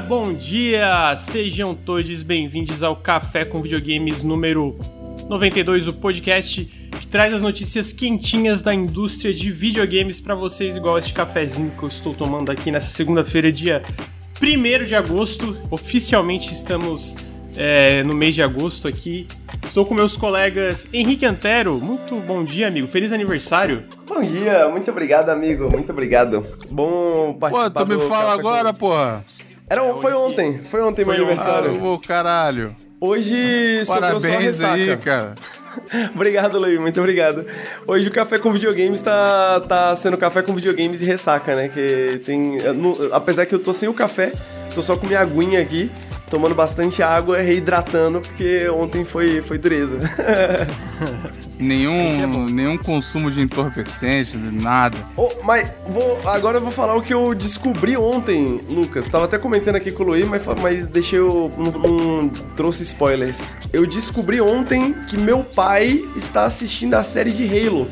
bom dia! Sejam todos bem-vindos ao Café com Videogames número 92, o podcast que traz as notícias quentinhas da indústria de videogames para vocês, igual este cafezinho que eu estou tomando aqui nessa segunda-feira, dia 1 de agosto. Oficialmente estamos é, no mês de agosto aqui. Estou com meus colegas Henrique Antero. Muito bom dia, amigo. Feliz aniversário. Bom dia, muito obrigado, amigo. Muito obrigado. Bom participar. Pô, tu me fala agora, com... porra. Era, foi ontem, foi ontem foi meu aniversário. Ô, caralho. Hoje Parabéns só aí, cara. obrigado, Luiz, muito obrigado. Hoje o café com videogames tá, tá sendo café com videogames e ressaca, né? Que tem. apesar que eu tô sem o café, tô só com minha aguinha aqui tomando bastante água e reidratando, porque ontem foi, foi dureza. nenhum, é nenhum consumo de entorpecente, nada. Oh, mas vou, agora eu vou falar o que eu descobri ontem, Lucas. Tava até comentando aqui com o Luiz, mas, mas deixei eu. Não, não trouxe spoilers. Eu descobri ontem que meu pai está assistindo a série de Halo.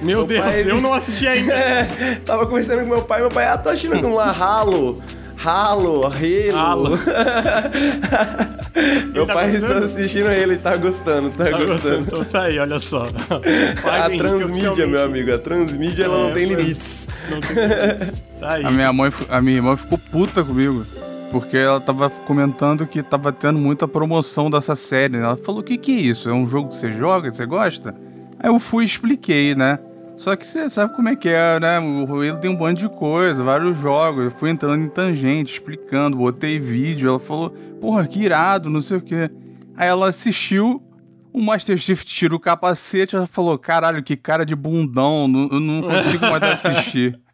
Meu, meu Deus, pai, eu não assisti ainda. é, tava conversando com meu pai, meu pai, ah, tô assistindo lá Halo. Halo, Halo. Halo. Meu tá pai gostando? está assistindo ele, tá gostando, tá, tá gostando. gostando. Então tá aí, olha só. a transmídia, meu amigo, a transmídia é, ela não tem limites. Não tem limites. Tá aí. A minha, mãe, a minha irmã ficou puta comigo. Porque ela tava comentando que tava tendo muita promoção dessa série. Ela falou: o que, que é isso? É um jogo que você joga, você gosta? Aí eu fui e expliquei, né? Só que você sabe como é que é, né? O Ruelo tem um bando de coisa, vários jogos. Eu fui entrando em tangente, explicando, botei vídeo. Ela falou, porra, que irado, não sei o quê. Aí ela assistiu, o Master Chief tira o capacete, ela falou, caralho, que cara de bundão, não, eu não consigo mais assistir.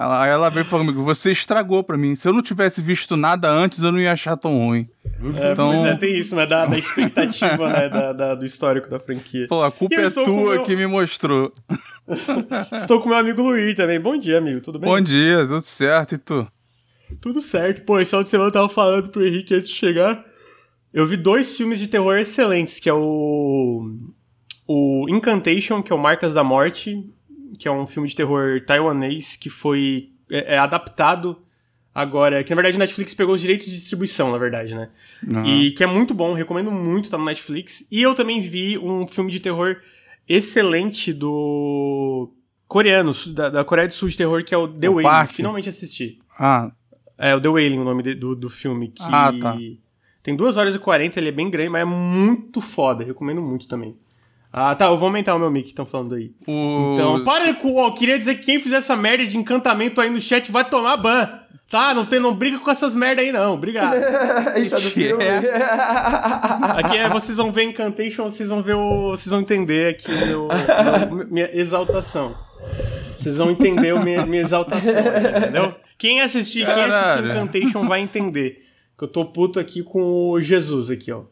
Aí ela veio falando comigo, você estragou pra mim. Se eu não tivesse visto nada antes, eu não ia achar tão ruim. É, então... Pois é, tem isso, né? Da, da expectativa, né? Da, da, do histórico da franquia. Pô, a culpa é tua meu... que me mostrou. estou com meu amigo Luiz também. Bom dia, amigo. Tudo bem? Bom dia, tudo certo. E tu? Tudo certo. Pô, esse final de semana eu tava falando pro Henrique antes de chegar. Eu vi dois filmes de terror excelentes, que é o... O Incantation, que é o Marcas da Morte, que é um filme de terror taiwanês que foi é, é adaptado agora, que na verdade o Netflix pegou os direitos de distribuição, na verdade, né? Uhum. E que é muito bom, recomendo muito, tá no Netflix. E eu também vi um filme de terror excelente do coreano, da, da Coreia do Sul de terror, que é o The o Wailing. Parque. Finalmente assisti. Ah. É o The Wailing, o nome de, do, do filme. Que ah, tá. Tem 2 horas e 40, ele é bem grande, mas é muito foda. Recomendo muito também. Ah, tá, eu vou aumentar o meu mic que estão falando aí. O... Então, para com. Ó, queria dizer que quem fizer essa merda de encantamento aí no chat vai tomar ban. Tá, não, tem, não briga com essas merda aí, não. Obrigado. Isso é do filme. É. Aqui é, vocês vão ver Incantation, vocês vão ver o. Vocês vão entender aqui meu, meu, minha exaltação. Vocês vão entender o minha, minha exaltação, entendeu? Quem assistir, quem assistir Incantation vai entender. Que eu tô puto aqui com o Jesus aqui, ó.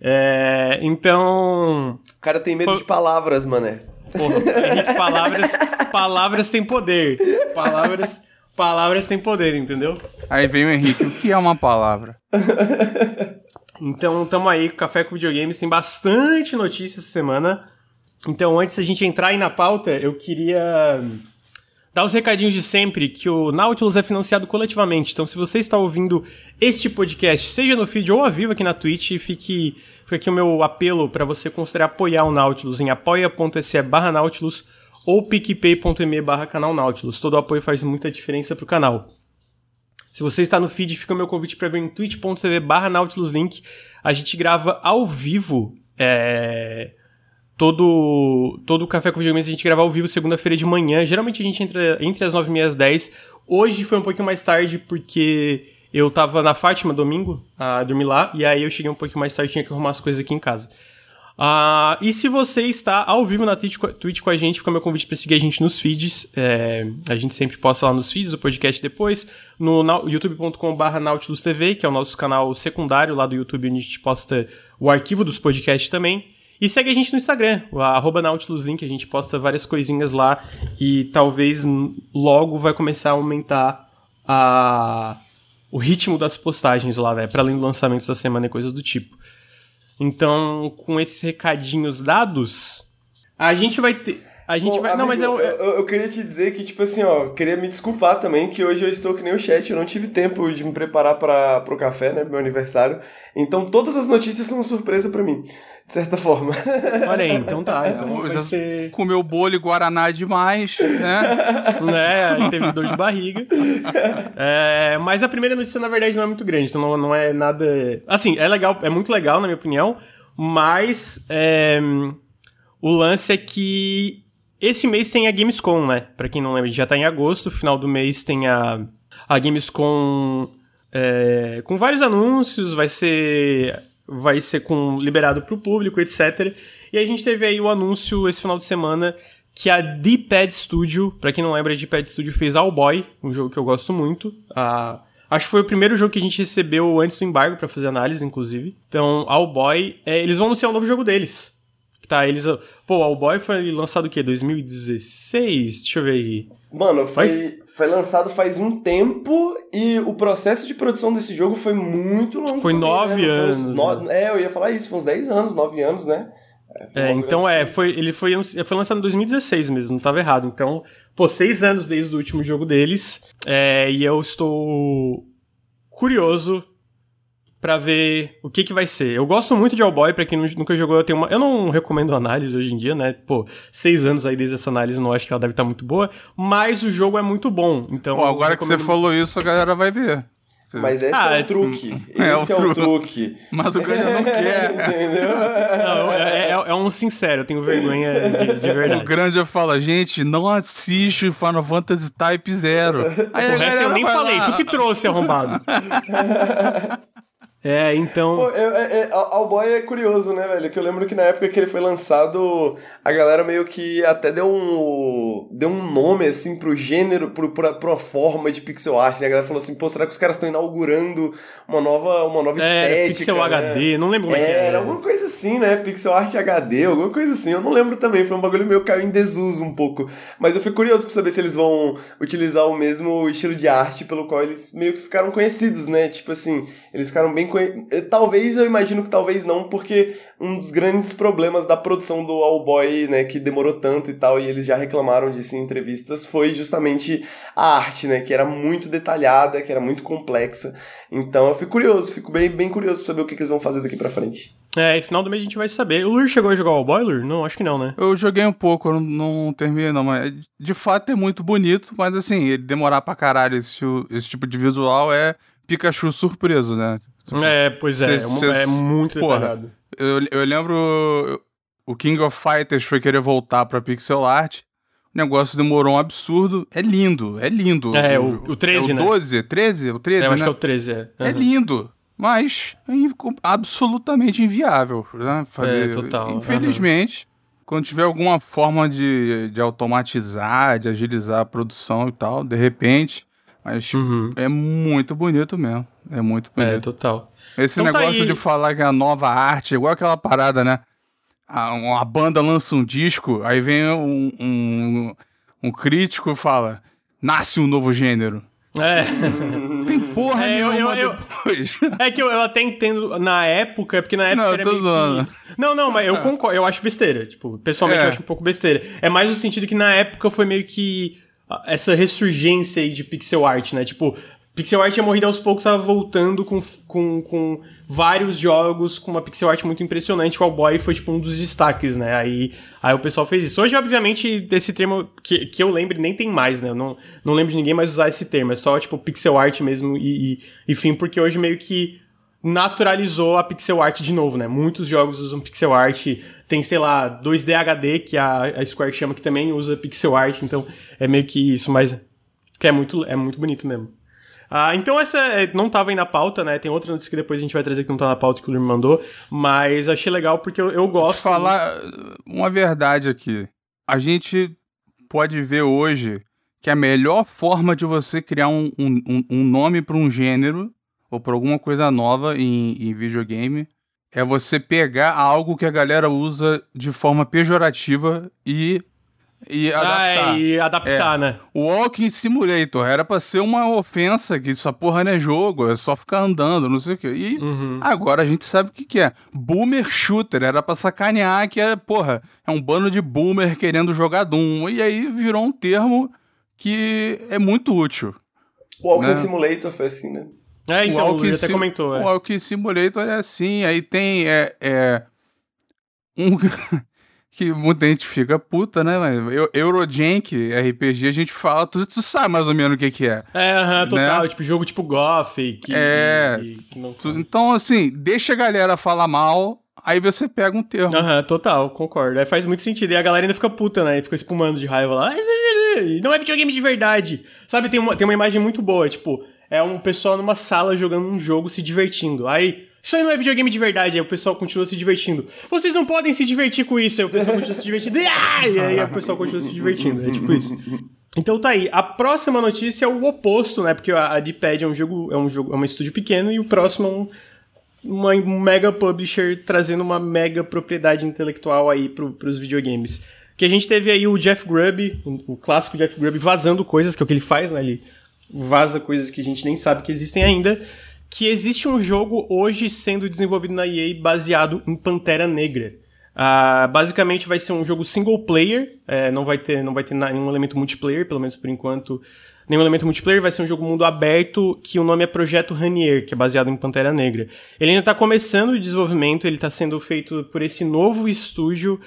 É, então. O cara tem medo foi... de palavras, mané. Porra, Henrique, palavras, palavras têm poder. Palavras, palavras têm poder, entendeu? Aí vem o Henrique, o que é uma palavra? Então, tamo aí com Café com Videogames, tem bastante notícia essa semana. Então, antes da gente entrar aí na pauta, eu queria Dá os recadinhos de sempre que o Nautilus é financiado coletivamente. Então, se você está ouvindo este podcast, seja no feed ou ao vivo aqui na Twitch, fique, fica aqui o meu apelo para você considerar apoiar o Nautilus em apoia.se barra Nautilus ou picpay.me barra canal Nautilus. Todo apoio faz muita diferença para o canal. Se você está no feed, fica o meu convite para ver em twitch.tv barra Nautilus Link. A gente grava ao vivo é, todo todo o Café com Videogames a gente grava ao vivo segunda-feira de manhã. Geralmente a gente entra entre as 9 e meia as 10. Hoje foi um pouquinho mais tarde porque eu tava na Fátima domingo a dormir lá. E aí eu cheguei um pouquinho mais tarde tinha que arrumar as coisas aqui em casa. Uh, e se você está ao vivo na Twitch, Twitch com a gente, fica meu convite para seguir a gente nos feeds. É, a gente sempre posta lá nos feeds o podcast depois, no youtube.com.br Nautilus TV, que é o nosso canal secundário lá do YouTube, onde a gente posta o arquivo dos podcasts também. E segue a gente no Instagram, arroba NautilusLink, a gente posta várias coisinhas lá e talvez logo vai começar a aumentar a, o ritmo das postagens lá, né? Para além do lançamento da semana e coisas do tipo. Então, com esses recadinhos dados, a gente vai ter. A gente Bom, vai. não, amigo, mas é um- eu, eu, eu queria te dizer que, tipo assim, ó, queria me desculpar também, que hoje eu estou que nem o chat, eu não tive tempo de me preparar para pro café, né, meu aniversário. Então todas as notícias são uma surpresa pra mim, de certa forma. Olha aí, então tá. Então Eu já ser. Comeu bolo e guaraná demais, né? né? Aí teve dor de barriga. É, mas a primeira notícia, na verdade, não é muito grande, então não, não é nada. Assim, é legal, é muito legal, na minha opinião, mas é, o lance é que esse mês tem a Gamescom, né? Pra quem não lembra, já tá em agosto, final do mês tem a, a Gamescom é, com vários anúncios, vai ser. Vai ser com, liberado pro público, etc. E a gente teve aí o anúncio esse final de semana que a D-Pad Studio, pra quem não lembra, a D-Pad Studio fez All Boy, um jogo que eu gosto muito. Acho que foi o primeiro jogo que a gente recebeu antes do embargo pra fazer análise, inclusive. Então, All Boy, é, eles vão anunciar um novo jogo deles. Tá, eles. Pô, All Boy foi lançado o quê? 2016? Deixa eu ver aqui. Mano, foi, foi lançado faz um tempo e o processo de produção desse jogo foi muito longo. Foi também, nove né? Anos, no- É, eu ia falar isso, foi uns 10 anos, 9 anos, né? É, um então é, absurdo. foi, ele foi, foi lançado em 2016 mesmo, não tava errado. Então, pô, seis anos desde o último jogo deles. é, e eu estou curioso pra ver o que que vai ser. Eu gosto muito de All Boy, pra quem nu- nunca jogou, eu tenho uma. Eu não recomendo análise hoje em dia, né? Pô, seis anos aí desde essa análise, não acho que ela deve estar muito boa. Mas o jogo é muito bom. Então. Pô, agora que você falou isso, a galera vai ver. Mas esse Ah, é é- o truque. É, o Esse é o truque. truque. Mas o Granja não quer. Entendeu? Não, é, é- é um sincero, eu tenho vergonha de, de O verdade. Granja fala, gente, não assiste Final Fantasy Type Zero. Aí O resto eu nem falei, lá. tu que trouxe, arrombado. É, então. Pô, é, é, é, All Boy é curioso, né, velho? Que eu lembro que na época que ele foi lançado, a galera meio que até deu um, deu um nome, assim, pro gênero, pro, pra, pra forma de pixel art, né? A galera falou assim, pô, será que os caras estão inaugurando uma nova, uma nova É, estética, Pixel né? HD, não lembro como é, que É, é. era alguma coisa assim, né? Pixel Art HD, alguma coisa assim. Eu não lembro também, foi um bagulho meio que caiu em desuso um pouco. Mas eu fico curioso pra saber se eles vão utilizar o mesmo estilo de arte pelo qual eles meio que ficaram conhecidos, né? Tipo assim, eles ficaram bem conhecidos. Talvez, eu imagino que talvez não, porque um dos grandes problemas da produção do All Boy, né, que demorou tanto e tal, e eles já reclamaram disso em entrevistas, foi justamente a arte, né? Que era muito detalhada, que era muito complexa. Então eu fico curioso, fico bem, bem curioso pra saber o que, que eles vão fazer daqui pra frente. É, e final do mês a gente vai saber. O Lur chegou a jogar o Boiler? Não, acho que não, né? Eu joguei um pouco, eu não, não terminei não, mas de fato é muito bonito, mas assim, ele demorar pra caralho esse, esse tipo de visual é Pikachu surpreso, né? É, pois é, Cê- é, cê- é muito porra. Eu, eu lembro o King of Fighters foi querer voltar pra pixel art. O negócio demorou um absurdo. É lindo, é lindo. É, o- o 13, é o né? 12, 13? O 13, É, eu acho né? que é o 13, é. É Aham. lindo, mas é absolutamente inviável, né? Fazer. É, total, Infelizmente, quando tiver alguma forma de, de automatizar, de agilizar a produção e tal, de repente. Mas Uhum. é muito bonito mesmo. É muito É, bonito. total. Esse Então tá negócio aí. de falar que é a nova arte, igual aquela parada, né? A, uma banda lança um disco, aí vem um, um, um crítico e fala: nasce um novo gênero. É. Tem porra É, nenhuma eu- eu- depois. É que eu, eu até entendo na época, porque na época Não, eu era tô meio zoando. que... Não, não, mas eu Ah. concordo, eu acho besteira. Tipo, pessoalmente É. eu acho um pouco besteira. É mais no sentido que na época foi meio que essa ressurgência aí de pixel art, né? Tipo, pixel art tinha morrido aos poucos, tava voltando com, com, com vários jogos com uma pixel art muito impressionante. O All Boy foi, tipo, um dos destaques, né? Aí, aí o pessoal fez isso. Hoje, obviamente, esse termo que, que eu lembre nem tem mais, né? Eu não, não lembro de ninguém mais usar esse termo. É só, tipo, pixel art mesmo e, e, e fim, porque hoje meio que naturalizou a pixel art de novo, né? Muitos jogos usam pixel art, tem, sei lá, 2D HD, que a, a Square chama, que também usa pixel art, então é meio que isso, mas que é muito, é muito bonito mesmo. Ah, então essa é, não tava aí na pauta, né? Tem outra notícia que depois a gente vai trazer que não tá na pauta que o me mandou, mas achei legal porque eu, eu gosto... falar uma verdade aqui. A gente pode ver hoje que a melhor forma de você criar um, um, um- um nome para um gênero ou para alguma coisa nova em, em videogame é você pegar algo que a galera usa de forma pejorativa e e adaptar. Ah, e adaptar, É. né? O Walking Simulator era pra ser uma ofensa, que essa porra não é jogo, é só ficar andando, não sei o quê. E Uhum. agora a gente sabe o que, que é. Boomer Shooter, era pra sacanear que é, porra, é um bando de boomer querendo jogar Doom. E aí virou um termo que é muito útil. O Walking Né? Simulator foi assim, né? É, então, o Walking até Sim- comentou. O É. Walking Simulator é assim, aí tem é, é, um que muita gente fica puta, né? Eu- Eurojank RPG a gente fala, tu, tu sabe mais ou menos o que que é. É, aham, total. Né? Tipo, jogo tipo Gothic. É. e- Tu- Então, assim, deixa a galera falar mal, aí você pega um termo. Aham, total, concordo. É, faz muito sentido. E a galera ainda fica puta, né? E fica espumando de raiva lá. "Ai, Não é videogame de verdade. Sabe, tem uma, tem uma imagem muito boa, tipo, é um pessoal numa sala jogando um jogo se divertindo. Aí, isso aí não é videogame de verdade. Aí o pessoal continua se divertindo. Vocês não podem se divertir com isso. Aí o pessoal continua se divertindo. E aí o pessoal continua se divertindo. É tipo isso. Então tá aí. A próxima notícia é o oposto, né? Porque a, D-Pad é um jogo, é um jogo, é um estúdio pequeno e o próximo é um uma um mega publisher trazendo uma mega propriedade intelectual aí pro, pros videogames. Que a gente teve aí o Jeff Grubb, o clássico Jeff Grubb, vazando coisas, que é o que ele faz, né? Ele vaza coisas que a gente nem sabe que existem ainda. Que existe um jogo hoje sendo desenvolvido na EA baseado em Pantera Negra. Ah, basicamente vai ser um jogo single player, é, não vai ter, não vai ter nenhum elemento multiplayer, pelo menos por enquanto nenhum elemento multiplayer, vai ser um jogo mundo aberto que o nome é Projeto Ranier, que é baseado em Pantera Negra. Ele ainda está começando o desenvolvimento, ele está sendo feito por esse novo estúdio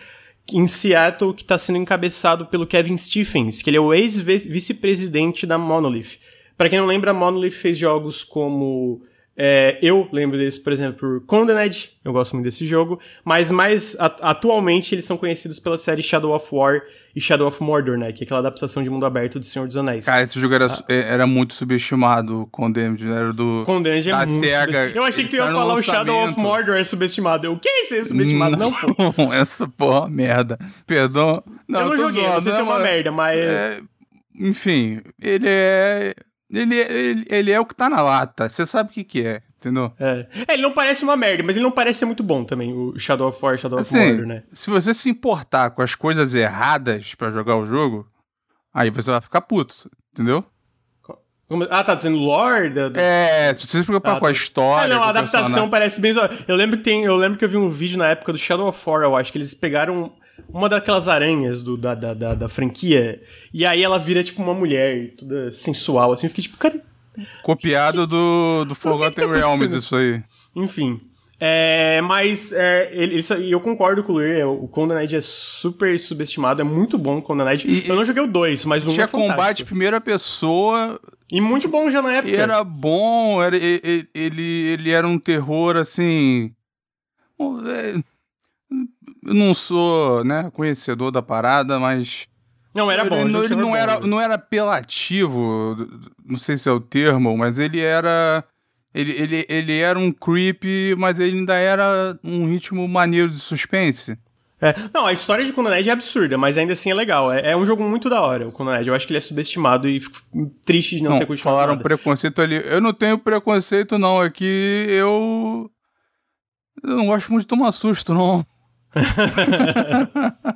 em Seattle que está sendo encabeçado pelo Kevin Stephens, que ele é o ex-vice-presidente da Monolith. Para quem não lembra, a Monolith fez jogos como é, eu lembro deles, por exemplo, por Condened, eu gosto muito desse jogo, mas mais at- atualmente eles são conhecidos pela série Shadow of War e Shadow of Mordor, né? Que é aquela adaptação de mundo aberto do Senhor dos Anéis. Cara, esse jogo era, é- era muito subestimado, o Condemned, né? Era do. Condemned é da muito sube- Eu achei que você ia falar o Shadow of lançamento. Mordor é subestimado. Eu, o que é isso aí subestimado? Não, pô. Não, essa porra é uma merda. Perdão. Não, eu não joguei, não zoando, sei se é uma mas- merda, mas... é, enfim, ele é. Ele, é- ele, ele é o que tá na lata. Você sabe o que, que é, entendeu? É. É, ele não parece uma merda, mas ele não parece ser muito bom também, o Shadow of War, Shadow of Assim, Mordor, né? se você se importar com as coisas erradas pra jogar o jogo, aí você vai ficar puto, entendeu? Ah, tá dizendo lore? Da, da- É, se você se preocupar Ah, com a tá. história. Ah, não, a adaptação personagem- parece bem. Eu lembro que tem, eu lembro que eu vi um vídeo na época do Shadow of War, eu acho que eles pegaram uma daquelas aranhas do, da, da, da, da franquia e aí ela vira tipo uma mulher, toda sensual, assim. Eu fiquei tipo, cara, Copiado do, do Forgotten tá Realms, isso aí. enfim. É, mas é, ele, ele- eu concordo com o Luir, é, o Condened é super subestimado, é muito bom o Condened. E- eu não joguei o 2, mas o 1 Tinha é combate primeira pessoa, E muito bom já na época. era bom, era, e- e- ele, ele era um terror assim. Eu não sou, né, conhecedor da parada, mas. Não, era bom. Ele, não, ele era não era, né? não era apelativo, não sei se é o termo, mas ele era. Ele, ele, ele era um creep, mas ele ainda era um ritmo maneiro de suspense. É, não, a história de Condened é absurda, mas ainda assim é legal. É, é um jogo muito da hora, o Condened. Eu acho que ele é subestimado e fico triste de não, Não, ter continuado. falaram nada. preconceito ali. Eu não tenho preconceito, não. É que eu. Eu não gosto muito de tomar susto, não.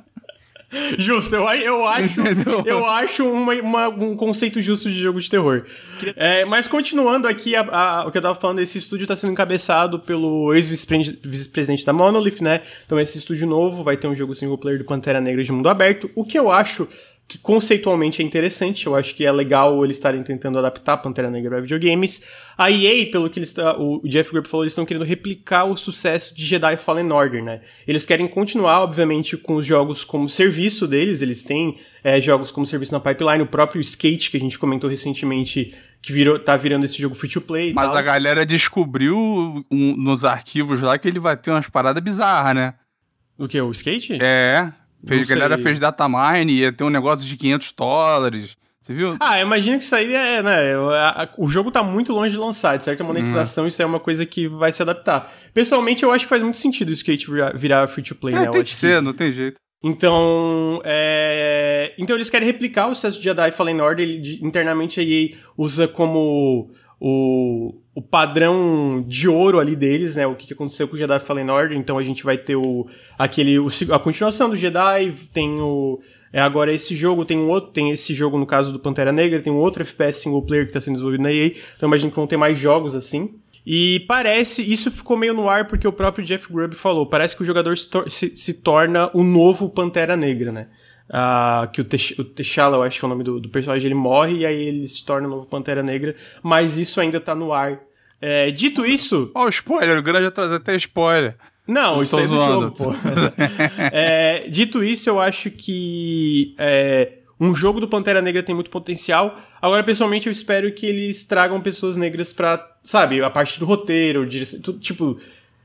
Justo, eu, eu acho, Entendeu? eu acho uma- uma- um conceito justo de jogo de terror. É, mas continuando aqui, a- a- o que eu tava falando, esse estúdio tá sendo encabeçado pelo ex-vice-presidente da Monolith, né? Então esse estúdio novo vai ter um jogo single player do Pantera Negra de mundo aberto, o que eu acho que conceitualmente é interessante, eu acho que é legal eles estarem tentando adaptar Pantera Negra a videogames. A EA, pelo que eles o Jeff Grubb falou, eles estão querendo replicar o sucesso de Jedi Fallen Order, né? Eles querem continuar, obviamente, com os jogos como serviço deles, eles têm é, jogos como serviço na pipeline, o próprio Skate, que a gente comentou recentemente, que virou, tá virando esse jogo free to play. Mas tal. a galera descobriu um- nos arquivos lá que ele vai ter umas paradas bizarras, né? O que? O Skate? É. Fez, a galera fez datamine, ia ter um negócio de 500 dólares. Você viu? Ah, eu imagino que isso aí é, né? a- a- O jogo tá muito longe de lançar, de certa monetização, isso é uma coisa que vai se adaptar. Pessoalmente, eu acho que faz muito sentido o skate virar, virar free to play, É, né? Tem que ser, não tem jeito. Então, é... então eles querem replicar o sucesso de Jedi Fallen Order. Ele, de- internamente a EA usa como o, o padrão de ouro ali deles, né? O que, que aconteceu com o Jedi Fallen Order. Então a gente vai ter o aquele o a continuação do Jedi, tem o É, agora, esse jogo tem um outro, tem esse jogo no caso do Pantera Negra, tem um outro FPS single player que está sendo desenvolvido na EA, então imagino que vão ter mais jogos assim. E parece, isso ficou meio no ar porque o próprio Jeff Grubb falou, parece que o jogador se, tor se, se torna o novo Pantera Negra, né? Uh, que o, T'Challa, eu acho que é o nome do, do, personagem, ele morre e aí ele se torna o novo Pantera Negra, mas isso ainda tá no ar. É, dito isso... Ó, oh, spoiler, o grande traz até spoiler. Não, eu isso é do jogo, pô. é, dito isso, eu acho que é, um jogo do Pantera Negra tem muito potencial. Agora, pessoalmente, eu espero que eles tragam pessoas negras pra, sabe, a parte do roteiro, direção, tipo,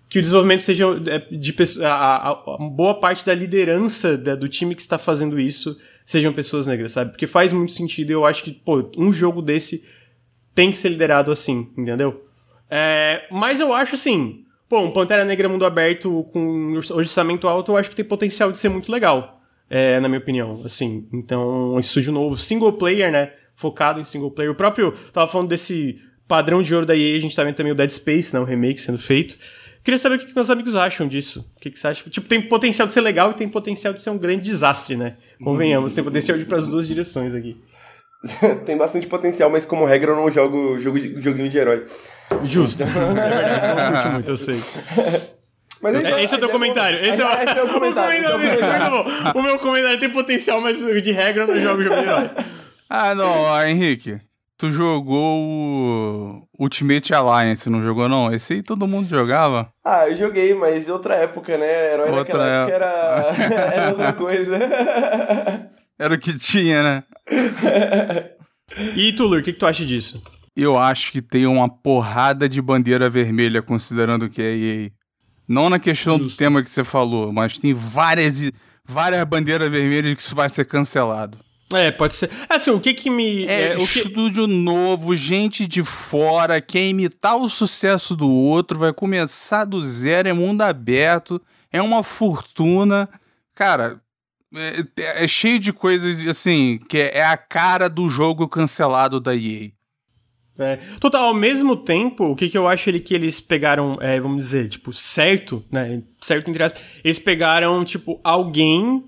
que o desenvolvimento seja é, de boa parte da liderança da, do time que está fazendo isso sejam pessoas negras, sabe? Porque faz muito sentido e eu acho que, pô, um jogo desse tem que ser liderado assim, entendeu? É, mas eu acho assim, Pô, um Pantera Negra mundo aberto com orçamento alto, eu acho que tem potencial de ser muito legal, é, na minha opinião, assim. Então, um estúdio novo, single player, né? Focado em single player. O próprio, tava falando desse padrão de ouro da EA, a gente tá vendo também o Dead Space, né? O remake sendo feito. Queria saber o que, que meus amigos acham disso. O que, que você acha? Tipo, tem potencial de ser legal e tem potencial de ser um grande desastre, né? Convenhamos, tem potencial de ir pras duas direções aqui. tem bastante potencial, mas como regra eu não jogo jogo de, joguinho de herói. Justo. é verdade, eu não curto muito, eu sei. Mas então, esse é o teu comentário. Esse é, esse é o comentário. o, comentário. o meu comentário tem potencial, mas de regra eu não jogo jogo de herói. Ah, não, Henrique. Tu jogou o Ultimate Alliance, não jogou não? Esse aí todo mundo jogava? Ah, eu joguei, mas outra época, né? Herói outra naquela época era... era outra coisa. Era o que tinha, né? e Tulur, o que, que tu acha disso? Eu acho que tem uma porrada de bandeira vermelha, considerando que é EA. Não na questão Justo. do tema que você falou, mas tem várias, várias bandeiras vermelhas que isso vai ser cancelado. É, pode ser. Assim, o que que me. É, é estúdio que... novo, gente de fora, quer imitar o sucesso do outro, vai começar do zero, é mundo aberto, é uma fortuna. Cara, é, é, cheio de coisas, assim, que é, é a cara do jogo cancelado da EA. É, total, ao mesmo tempo, o que, que eu acho ele que eles pegaram, é, vamos dizer, tipo, certo, né? Certo entre aspas, eles pegaram, tipo, alguém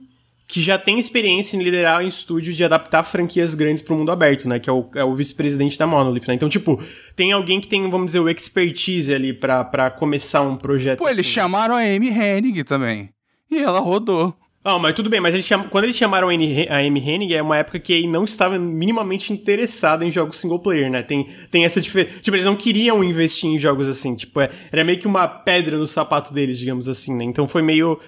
que já tem experiência em liderar um estúdio de adaptar franquias grandes para o mundo aberto, né? Que é o, é o vice-presidente da Monolith, né? Então, tipo, tem alguém que tem, vamos dizer, o expertise ali para começar um projeto. Pô, assim. eles chamaram a Amy Hennig também. E ela rodou. Ah, mas tudo bem, mas eles cham... quando eles chamaram a Amy Hennig, é uma época que ele não estava minimamente interessado em jogos single player, né? Tem, tem essa diferença. Tipo, eles não queriam investir em jogos assim. Tipo, é... era meio que uma pedra no sapato deles, digamos assim, né? Então foi meio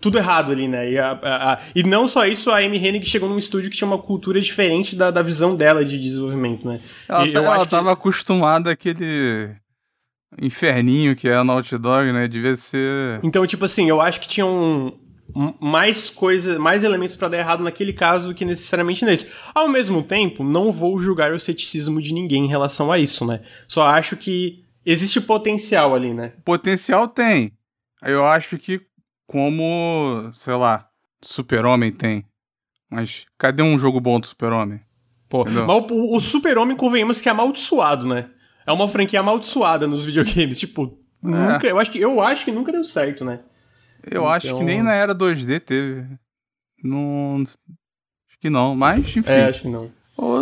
tudo errado ali, né? E, a, a, a, e, não só isso, a Amy Hennig chegou num estúdio que tinha uma cultura diferente da, da visão dela de desenvolvimento, né? Ela, e, ela tava que... acostumada àquele inferninho que é a Naughty Dog, né? Devia ser... Então, tipo assim, eu acho que tinha um, mais coisas, mais elementos para dar errado naquele caso do que necessariamente nesse. Ao mesmo tempo, não vou julgar o ceticismo de ninguém em relação a isso, né? Só acho que existe potencial ali, né? Potencial tem. Eu acho que como, sei lá, Super-Homem tem. Mas cadê um jogo bom do Super-Homem? Pô, mas o, o Super-Homem, convenhamos que é amaldiçoado, né? É uma franquia amaldiçoada nos videogames. Tipo, é. nunca, eu, acho que, eu acho que nunca deu certo, né? Eu então... acho que nem na era 2D teve. Não. Acho que não, mas enfim. É, acho que não.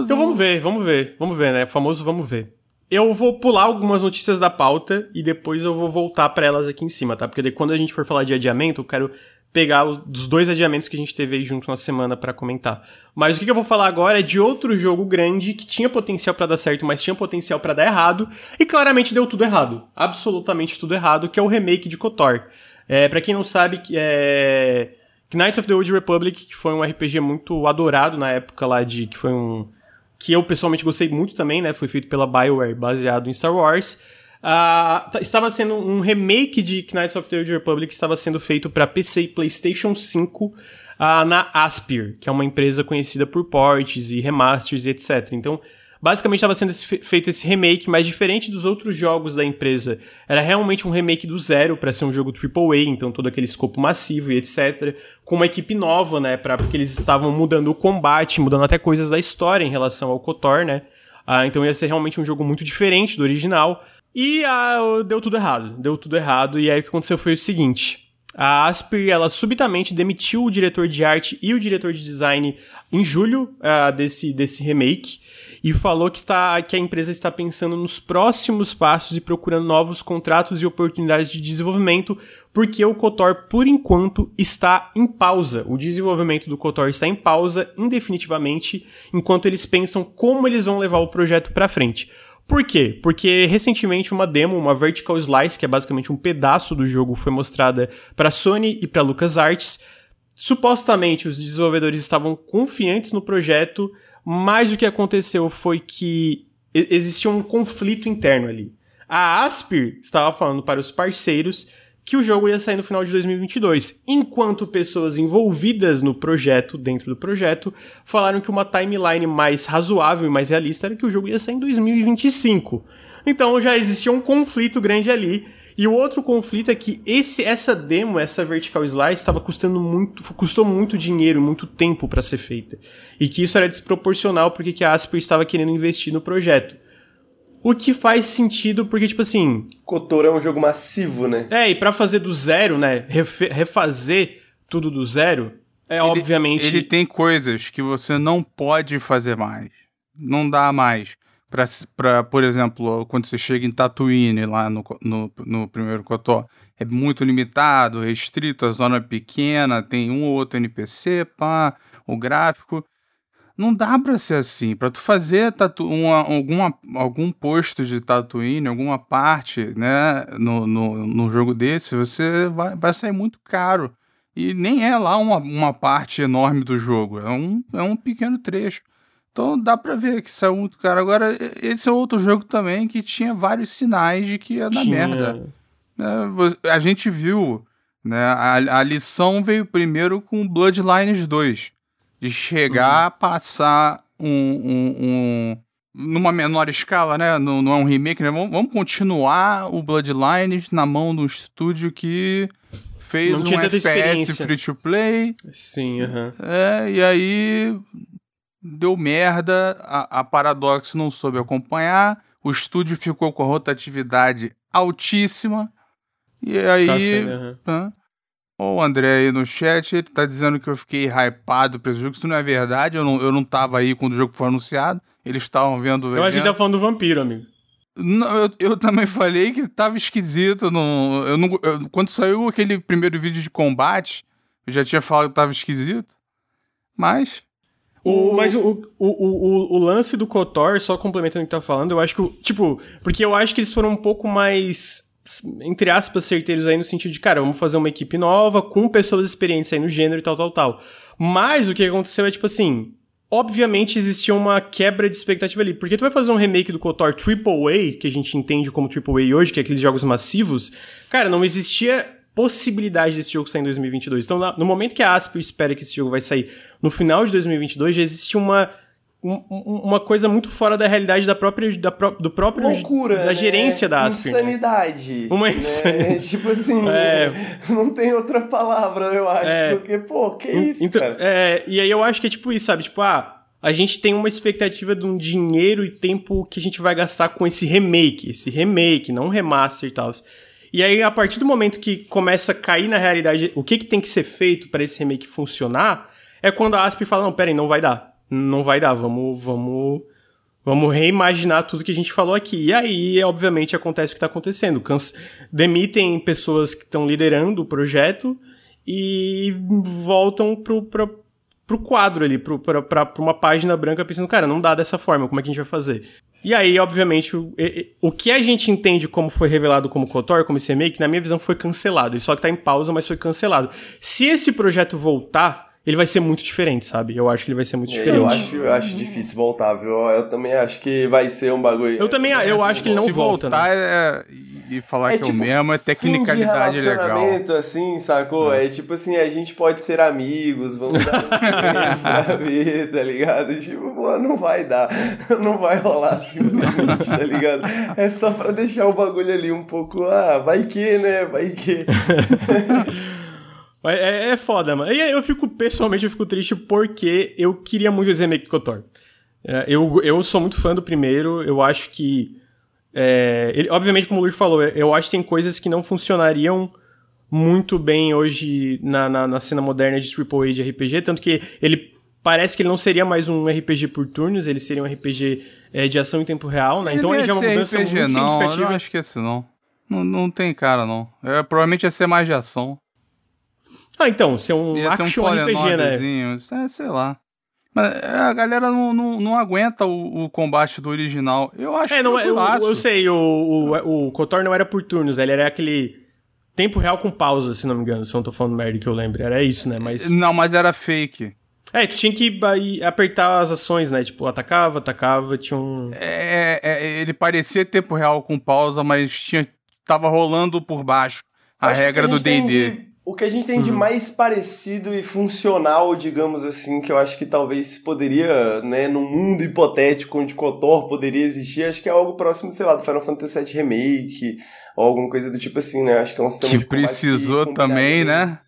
Então vamos ver, vamos ver, vamos ver, né? O famoso vamos ver. Eu vou pular algumas notícias da pauta e depois eu vou voltar para elas aqui em cima, tá? Porque quando a gente for falar de adiamento, eu quero pegar os dos dois adiamentos que a gente teve aí junto na semana para comentar. Mas o que eu vou falar agora é de outro jogo grande que tinha potencial para dar certo, mas tinha potencial para dar errado e claramente deu tudo errado, absolutamente tudo errado, que é o remake de KOTOR. É, para quem não sabe, é... Knights of the Old Republic, que foi um RPG muito adorado na época lá de. que foi um. Que eu pessoalmente gostei muito também, né? Foi feito pela BioWare, baseado em Star Wars. Uh, estava sendo um remake de Knights of the Old Republic, estava sendo feito para PC e PlayStation 5 uh, na Aspir, que é uma empresa conhecida por ports e remasters e etc. Então, Basicamente estava sendo feito esse remake, mas diferente dos outros jogos da empresa, era realmente um remake do zero para ser um jogo AAA, então todo aquele escopo massivo e etc, com uma equipe nova, né, para porque eles estavam mudando o combate, mudando até coisas da história em relação ao KOTOR, né? Ah, então ia ser realmente um jogo muito diferente do original. E ah, deu tudo errado, deu tudo errado, e aí o que aconteceu foi o seguinte: A Aspir, ela subitamente demitiu o diretor de arte e o diretor de design em julho uh, desse, desse remake e falou que, está, que a empresa está pensando nos próximos passos e procurando novos contratos e oportunidades de desenvolvimento, porque o KOTOR, por enquanto, está em pausa. O desenvolvimento do KOTOR está em pausa indefinitivamente, enquanto eles pensam como eles vão levar o projeto para frente. Por quê? Porque recentemente uma demo, uma Vertical Slice, que é basicamente um pedaço do jogo, foi mostrada para Sony e para LucasArts. Supostamente os desenvolvedores estavam confiantes no projeto, mas o que aconteceu foi que existia um conflito interno ali. A Aspir estava falando para os parceiros que o jogo ia sair no final de 2022, enquanto pessoas envolvidas no projeto, dentro do projeto, falaram que uma timeline mais razoável e mais realista era que o jogo ia sair em 2025. Então já existia um conflito grande ali e o outro conflito é que esse, essa demo, essa vertical slice, estava custando muito, custou muito dinheiro, muito tempo para ser feita. E que isso era desproporcional porque que a Asper estava querendo investir no projeto. O que faz sentido porque, tipo assim. Kotor é um jogo massivo, né? É, e para fazer do zero, né? refazer tudo do zero, é ele, obviamente. Ele tem coisas que você não pode fazer mais. Não dá mais para, por exemplo, quando você chega em Tatooine, lá no, no, no primeiro Cotó, é muito limitado, restrito, a zona é pequena, tem um ou outro NPC, pá, o gráfico. Não dá para ser assim. Para tu fazer tatu uma, alguma, algum posto de Tatooine, alguma parte, né, no, no, no jogo desse, você vai, vai sair muito caro. E nem é lá uma, uma parte enorme do jogo, é um, é um pequeno trecho. Então dá pra ver que saiu muito caro. Agora, esse é outro jogo também que tinha vários sinais de que ia dar tinha. merda. É, a gente viu, né? A, a, lição veio primeiro com Bloodlines 2. De chegar uhum. a passar um, um, um, numa menor escala, né? Não, não é um remake, né? Vamos, vamos continuar o Bloodlines na mão do estúdio que fez não um FPS free to play. Sim, aham. Uhum. É, e aí deu merda, a, a Paradox não soube acompanhar, o estúdio ficou com a rotatividade altíssima, e aí. Uhum. O André aí no chat, ele tá dizendo que eu fiquei hypado pra esse jogo. Isso não é verdade, eu não, eu não tava aí quando o jogo foi anunciado. Eles estavam vendo o Eu acho que tá falando do vampiro, amigo. Não, eu, eu também falei que tava esquisito. Não, eu não, eu, quando saiu aquele primeiro vídeo de combate, eu já tinha falado que tava esquisito. Mas o, mas o, o, o, o, lance do Kotor, só complementando o que tá falando, eu acho que, tipo, porque eu acho que eles foram um pouco mais, entre aspas, certeiros aí no sentido de, cara, vamos fazer uma equipe nova, com pessoas experientes aí no gênero e tal, tal, tal. Mas o que aconteceu é, tipo assim, obviamente existia uma quebra de expectativa ali, porque tu vai fazer um remake do KOTOR AAA, que a gente entende como AAA hoje, que é aqueles jogos massivos, cara, não existia possibilidade desse jogo sair em 2022. Então, no momento que a Asper espera que esse jogo vai sair no final de 2022, já existe uma uma coisa muito fora da realidade da própria da pró do próprio loucura da né? gerência da Asper. Né? Insanidade. Uma insanidade. Né? tipo assim, é... não tem outra palavra, eu acho, é... porque pô, que isso, então, cara? É, e aí eu acho que é tipo isso, sabe? Tipo, ah, a gente tem uma expectativa de um dinheiro e tempo que a gente vai gastar com esse remake, esse remake, não remaster e tal. E aí, a partir do momento que começa a cair na realidade o que, que tem que ser feito para esse remake funcionar, é quando a ASP fala: não, peraí, não vai dar. Não vai dar, vamos, vamos, vamos reimaginar tudo que a gente falou aqui. E aí, obviamente, acontece o que está acontecendo. Canc demitem pessoas que estão liderando o projeto e voltam pro, pro, quadro ali, pro, pra, pra, uma página branca pensando, cara, não dá dessa forma, como é que a gente vai fazer? E aí, obviamente, o, o que a gente entende como foi revelado como KOTOR, como remake, na minha visão foi cancelado. Ele só que tá em pausa, mas foi cancelado. Se esse projeto voltar, ele vai ser muito diferente, sabe? Eu acho que ele vai ser muito diferente. Eu acho, eu acho difícil voltar, viu? Eu também acho que vai ser um bagulho. Eu também, eu acho que ele não volta. Né? Voltar né? é, e falar é que tipo, é o mesmo é tecnicalidade legal. assim, sacou? É. é. tipo assim, a gente pode ser amigos, vamos dar um ver, tá ligado? Tipo, pô, não vai dar, não vai rolar simplesmente, tá ligado? É só pra deixar o bagulho ali um pouco, ah, vai que, né? Vai que. É, é foda, mano. E eu fico, pessoalmente, eu fico triste porque eu queria muito esse remake Kotor. É, eu, eu sou muito fã do primeiro, eu acho que é, ele, obviamente, como o Luiz falou, eu acho que tem coisas que não funcionariam muito bem hoje na, na, na cena moderna de AAA de RPG, tanto que ele parece que ele não seria mais um RPG por turnos, ele seria um RPG é, de ação em tempo real, né? Ele então ele já é uma mudança RPG, muito não. Eu significativa. não acho que é esse, não. não. Não tem cara, não. É, provavelmente ia ser mais de ação. Ah, então, ser um Ia ser um action RPG, né? É, sei lá. Mas é, a galera não, não, não aguenta o, o combate do original. Eu acho É, não, é- eu, eu sei, o, o, o KOTOR não era por turnos, ele era aquele tempo real com pausa, se não me engano, se eu não tô falando merda que eu lembro. Era isso, né? Mas. Não, mas era fake. É, tu tinha que apertar as ações, né? Tipo, atacava, atacava, tinha um. É, é, ele parecia tempo real com pausa, mas tinha, tava rolando por baixo a regra do D&D. De- O que a gente tem de mais parecido e funcional, digamos assim, que eu acho que talvez poderia, né, num mundo hipotético onde KOTOR poderia existir, acho que é algo próximo, sei lá, do Final Fantasy VII Remake, ou alguma coisa do tipo assim, né? Acho que é um sistema Que precisou combinaria também, bem- né?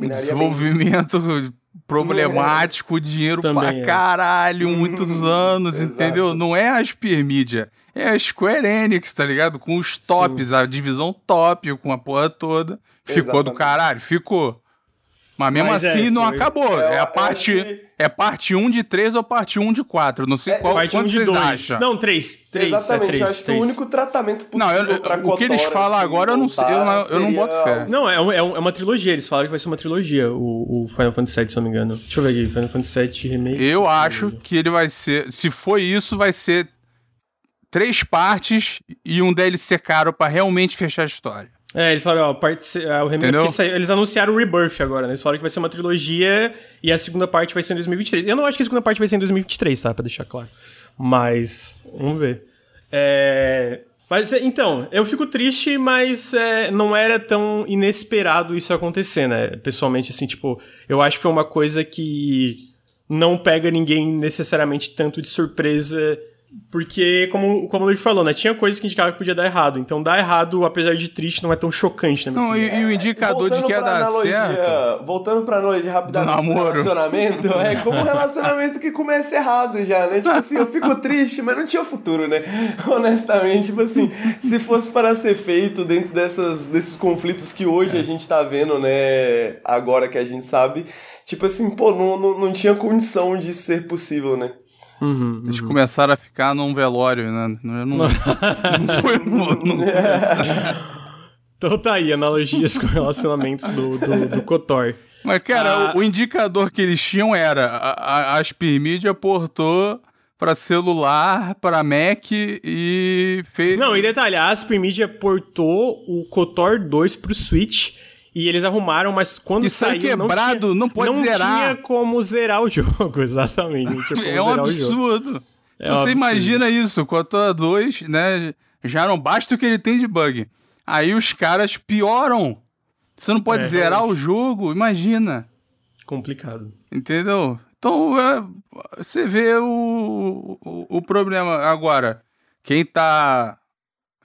bem. Desenvolvimento problemático, dinheiro Também pra é. caralho, muitos anos, Exato. entendeu? Não é a Spear Media, é a Square Enix, tá ligado? Com os tops, a divisão top, com a porra toda. Ficou do Exatamente. caralho? Ficou. Mas mesmo Mas é, assim não foi- acabou. É, eu- É, eu a parte, que- é parte 1 de 3 ou parte 1 de 4. Não sei É, qual, Parte 1 quanto de vocês 2. acham. Não, 3. 3 Exatamente, é 3, eu acho que 3. o único tratamento Não, possível eu- pra o que eles falam assim, agora, eu não sei, eu não- eu não boto fé. Não, é, um- é um- é uma trilogia. Eles falaram que vai ser uma trilogia, o, o Final Fantasy VII, se não me engano. Deixa eu ver aqui, Final Fantasy VII Remake. Eu acho que ele vai ser. Se for isso, vai ser três partes e um DLC caro pra realmente fechar a história. É, eles falaram, ó, parte, é, o remake saiu- eles anunciaram o Rebirth agora, né? Eles falaram que vai ser uma trilogia e a segunda parte vai ser em 2023. Eu não acho que a segunda parte vai ser em 2023, tá? Pra deixar claro. Mas, vamos ver. É... Mas, é, então, eu fico triste, mas é, não era tão inesperado isso acontecer, né? Pessoalmente, assim, tipo, eu acho que é uma coisa que não pega ninguém necessariamente tanto de surpresa, porque, como, como o Luiz falou, né? Tinha coisas que indicavam que podia dar errado. Então, dar errado, apesar de triste, não é tão chocante, né? Não, e, e o indicador de que ia dar analogia- certo. Voltando pra analogia rapidamente Do relacionamento, é como um relacionamento que começa errado já, né? Tipo assim, eu fico triste, mas não tinha futuro, né? Honestamente, tipo assim, se fosse para ser feito dentro dessas, desses conflitos que hoje É. a gente tá vendo, né? Agora que a gente sabe, tipo assim, pô, não, não, não tinha condição de ser possível, né? Uhum, Eles começaram a ficar num velório, né? Não, não, não foi. Não, não- Então tá aí, analogias com relacionamentos do, do, do KOTOR. Mas, cara, Ah. o, o indicador que eles tinham era a, a, portou pra celular, pra Mac e fez. Não, e detalhe, a Aspen Media portou o KOTOR 2 pro Switch e eles arrumaram, mas quando E saiu quebrado, não pode não zerar. tinha como zerar o jogo, exatamente. Não tinha como É um zerar o jogo. absurdo. É então um você absurdo. imagina isso, com a tua 2, né? Já não basta o que ele tem de bug. Aí os caras pioram. Você não pode É, zerar realmente. o jogo, imagina. Complicado. Entendeu? Então, é, você vê o, o, o problema. Agora, quem tá.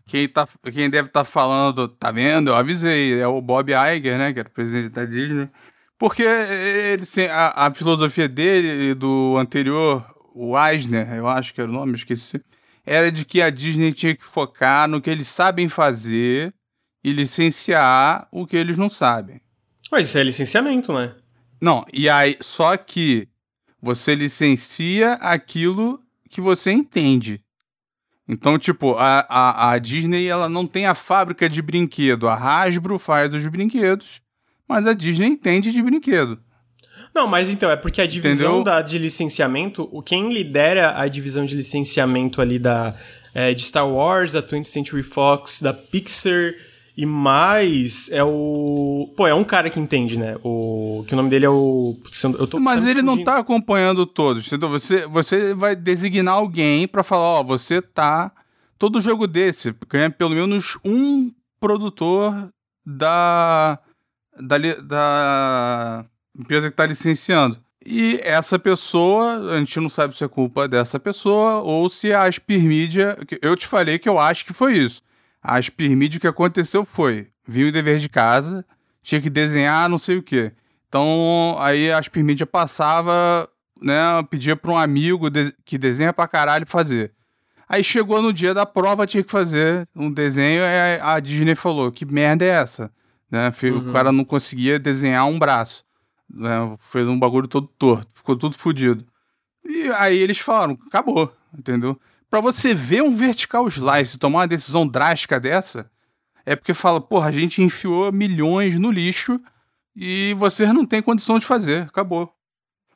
Quem, tá, quem deve estar falando, tá vendo? Eu avisei, é o Bob Iger, né? Que era o presidente da Disney. Porque ele, se- a, a filosofia dele e do anterior, o Eisner, eu acho que era o nome, esqueci, era de que a Disney tinha que focar no que eles sabem fazer e licenciar o que eles não sabem. Mas isso é licenciamento, né? Não, e aí, só que você licencia aquilo que você entende. Então, tipo, a, a, a Disney ela não tem a fábrica de brinquedo. A Hasbro faz os brinquedos, mas a Disney entende de brinquedo. Não, mas então, é porque a divisão Entendeu? da, de licenciamento, o quem lidera a divisão de licenciamento ali da, é, de Star Wars, da 20th Century Fox, da Pixar e mais é o. Pô, é um cara que entende, né? O. Que o nome dele é o. tô, Mas ele não tá acompanhando todos, entendeu? Você, você vai designar alguém pra falar, ó, você tá... Todo jogo desse ganha pelo menos um produtor da... da, da empresa que tá licenciando. E essa pessoa, a gente não sabe se é culpa dessa pessoa ou se a Aspir Media... Eu te falei que eu acho que foi isso. A Aspir Media, o que aconteceu foi... Viu o dever de casa, tinha que desenhar não sei o quê. Então, aí a Aspir Media passava, né, pedia para um amigo de- que desenha pra caralho fazer. Aí chegou no dia da prova, tinha que fazer um desenho, e a Disney falou, que merda é essa? né? Uhum. O cara não conseguia desenhar um braço. Né? Fez um bagulho todo torto, ficou tudo fodido. E aí eles falaram, acabou, entendeu? Para você ver um vertical slice tomar uma decisão drástica dessa, é porque fala, porra, a gente enfiou milhões no lixo e vocês não têm condição de fazer, acabou.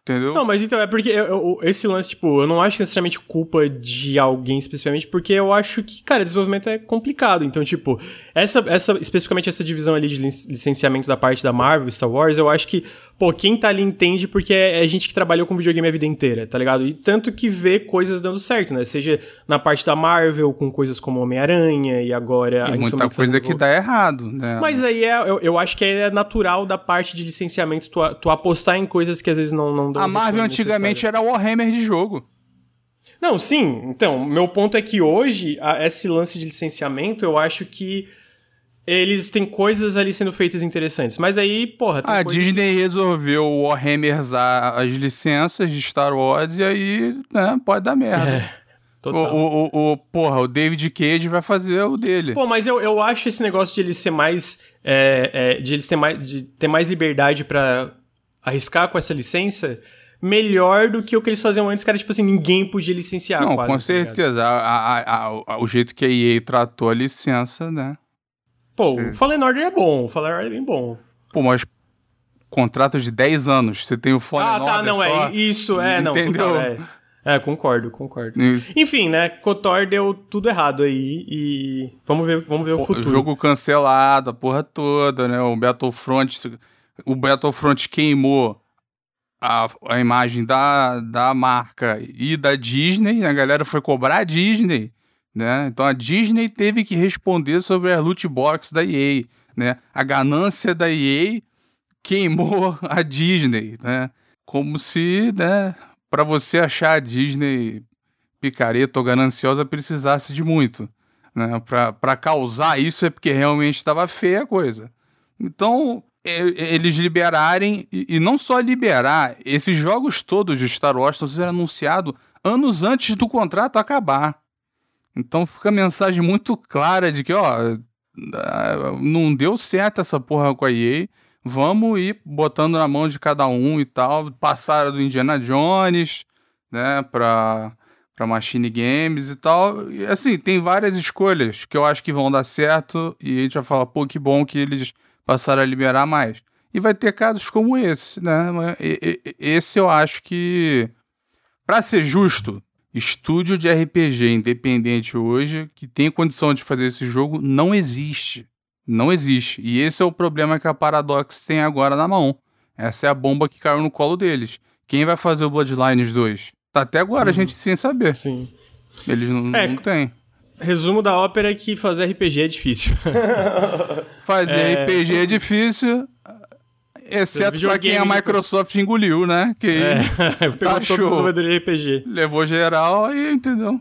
Entendeu? Não, mas então, é porque eu, eu, esse lance, tipo, eu não acho necessariamente culpa de alguém especificamente, porque eu acho que, cara, desenvolvimento é complicado. Então, tipo, essa, essa especificamente essa divisão ali de licenciamento da parte da Marvel, Star Wars, eu acho que pô, quem tá ali entende porque é, é, gente que trabalhou com videogame a vida inteira, tá ligado? E tanto que vê coisas dando certo, né? Seja na parte da Marvel, com coisas como Homem-Aranha e agora... E muita coisa que dá errado, né? Mas aí é, eu, eu, acho que é natural da parte de licenciamento tu, tu apostar em coisas que às vezes não, não dão... A Marvel antigamente era Warhammer de jogo. Não, sim. Então, meu ponto é que hoje, a, esse lance de licenciamento, eu acho que eles têm coisas ali sendo feitas interessantes. Mas aí, porra. a Disney que... resolveu Warhammerzar as licenças de Star Wars e aí, né, pode dar merda. É. O, o, o, o, porra, o David Cage vai fazer o dele. Pô, mas eu, eu acho esse negócio de ele ser mais. É, é, de eles ter mais, de ter mais liberdade para arriscar com essa licença melhor do que o que eles faziam antes, que era tipo assim, ninguém podia licenciar. Não, quase, com tá certeza. a, a, a, o jeito que a EA tratou a licença, né? Pô, o Fallen Order é bom, o Fallen Order é bem bom. Pô, mas contrato de 10 anos, você tem o Fallen ah, Order Ah, tá, não, é só... é isso, é, não. Entendeu? é. é, concordo, concordo. Isso. Enfim, né, Kotor deu tudo errado aí e vamos ver, vamos ver o futuro. Jogo cancelado, a porra toda, né, o Battlefront, o Battlefront queimou a, a imagem da, da marca e da Disney, a galera foi cobrar a Disney né? Então a Disney teve que responder sobre a loot box da EA, né? A ganância da EA queimou a Disney, né? Como se, né, para você achar a Disney picareta ou gananciosa precisasse de muito, né? Para causar isso é porque realmente estava feia a coisa. Então, eles liberarem, e não só liberar, esses jogos todos de Star Wars estão sendo anunciados anos antes do contrato acabar. Então fica a mensagem muito clara de que, ó, não deu certo essa porra com a EA. Vamos ir botando na mão de cada um e tal. Passaram do Indiana Jones, né, pra, pra Machine Games e tal. E assim, tem várias escolhas que eu acho que vão dar certo. E a gente vai falar, pô, que bom que eles passaram a liberar mais. E vai ter casos como esse, né? Esse eu acho que, para ser justo, Estúdio de RPG independente hoje que tem condição de fazer esse jogo não existe. Não existe. E esse é o problema que a Paradox tem agora na mão. Essa é a bomba que caiu no colo deles. Quem vai fazer o Bloodlines 2? Tá até agora uhum. a gente sem saber. Sim. Eles não, é, não têm. Resumo da ópera é que fazer RPG é difícil. fazer é... RPG é difícil. Exceto pra quem a Microsoft engoliu, né? Que é, tá show. de RPG. Levou geral e entendeu?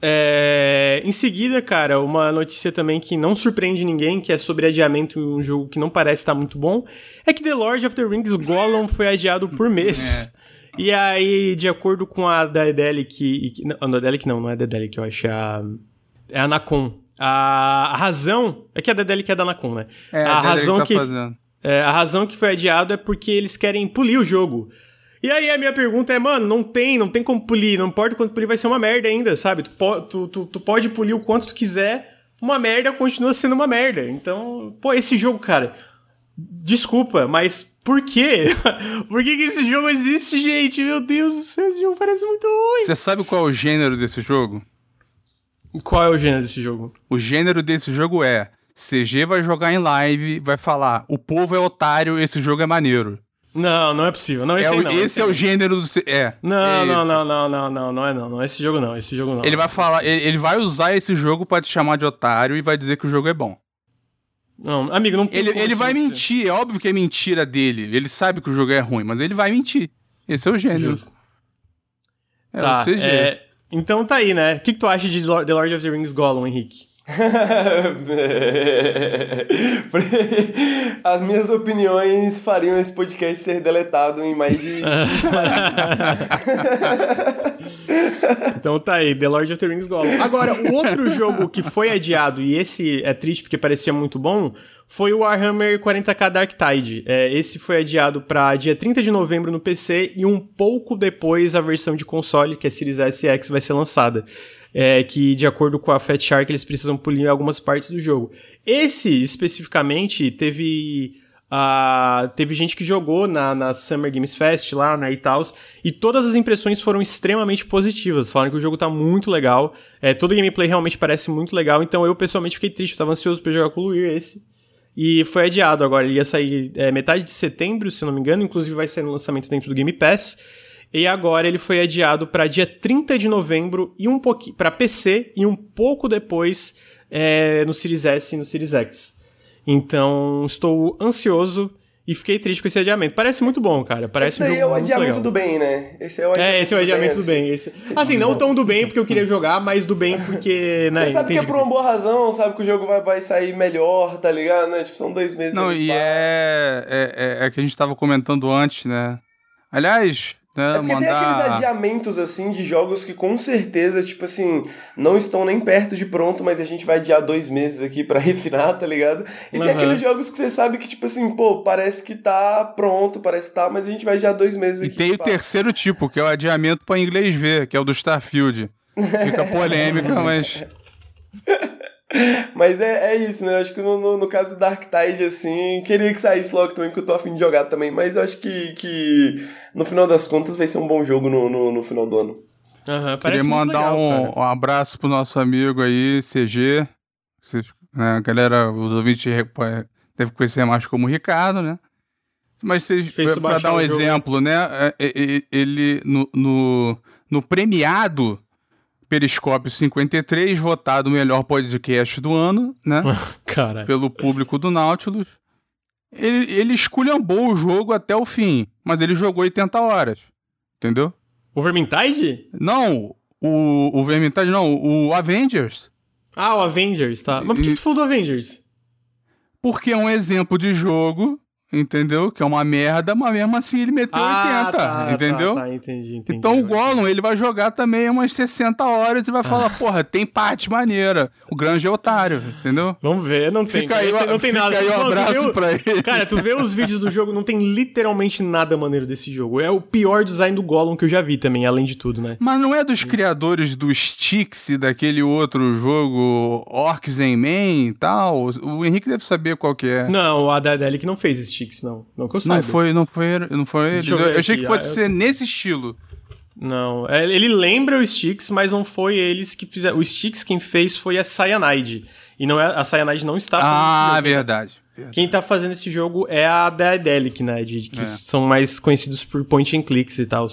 É, em seguida, cara, uma notícia também que não surpreende ninguém, que é sobre adiamento em um jogo que não parece estar muito bom, é que The Lord of the Rings Gollum foi adiado por mês. É. E aí, de acordo com a Daedalic, não, a Daedalic não, não é a Daedalic, eu acho, é a, é a Nacon. A, a razão, é que a Daedalic é da Nacon, né? É, a, a razão tá que... Fazendo é, a razão que foi adiado é porque eles querem polir o jogo. E aí a minha pergunta é, mano, não tem, não tem como polir, não importa quanto polir, vai ser uma merda ainda, sabe? Tu, tu, tu, tu pode polir o quanto tu quiser, uma merda continua sendo uma merda. Então, pô, esse jogo, cara, desculpa, mas por quê? por que, que esse jogo existe, gente? Meu Deus do céu, esse jogo parece muito ruim. Você sabe qual é o gênero desse jogo? Qual é o gênero desse jogo? O gênero desse jogo é CG vai jogar em live, vai falar: o povo é otário, esse jogo é maneiro. Não, não é possível. Não, esse, é, não, esse, esse é o gênero do. É. Não, é não, não, não, não, não, não é não. Não é esse jogo, não. Esse jogo não. Ele vai falar, ele, ele vai usar esse jogo para te chamar de otário e vai dizer que o jogo é bom. Não, amigo, não Ele, ele vai mentir, é óbvio que é mentira dele. Ele sabe que o jogo é ruim, mas ele vai mentir. Esse é o gênero. Justo. É tá, o CG. É... Então tá aí, né? O que, que tu acha de The Lord of the Rings Gollum, Henrique? As minhas opiniões fariam esse podcast ser deletado em mais de 15 Então tá aí, The Lord of the Rings Gollum. Agora, o outro jogo que foi adiado, e esse é triste porque parecia muito bom, foi o Warhammer 40k Dark Tide. É, esse foi adiado para dia 30 de novembro no PC e um pouco depois a versão de console, que é Series S e X, vai ser lançada. É, que, de acordo com a Fat Shark, eles precisam polir algumas partes do jogo. Esse, especificamente, teve Uh, teve gente que jogou na, na Summer Games Fest lá, né, e tal, e todas as impressões foram extremamente positivas. Falaram que o jogo tá muito legal, é, toda a gameplay realmente parece muito legal, então eu pessoalmente fiquei triste, eu tava ansioso pra jogar com o Luir esse. E foi adiado agora, ele ia sair é, metade de setembro, se não me engano, inclusive vai sair no lançamento dentro do Game Pass. E agora ele foi adiado para dia 30 de novembro e um pouquinho para PC e um pouco depois é, no Series S e no Series X. Então, estou ansioso e fiquei triste com esse adiamento. Parece muito bom, cara. Parece esse um é o adiamento do bem, né? Esse é o adiamento, é, esse é o adiamento do bem. Do bem. Esse... Assim, não tão do bem porque eu queria jogar, mas do bem porque. Né, Você sabe que é por uma boa razão, sabe que o jogo vai, vai sair melhor, tá ligado? Né? Tipo, são dois meses. Não, e é, é, é, é que a gente tava comentando antes, né? Aliás, é porque mandar... tem aqueles adiamentos, assim, de jogos que com certeza, tipo assim, não estão nem perto de pronto, mas a gente vai adiar dois meses aqui para refinar, tá ligado? E uhum. tem aqueles jogos que você sabe que, tipo assim, pô, parece que tá pronto, parece que tá, mas a gente vai adiar dois meses aqui. E tem o terceiro tipo, que é o adiamento para inglês ver, que é o do Starfield. Fica polêmica, mas... Mas é, é isso, né? Eu acho que no, no, no, caso do Dark Tide, assim, queria que saísse logo também, porque eu tô afim de jogar também. Mas eu acho que, que no final das contas vai ser um bom jogo no, no, no final do ano. Uhum, Queria mandar legal, um, um, abraço pro nosso amigo aí, CG. né, a galera, os ouvintes devem conhecer mais como Ricardo, né? Mas vocês, pra dar um exemplo, né? É, é, é, ele, no, no, no premiado Periscópio 53, votado o melhor podcast do ano, né? Cara. Pelo público do Nautilus. Ele, ele esculhambou o jogo até o fim, mas ele jogou 80 horas. Entendeu? O Vermintide? Não, o, o Vermintide não, o Avengers. Ah, o Avengers, tá. Mas por que tu falou do Avengers? Porque é um exemplo de jogo entendeu? Que é uma merda, mas mesmo assim ele meteu ah, 80, tá, entendeu? Tá, tá, entendi, entendi, então o Gollum, ele vai jogar também umas 60 horas e vai falar, ah. porra, tem parte maneira. O grande é otário, entendeu? Vamos ver, não tem. Fica aí, não tem fica nada. aí um abraço pra ele. Cara, tu vê os vídeos do jogo, não tem literalmente nada maneiro desse jogo. É o pior design do Gollum que eu já vi também, além de tudo, né? Mas não é dos criadores do Styx, daquele outro jogo Orcs and Man e tal? O Henrique deve saber qual que é. Não, a Daedalic não fez esse Não. Não que eu saiba. Não foi, não foi, não foi. Eu, eu achei que fosse ah, ser eu... nesse estilo. Não, é, ele lembra o Sticks, mas não foi eles que fizeram. O Sticks quem fez foi a Cyanide. E não é, a Cyanide não está fazendo Ah, jogo, verdade, verdade. Quem está fazendo esse jogo é a Daedalic, né? De, que é. são mais conhecidos por point and clicks e tal.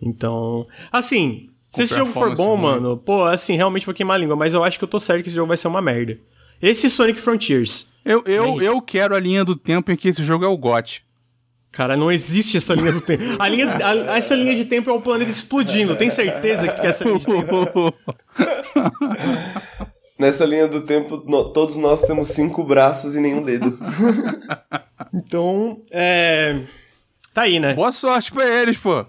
Então, assim, se esse jogo for bom, mano, pô, assim, realmente vou queimar a língua, mas eu acho que eu tô certo que esse jogo vai ser uma merda. Esse Sonic Frontiers eu, eu, eu quero a linha do tempo em que esse jogo é o GOT. Cara, não existe essa linha do tempo. A linha, a, essa linha de tempo é o planeta explodindo. Tem certeza que tu quer essa linha de tempo? Nessa linha do tempo, no, todos nós temos cinco braços e nenhum dedo. então, é. Tá aí, né? Boa sorte pra eles, pô.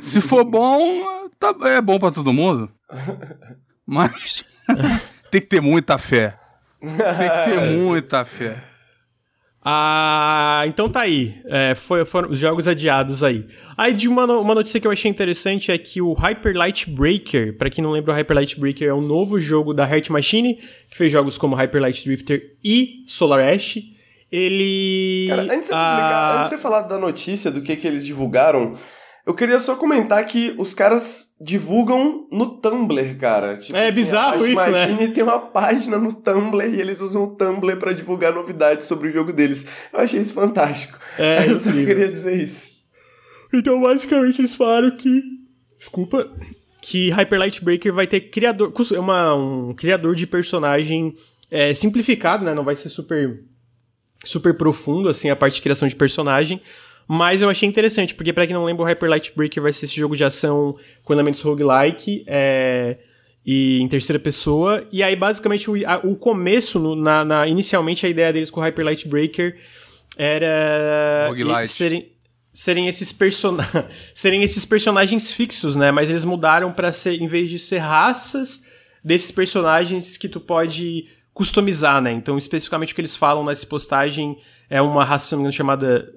Se for bom, tá, é bom pra todo mundo. Mas tem que ter muita fé. Tem que ter muita fé. Ah, então tá aí. É, foi, foram os jogos adiados aí. Aí de uma, uma notícia que eu achei interessante é que o Hyper Light Breaker, para quem não lembra, o Hyper Light Breaker é um novo jogo da Heart Machine, que fez jogos como Hyper Light Drifter e Solar Ash. Ele. Cara, antes de, você ah... antes de você falar da notícia, do que, que eles divulgaram, eu queria só comentar que os caras divulgam no Tumblr, cara. Tipo, é assim, bizarro isso, né? Imagine tem uma página no Tumblr e eles usam o Tumblr para divulgar novidades sobre o jogo deles. Eu achei isso fantástico. É, eu só queria dizer isso. Então, basicamente, eles falaram que. Desculpa. Que Hyper Light Breaker vai ter criador. Uma, um criador de personagem é, simplificado, né? Não vai ser super. Super profundo, assim, a parte de criação de personagem mas eu achei interessante, porque para quem não lembra, o Hyper Light Breaker vai ser esse jogo de ação com elementos roguelike. É... e em terceira pessoa. E aí, basicamente, o, a, o começo, no, na, na, inicialmente, a ideia deles com o Hyper Light Breaker era serem, serem, esses person... serem esses personagens fixos, né? Mas eles mudaram para ser, em vez de ser raças desses personagens que tu pode customizar, né? Então, especificamente o que eles falam nessa postagem é uma raça, chamada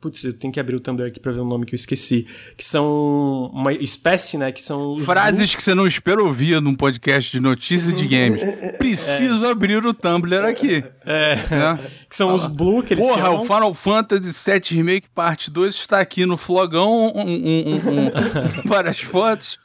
Putz, eu tenho que abrir o Tumblr aqui pra ver o nome que eu esqueci. Que são uma espécie, né? Que são. Frases que você não espera ouvir num podcast de notícias de games. Preciso é. abrir o Tumblr aqui. É. é. Que são os Blue que eles Porra, chamam. o Final Fantasy VII Remake Parte 2 está aqui no flogão. Um, um, um, várias fotos.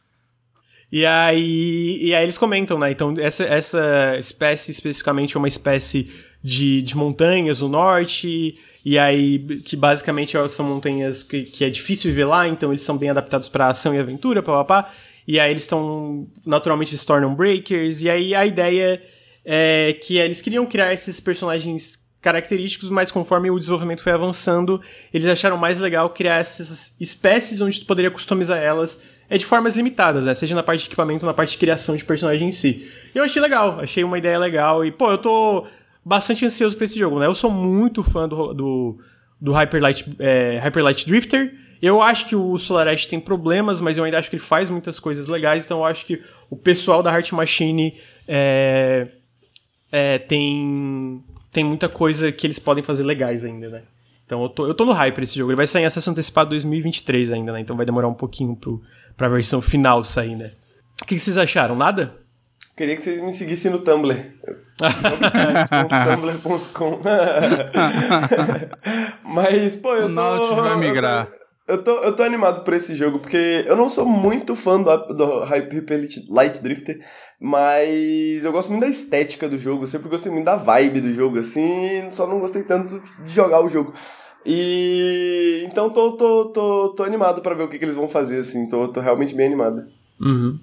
E aí, e aí eles comentam, né? Então, essa, essa espécie especificamente é uma espécie de, de montanhas no norte e aí, que basicamente são montanhas que, que é difícil viver lá, então eles são bem adaptados para ação e aventura, papapá. E aí eles estão. Naturalmente se tornam breakers. E aí a ideia é que eles queriam criar esses personagens característicos, mas conforme o desenvolvimento foi avançando, eles acharam mais legal criar essas espécies onde tu poderia customizar elas é de formas limitadas, né? Seja na parte de equipamento na parte de criação de personagem em si. Eu achei legal, achei uma ideia legal. E, pô, eu tô bastante ansioso pra esse jogo, né? Eu sou muito fã do, do, do Hyper, Light, é, Hyper Light Drifter. Eu acho que o Solar Ash tem problemas, mas eu ainda acho que ele faz muitas coisas legais, então eu acho que o pessoal da Heart Machine é, é, tem, tem muita coisa que eles podem fazer legais ainda, né? Então eu tô, eu tô no hype esse jogo. Ele vai sair em acesso antecipado 2023 ainda, né? Então vai demorar um pouquinho pro, pra versão final sair, né? O que, que vocês acharam? Nada? Queria que vocês me seguissem no Tumblr. Tumblr.com Mas, pô, eu tô... vai migrar. Eu tô, eu tô animado por esse jogo, porque eu não sou muito fã do, do Hyper Light Drifter, mas eu gosto muito da estética do jogo, eu sempre gostei muito da vibe do jogo, assim, só não gostei tanto de jogar o jogo. E então tô, tô, tô, tô animado para ver o que, que eles vão fazer, assim, tô, tô realmente bem animado. Uhum.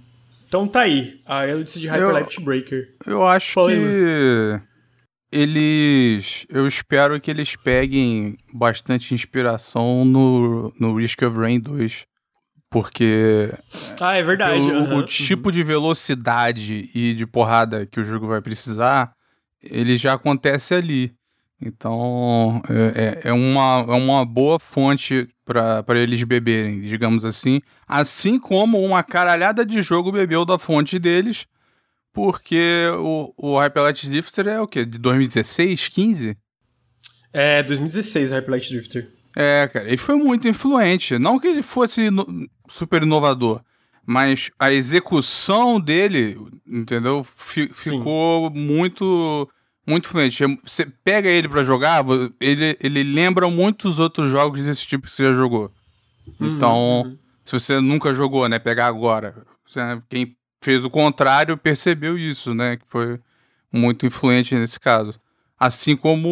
Então tá aí, a Elite de Hyper Light Breaker. Eu acho que eles. Eu espero que eles peguem bastante inspiração no, no Risk of Rain 2. Porque. Ah, é verdade. O, uhum. o tipo de velocidade e de porrada que o jogo vai precisar, ele já acontece ali. Então, é, é, é uma, é uma boa fonte para eles beberem, digamos assim. Assim como uma caralhada de jogo bebeu da fonte deles, porque o, o Hyperlight Drifter é o quê? De 2016, 15? É, 2016 o Hyperlight Drifter. É, cara, ele foi muito influente. Não que ele fosse no, super inovador, mas a execução dele, entendeu? F ficou muito muito fluente. Você pega ele para jogar, ele, ele lembra muitos outros jogos desse tipo que você já jogou. Uhum, então, uhum. se você nunca jogou, né, pegar agora. Quem fez o contrário percebeu isso, né, que foi muito influente nesse caso. Assim como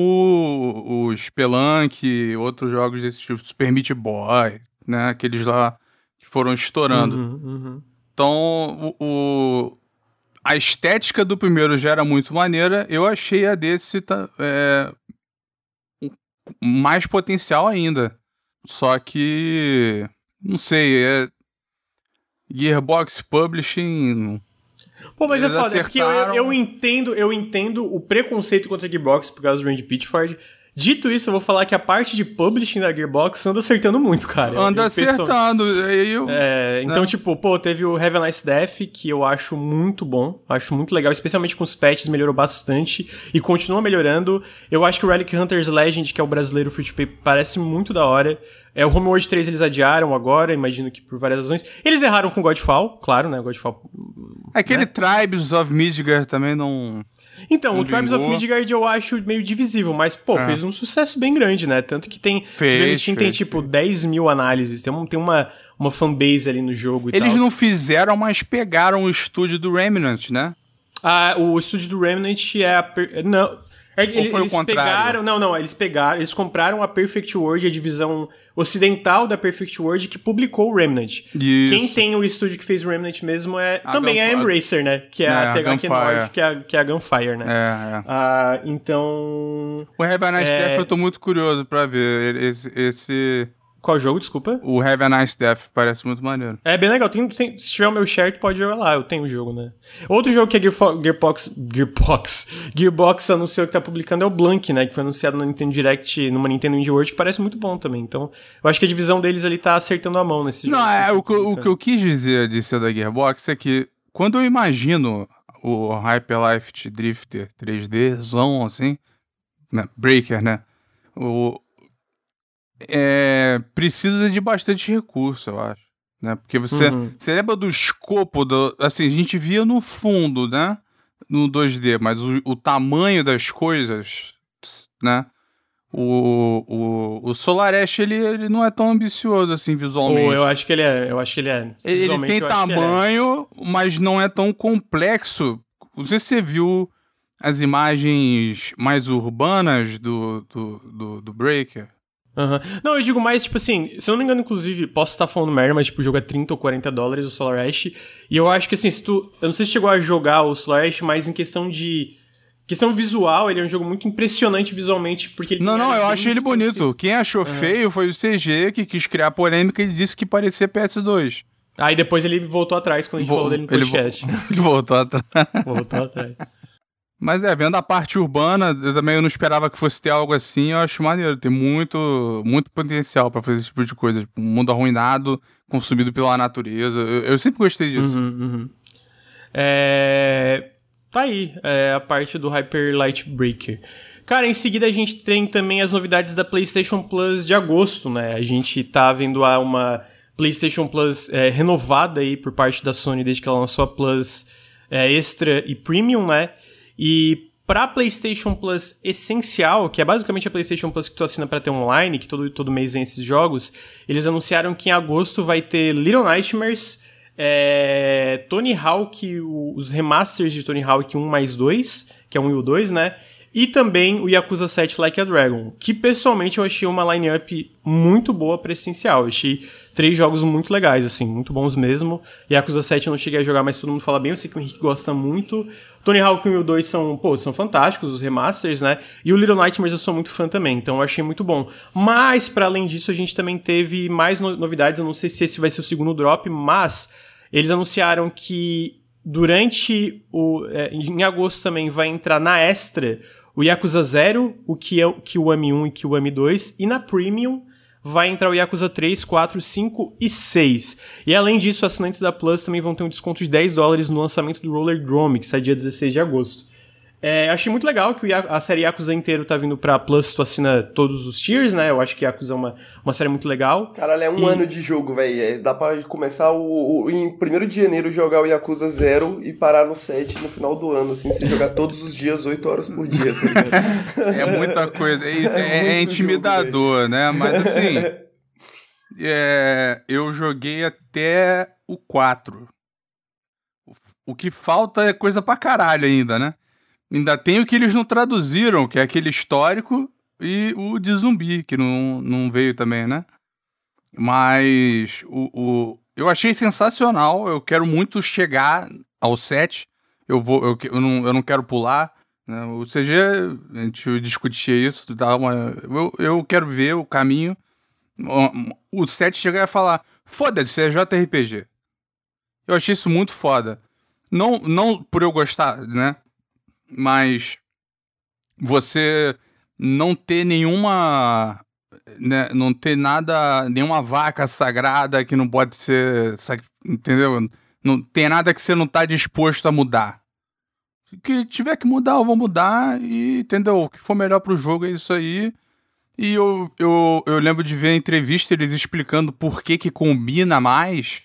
o Spelunk, outros jogos desse tipo, Super Meat Boy, né, aqueles lá que foram estourando. Uhum, uhum. então, o, o a estética do primeiro já era muito maneira, eu achei a desse é, mais potencial ainda. Só que. Não sei, é. Gearbox Publishing. Pô, mas é foda, acertaram... é porque eu, eu, entendo, eu entendo o preconceito contra Gearbox por causa do Randy Pitchford. Dito isso, eu vou falar que a parte de publishing da Gearbox anda acertando muito, cara. Anda acertando. Eu, é, então, né? tipo, pô, teve o Have a Nice Death, que eu acho muito bom. Acho muito legal, especialmente com os patches, melhorou bastante e continua melhorando. Eu acho que o Relic Hunters Legend, que é o brasileiro free to play, parece muito da hora. É, o Homeworld 3 eles adiaram agora, imagino que por várias razões. Eles erraram com Godfall, claro, né? Godfall. Aquele né? Tribes of Midgard também não. Então, o Tribes of Midgard eu acho meio divisível, mas, pô, é. fez um sucesso bem grande, né? Tanto que tem. Fez, tem, tipo, 10 mil análises, tem, um, tem uma, uma fanbase ali no jogo e Eles tal. não fizeram, mas pegaram o estúdio do Remnant, né? Ah, o estúdio do Remnant é a. Per... Não. É, eles, foi o contrário? Pegaram, não, não, eles pegaram, eles compraram a Perfect World, a divisão ocidental da Perfect World, que publicou o Remnant. Isso. Quem tem o estúdio que fez o Remnant mesmo é a também é a Embracer, né? Que é, é a THQ North, que é que é a Gunfire, né? É, é. Ah, então... O Have a Nice é... Death eu tô muito curioso pra ver esse... esse... Qual jogo, desculpa? O Have a Nice Death parece muito maneiro. É bem legal. Tem, tem, se tiver o meu share, tu pode jogar lá. Eu tenho o jogo, né? Outro jogo que a Gearfo Gearbox, Gearbox, Gearbox anunciou que tá publicando é o Blank, né? Que foi anunciado no Nintendo Direct, numa Nintendo Indie World, que parece muito bom também. Então, eu acho que a divisão deles ali tá acertando a mão nesse Não, jogo. é, o, que eu- o que eu quis dizer de ser da Gearbox é que quando eu imagino o Hyperlight Drifter 3Dzão, assim, né, Breaker, né? O, é, precisa de bastante recurso, eu acho. Né? Porque você, Uhum. você lembra do escopo, do, assim, a gente via no fundo, né? No 2D, mas o, o tamanho das coisas, né? O, o, o Solar Ash, ele, ele não é tão ambicioso assim visualmente. Ou eu acho que ele é. Eu acho que ele é. Ele, ele tem é. tamanho, mas não é tão complexo. Não sei se você viu as imagens mais urbanas do, do, do, do Breaker. Aham. Não, eu digo mais, tipo assim, se eu não me engano, inclusive, posso estar falando merda, mas tipo, o jogo é 30 ou 40 dólares o Solar Ash. E eu acho que assim, se tu. Eu não sei se chegou a jogar o Solar Ash, mas em questão de. Questão visual, ele é um jogo muito impressionante visualmente, porque ele Não, não, eu acho ele bonito. Quem achou feio foi o CG, que quis criar polêmica e disse que parecia PS2. Aí depois ele voltou atrás quando a gente Vo- falou dele no ele vo- podcast. Ele voltou atrás. voltou atrás. Mas é, vendo a parte urbana, eu também eu não esperava que fosse ter algo assim, eu acho maneiro. Tem muito, muito potencial pra fazer esse tipo de coisa. Tipo, um mundo arruinado, consumido pela natureza. Eu, eu sempre gostei disso. Uhum, uhum. É... Tá aí, é a parte do Hyper Light Breaker. Cara, em seguida a gente tem também as novidades da PlayStation Plus de agosto, né? A gente tá vendo uma PlayStation Plus é, renovada aí por parte da Sony desde que ela lançou a Plus é, Extra e Premium, né? E pra PlayStation Plus essencial, que é basicamente a PlayStation Plus que tu assina pra ter online, que todo, todo mês vem esses jogos, eles anunciaram que em agosto vai ter Little Nightmares, é, Tony Hawk, os remasters de Tony Hawk 1 mais 2, que é o 1 e o 2, né? E também o Yakuza 7 Like a Dragon, que pessoalmente eu achei uma line-up muito boa pra essencial. Eu achei três jogos muito legais, assim, muito bons mesmo. Yakuza 7 eu não cheguei a jogar, mas todo mundo fala bem, eu sei que o Henrique gosta muito. Tony Hawk 1 e o 2 são, pô, são fantásticos, os remasters, né? E o Little Nightmares eu sou muito fã também, então eu achei muito bom. Mas, para além disso, a gente também teve mais no- novidades, eu não sei se esse vai ser o segundo drop, mas eles anunciaram que durante o. é, em agosto também vai entrar na Extra o Yakuza 0, o Kiwami 1 e Kiwami 2, e na Premium vai entrar o Yakuza 3, 4, 5 e 6. E além disso, assinantes da Plus também vão ter um desconto de 10 dólares no lançamento do Roller Drome, que sai dia 16 de agosto. É, achei muito legal que a série Yakuza inteiro tá vindo pra Plus, tu assina todos os tiers, né? Eu acho que Yakuza é uma, uma série muito legal. Caralho, é um E- ano de jogo, velho. Dá pra começar o, o- em 1 de janeiro jogar o Yakuza 0 e parar no 7 no final do ano, assim, você jogar todos os dias, 8 horas por dia, tá ligado? É muita coisa. É, isso, É é- é intimidador, né? Mas assim. é, eu joguei até o 4. O- O que falta é coisa pra caralho ainda, né? Ainda tem o que eles não traduziram, que é aquele histórico, e o de zumbi, que não, não veio também, né? Mas o, o, eu achei sensacional. Eu quero muito chegar ao 7. Eu, vou, eu, eu, não, eu não quero pular. né? O CG, a gente discutia isso. Dá uma, eu, eu quero ver o caminho. O, 7 chegar e falar: foda-se, é JRPG. Eu achei isso muito foda. Não, não por eu gostar, né? Mas você não ter nenhuma. Né, não ter nada. Nenhuma vaca sagrada que não pode ser. Entendeu? Não tem nada que você não tá disposto a mudar. O que tiver que mudar, eu vou mudar. E, entendeu? O que for melhor pro jogo é isso aí. E eu, eu, eu lembro de ver a entrevista eles explicando por que que combina mais.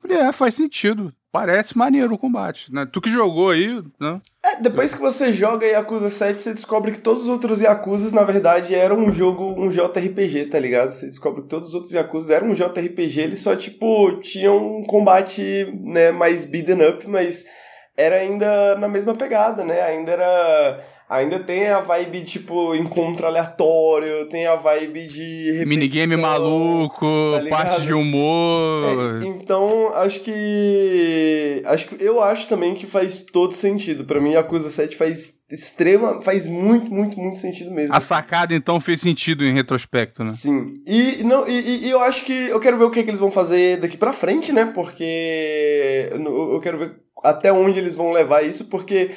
Falei, é, faz sentido. Parece maneiro o combate, né? Tu que jogou aí, né? É, depois que você joga Yakuza 7, você descobre que todos os outros Yakuzas, na verdade, eram um jogo, um JRPG, tá ligado? Você descobre que todos os outros Yakuzas eram um JRPG, eles só, tipo, tinham um combate, né, mais beaten up, mas era ainda na mesma pegada, né? Ainda era Ainda tem a vibe, tipo, encontro aleatório, tem a vibe de repetição, Minigame maluco, tá parte de humor. É, então, acho que. Acho que eu acho também que faz todo sentido. Pra mim, Yakuza 7 faz extrema. faz muito, muito, muito sentido mesmo. A sacada, então, fez sentido em retrospecto, né? Sim. E, não, e, e- eu acho que. Eu quero ver o que, é que eles vão fazer daqui pra frente, né? Porque. Eu quero ver até onde eles vão levar isso, porque.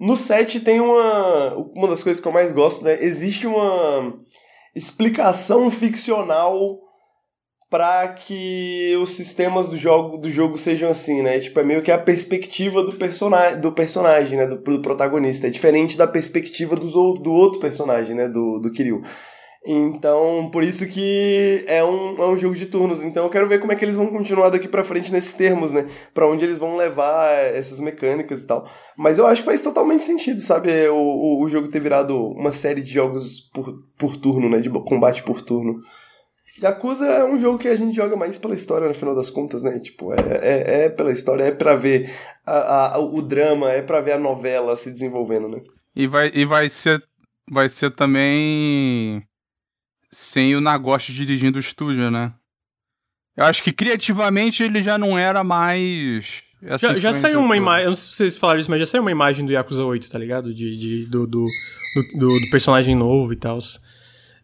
No 7 tem uma. Uma das coisas que eu mais gosto, né? Existe uma explicação ficcional para que os sistemas do jogo, do jogo sejam assim, né? Tipo, é meio que a perspectiva do, persona do personagem, né? Do, do protagonista. É diferente da perspectiva ou- do outro personagem, né? Do, do Kiryu. Então, por isso que é um, é um jogo de turnos. Então, eu quero ver como é que eles vão continuar daqui pra frente nesses termos, né? Pra onde eles vão levar essas mecânicas e tal. Mas eu acho que faz totalmente sentido, sabe? O, o, o jogo ter virado uma série de jogos por, por turno, né? De combate por turno. Yakuza é um jogo que a gente joga mais pela história, no final das contas, né? Tipo, é, é, é pela história, é pra ver a, a- o drama, é pra ver a novela se desenvolvendo, né? E vai, e vai ser. Vai ser também. Sem o Nagoshi dirigindo o estúdio, né? Eu acho que criativamente ele já não era mais. Já, já saiu uma imagem, eu não sei se vocês falaram isso, mas já saiu uma imagem do Yakuza 8, tá ligado? De, de- do, do, do, do- personagem novo e tal.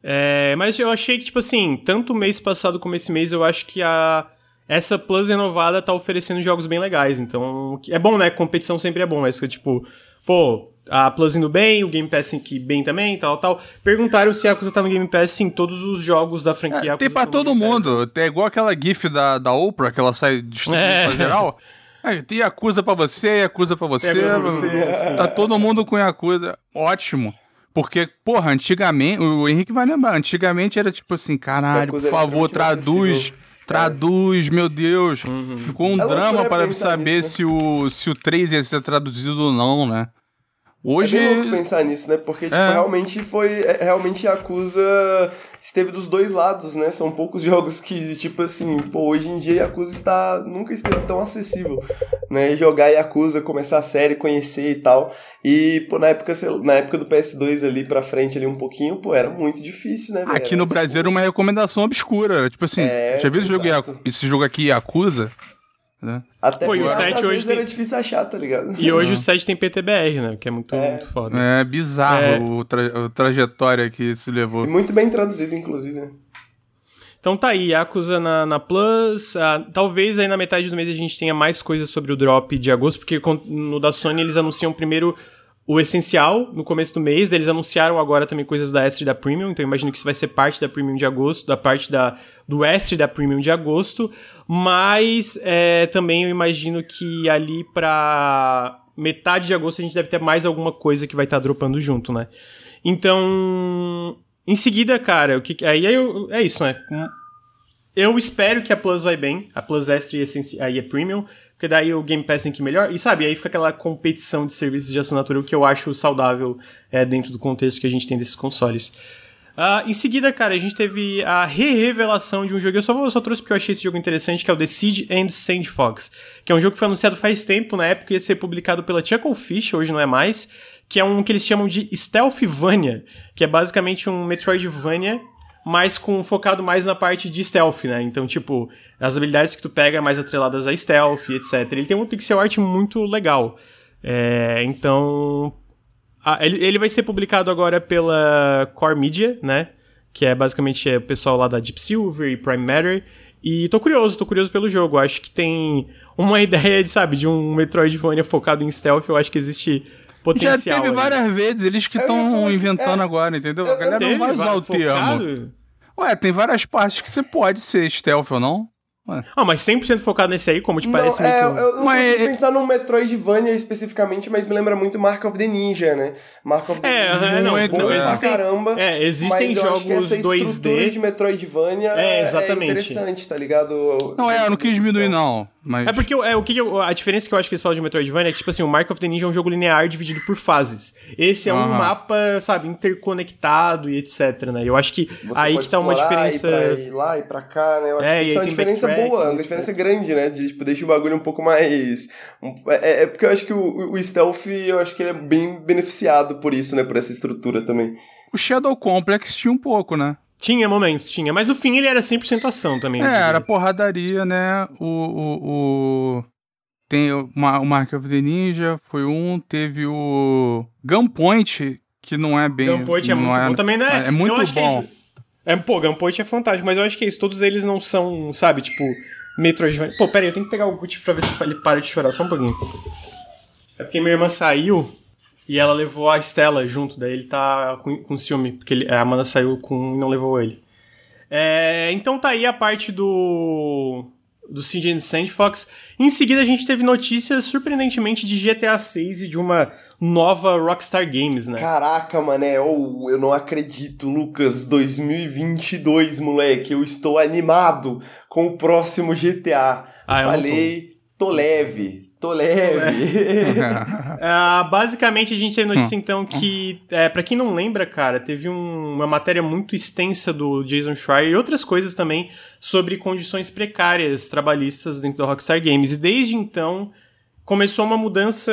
É, mas eu achei que, tipo assim, tanto o mês passado como esse mês, eu acho que a essa Plus renovada tá oferecendo jogos bem legais. Então, é bom, né? Competição sempre é bom, mas que, tipo, pô, a Plus indo bem, o Game Pass aqui bem também, tal, tal. Perguntaram se a Yakuza tá no Game Pass, sim, todos os jogos da franquia É, tem pra todo mundo. É igual aquela gif da, da Oprah, que ela sai distribuindo É. pra geral. É, tem Yakuza pra você, Yakuza pra você. Pra você, Tá todo mundo com Yakuza. Ótimo. Porque, porra, antigamente, o Henrique vai lembrar, antigamente era tipo assim, caralho, por favor, traduz, traduz, meu Deus. Ficou um É drama para saber nisso, né? se, o, se o 3 ia ser traduzido ou não, né? Hoje. É louco pensar nisso, né? Porque, tipo, É. realmente foi. é, Realmente Yakuza esteve dos dois lados, né? São poucos jogos que, tipo assim, pô, hoje em dia Yakuza está. nunca esteve tão acessível. Né? Jogar Yakuza, começar a série, conhecer e tal. E, pô, na época, na época do PS2 ali pra frente, ali um pouquinho, pô, era muito difícil, né? velho? Aqui no Era, Brasil era uma recomendação obscura. era Tipo assim, É, já viu esse jogo, esse jogo aqui, Yakuza? Né? Até Pô, e o porque, sete às hoje vezes tem- era difícil achar, tá ligado? E hoje o 7 tem PTBR, né? Que é muito, É. muito foda. É bizarro É. O tra- a trajetória que isso levou. E muito bem traduzido, inclusive, né? Então tá aí, Yakuza na, na Plus. ah, talvez aí na metade do mês a gente tenha mais coisas sobre o drop de agosto, porque no da Sony eles anunciam primeiro o essencial no começo do mês, eles anunciaram agora também coisas da Extra e da Premium, então imagino que isso vai ser parte da Premium de agosto, da parte da, do Extra e da Premium de agosto, mas é, também eu imagino que ali pra metade de agosto a gente deve ter mais alguma coisa que vai estar dropando junto, né? Então, em seguida, cara, o que aí é, isso, né? Eu espero que a Plus vai bem, a Plus Extra e essenci- aí é Premium, porque daí o Game Pass tem que ir melhor. E sabe, aí fica aquela competição de serviços de assinatura, o que eu acho saudável é, dentro do contexto que a gente tem desses consoles. Ah, em seguida, cara, a gente teve a re-revelação de um jogo. Eu só, eu só trouxe porque eu achei esse jogo interessante, que é o The Siege and Sandfox. Que é um jogo que foi anunciado faz tempo, na época ia ser publicado pela Chucklefish, hoje não é mais. Que é um que eles chamam de Stealthvania, que é basicamente um Metroidvania mas com focado mais na parte de stealth, né? Então, tipo, as habilidades que tu pega mais atreladas a stealth, etc. Ele tem um pixel art muito legal. É, então, a- ele, ele vai ser publicado agora pela Core Media, né? Que é basicamente é, o pessoal lá da Deep Silver e Prime Matter. E tô curioso, tô curioso pelo jogo. Acho que tem uma ideia de, sabe, de um Metroidvania focado em stealth. Eu acho que existe Já potencial. teve ali. várias vezes, eles que Eu estão inventando é. agora, entendeu? Eu- A galera Teve não vai usar o termo. focado? Ué, tem várias partes que você pode ser stealth ou não. Ué. Ah, mas 100% focado nesse aí, como te Não, parece é, muito... eu não Mas consigo é- pensar num Metroidvania especificamente, mas me lembra muito Mark of the Ninja, né? Mark of the É, Ninja é, não, Muito, é. pra existem- caramba. é, existem mas eu acho que jogos essa estrutura 2D. de Metroidvania É, é, exatamente. interessante, tá ligado? Não, é, eu não quis diminuir, não. Mas... É porque é, o que eu, a diferença que eu acho que eles falam de Metroidvania é que, tipo assim, o Mark of the Ninja é um jogo linear dividido por fases. Esse é um Aham. mapa, sabe, interconectado e etc, né? Eu acho que Você aí que tá uma diferença. Ir, pra, ir lá e pra cá, né? Eu acho É, que e isso é uma diferença boa, uma etc. diferença grande, né? De, tipo, deixa o bagulho um pouco mais... um- é, é porque eu acho que o, o stealth, eu acho que ele é bem beneficiado por isso, né? Por essa estrutura também. O Shadow Complex tinha um pouco, né? Tinha momentos, tinha. Mas no fim ele era 100% ação também. É, era porradaria, né? O. o, o... Tem o, Ma- o Mark of the Ninja, foi um. Teve o. Gunpoint, que não é bem. Gunpoint é muito bom também, né? É muito Eu acho que bom. eles- É, pô, Gunpoint é fantástico, mas eu acho que é isso. Todos eles não são, sabe, tipo, Metroidvania. Pô, pera aí, eu tenho que pegar o Gucci pra ver se ele para de chorar, só um pouquinho. É porque minha irmã saiu e ela levou a Estela junto, daí ele tá com, com ciúme, porque ele- a Amanda saiu com e não levou ele. É, então tá aí a parte do do Cindy and Sandfox. Em seguida a gente teve notícias surpreendentemente de GTA 6 e de uma nova Rockstar Games, né? Caraca, mané, oh, eu não acredito, Lucas, 2022, moleque, eu estou animado com o próximo GTA. Ah, eu. Falei, tô leve, tô leve. Ah, basicamente, a gente teve notícia então que, é, para quem não lembra, cara, teve um- uma matéria muito extensa do Jason Schreier e outras coisas também sobre condições precárias trabalhistas dentro da Rockstar Games. E desde então começou uma mudança,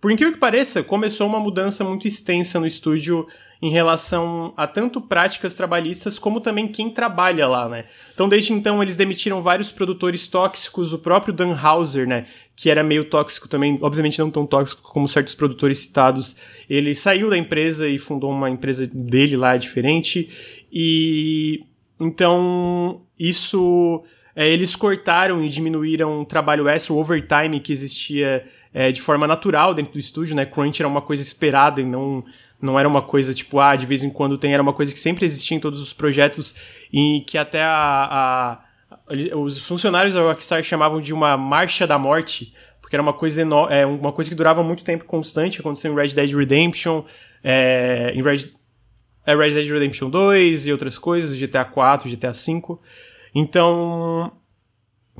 por incrível que pareça, começou uma mudança muito extensa no estúdio em relação a tanto práticas trabalhistas como também quem trabalha lá, né? Então, desde então, eles demitiram vários produtores tóxicos, o próprio Dan Hauser, né? Que era meio tóxico também, obviamente não tão tóxico como certos produtores citados. Ele saiu da empresa e fundou uma empresa dele lá diferente. E então isso é, eles cortaram e diminuíram o trabalho extra, o overtime que existia é, de forma natural dentro do estúdio, né? Crunch era uma coisa esperada e não não era uma coisa tipo, ah, de vez em quando tem, era uma coisa que sempre existia em todos os projetos e que até a, a- os funcionários da Rockstar chamavam de uma marcha da morte, porque era uma coisa, é, uma coisa que durava muito tempo constante, aconteceu em Red Dead Redemption, é, em Red, é, Red Dead Redemption 2 e outras coisas, GTA 4, GTA 5. Então,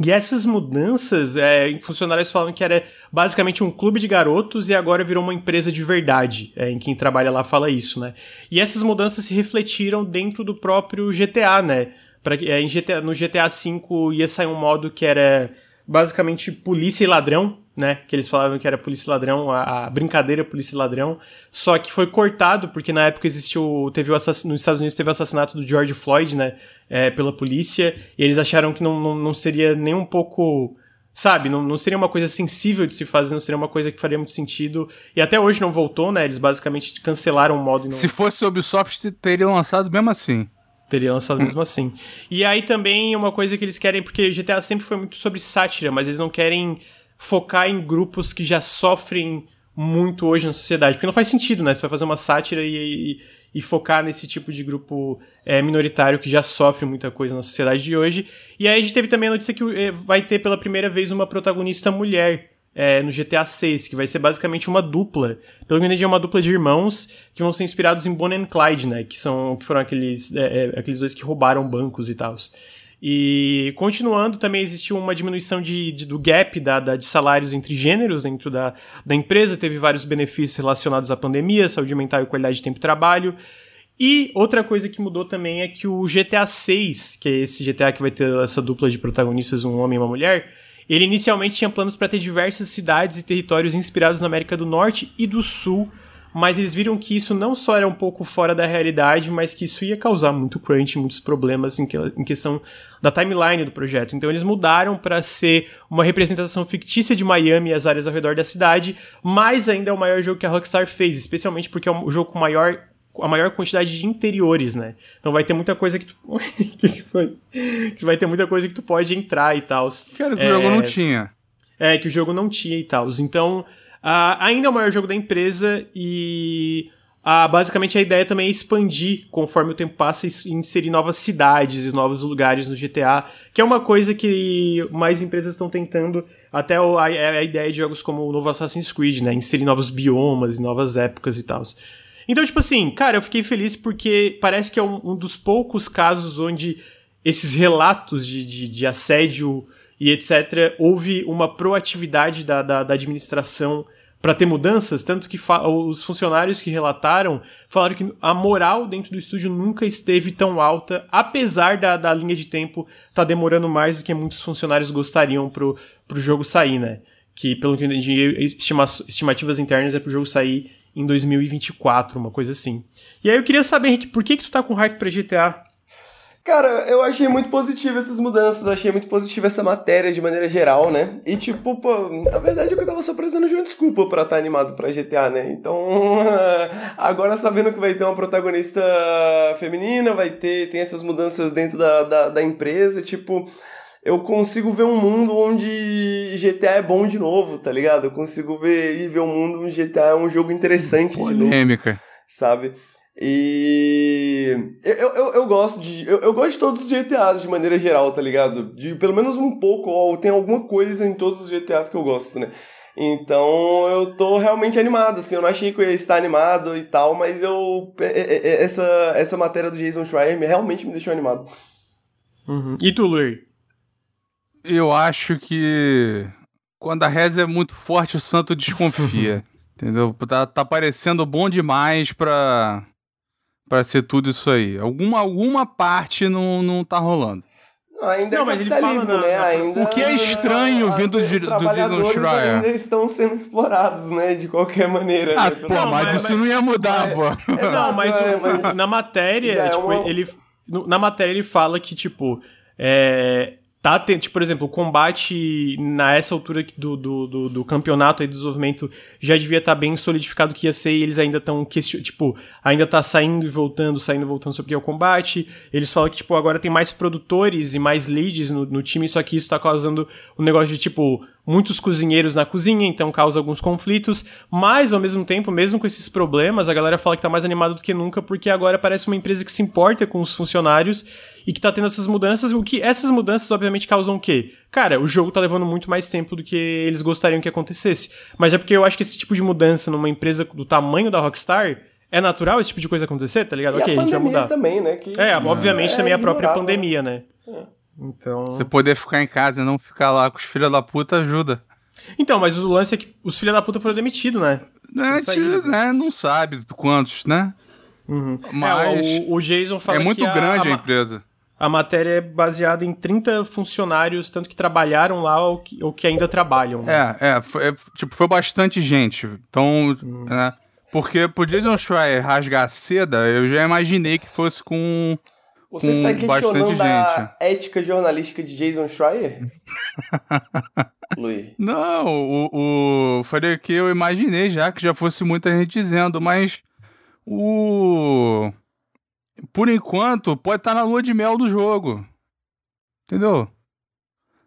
e essas mudanças, é, funcionários falam que era basicamente um clube de garotos e agora virou uma empresa de verdade. É, em quem trabalha lá fala isso, né? E essas mudanças se refletiram dentro do próprio GTA, né? Pra, é, GTA, no GTA V ia sair um modo que era basicamente polícia e ladrão, né? Que eles falavam que era polícia e ladrão, a, a brincadeira polícia e ladrão. Só que foi cortado porque na época existiu, teve o assass- nos Estados Unidos teve o assassinato do George Floyd, né? é, pela polícia. E eles acharam que não, não, não seria nem um pouco sabe, não, não seria uma coisa sensível de se fazer, não seria uma coisa que faria muito sentido. E até hoje não voltou, né? Eles basicamente cancelaram o modo não Se fosse Ubisoft, teria lançado mesmo assim. Teria lançado mesmo assim. E aí também uma coisa que eles querem, porque GTA sempre foi muito sobre sátira, mas eles não querem focar em grupos que já sofrem muito hoje na sociedade. Porque não faz sentido, né? Você vai fazer uma sátira e, e, e focar nesse tipo de grupo é, minoritário que já sofre muita coisa na sociedade de hoje. E aí a gente teve também a notícia que é, vai ter pela primeira vez uma protagonista mulher. É, no GTA 6, que vai ser basicamente uma dupla. Pelo que eu entendi, é uma dupla de irmãos que vão ser inspirados em Bonnie and Clyde, né? Que, são, que foram aqueles, é, é, aqueles dois que roubaram bancos e tal. E continuando, também existiu uma diminuição de, de- do gap da, da- de salários entre gêneros dentro da, da empresa, teve vários benefícios relacionados à pandemia, saúde mental e qualidade de tempo de trabalho. E outra coisa que mudou também é que o GTA 6, que é esse GTA que vai ter essa dupla de protagonistas, um homem e uma mulher, ele inicialmente tinha planos para ter diversas cidades e territórios inspirados na América do Norte e do Sul, mas eles viram que isso não só era um pouco fora da realidade, mas que isso ia causar muito crunch, muitos problemas em, que- em questão da timeline do projeto. Então eles mudaram para ser uma representação fictícia de Miami e as áreas ao redor da cidade, mas ainda é o maior jogo que a Rockstar fez, especialmente porque é o jogo com maior a maior quantidade de interiores, né? Então vai ter muita coisa que tu que foi? que vai ter muita coisa que tu pode entrar e tal. Que era o que o jogo não tinha. É, que o jogo não tinha e tal. Então, ah, ainda é o maior jogo da empresa e ah, basicamente a ideia também é expandir conforme o tempo passa e inserir novas cidades e novos lugares no GTA, que é uma coisa que mais empresas estão tentando, até a, a ideia de jogos como o novo Assassin's Creed, né? Inserir novos biomas e novas épocas e tal. Então, tipo assim, cara, eu fiquei feliz porque parece que é um, um dos poucos casos onde esses relatos de, de, de assédio e etc., houve uma proatividade da, da, da administração para ter mudanças, tanto que os funcionários que relataram falaram que a moral dentro do estúdio nunca esteve tão alta, apesar da, da linha de tempo tá demorando mais do que muitos funcionários gostariam pro, pro jogo sair, né? Que, pelo que eu entendi, estima, estimativas internas é pro jogo sair em 2024, uma coisa assim. E aí eu queria saber, Henrique, por que que tu tá com hype pra GTA? Cara, eu achei muito positivo essas mudanças, eu achei muito positivo essa matéria de maneira geral, né? E tipo, pô, a verdade é que eu tava só precisando de uma desculpa pra estar tá animado pra GTA, né? Então, agora sabendo que vai ter uma protagonista feminina, vai ter, tem essas mudanças dentro da, da, da empresa, tipo, eu consigo ver um mundo onde GTA é bom de novo, tá ligado? Eu consigo ver e ver um mundo onde GTA é um jogo interessante Polêmica. de novo. Sabe? E eu, eu, eu gosto de. Eu, eu, gosto de todos os GTAs de maneira geral, tá ligado? De pelo menos um pouco, ou tem alguma coisa em todos os GTAs que eu gosto, né? Então eu tô realmente animado, assim, eu não achei que eu ia estar animado e tal, mas eu. Essa, essa matéria do Jason Schreier realmente me deixou animado. Uhum. E tu, Luiz? Eu acho que quando a reza é muito forte, o santo desconfia. entendeu? Tá, tá parecendo bom demais pra para ser tudo isso aí. Alguma, alguma parte não, não tá rolando. Ainda não, é capitalismo, fala, né? Ainda, o que é estranho a, vindo de, do Jason Schreier. ainda estão sendo explorados, né? De qualquer maneira. Ah, né? pô, não, mas, mas, isso não ia mudar, pô. É, não, mas, é, mas, na matéria, é tipo, uma... ele... Na matéria ele fala que, tipo, é, tá tendo, tipo, por exemplo, o combate na essa altura do, do, do, do campeonato e do desenvolvimento já devia estar tá bem solidificado que ia ser e eles ainda estão tipo, ainda tá saindo e voltando, saindo e voltando sobre o que é o combate. Eles falam que, tipo, agora tem mais produtores e mais leads no, no time, só que isso tá causando um negócio de, tipo, muitos cozinheiros na cozinha, então causa alguns conflitos, mas ao mesmo tempo, mesmo com esses problemas, a galera fala que tá mais animada do que nunca, porque agora parece uma empresa que se importa com os funcionários e que tá tendo essas mudanças, o que essas mudanças obviamente causam o quê? Cara, o jogo tá levando muito mais tempo do que eles gostariam que acontecesse, mas é porque eu acho que esse tipo de mudança numa empresa do tamanho da Rockstar é natural esse tipo de coisa acontecer, tá ligado? E ok, a, a gente vai mudar. também, né? Que... É, obviamente é, também é a própria pandemia, né? É. Então. Você poder ficar em casa e não ficar lá com os filhos da puta ajuda. Então, mas o lance é que os filhos da puta foram demitidos, né? É, tira, né? Não sabe quantos, né? Uhum. Mas é, o, o, Jason fala é muito que grande a, a, empresa. A matéria é baseada em 30 funcionários, tanto que trabalharam lá ou que, ou que ainda trabalham. Né? É, é, foi, é, tipo, foi bastante gente. Então, hum. né? Porque pro Jason Schreier rasgar a seda, eu já imaginei que fosse com você está questionando a ética jornalística de Jason Schreier? Luiz. Não, o, o falei que eu imaginei já que já fosse muita gente dizendo, mas o por enquanto pode estar tá na lua de mel do jogo. Entendeu?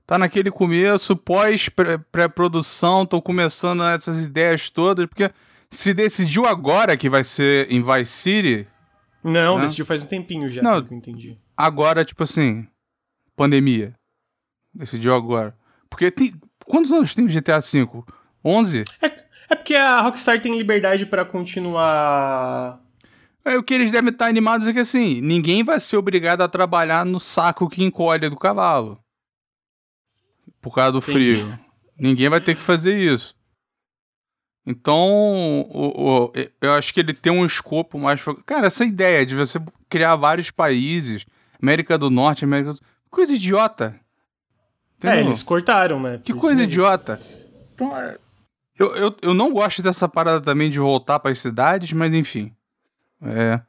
Tá naquele começo, pós pré-produção, estão começando essas ideias todas, porque se decidiu agora que vai ser em Vice City, não, né? decidiu faz um tempinho já, Não, que eu entendi. Agora, tipo assim, pandemia. Decidiu agora. Porque tem. Quantos anos tem o GTA V? 11? É, é porque a Rockstar tem liberdade para continuar. É, o que eles devem estar animados é que assim, ninguém vai ser obrigado a trabalhar no saco que encolhe do cavalo. Por causa do Entendi. frio. Ninguém vai ter que fazer isso. Então, o, o, eu acho que ele tem um escopo mais. Cara, essa ideia de você criar vários países, América do Norte, América do Coisa idiota. Entendeu? É, eles cortaram, né? Que coisa idiota. Então, é... eu, eu, eu não gosto dessa parada também de voltar para as cidades, mas enfim. É.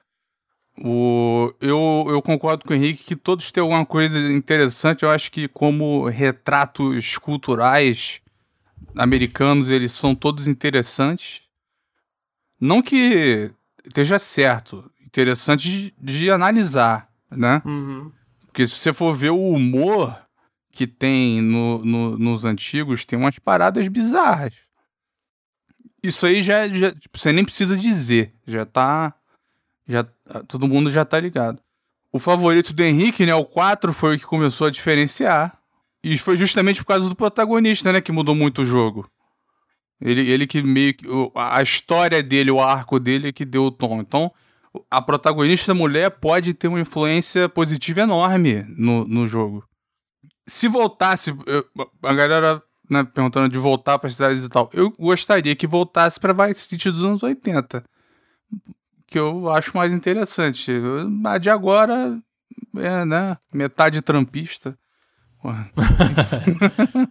O, eu, eu concordo com o Henrique que todos têm alguma coisa interessante. Eu acho que, como retratos culturais americanos, eles são todos interessantes. Não que esteja certo, interessante de, de analisar, né? Uhum. Porque se você for ver o humor que tem no, no, nos antigos, tem umas paradas bizarras. Isso aí já, já tipo, você nem precisa dizer, já tá. Já, todo mundo já tá ligado. O favorito do Henrique, né? O 4 foi o que começou a diferenciar. E foi justamente por causa do protagonista, né? Que mudou muito o jogo. Ele, ele que meio que. A história dele, o arco dele é que deu o tom. Então, a protagonista mulher pode ter uma influência positiva enorme no, no jogo. se voltasse, a galera né, perguntando de voltar para cidades e tal, eu gostaria que voltasse para Vice City dos anos 80. Que eu acho mais interessante. A de agora é, né? Metade trampista.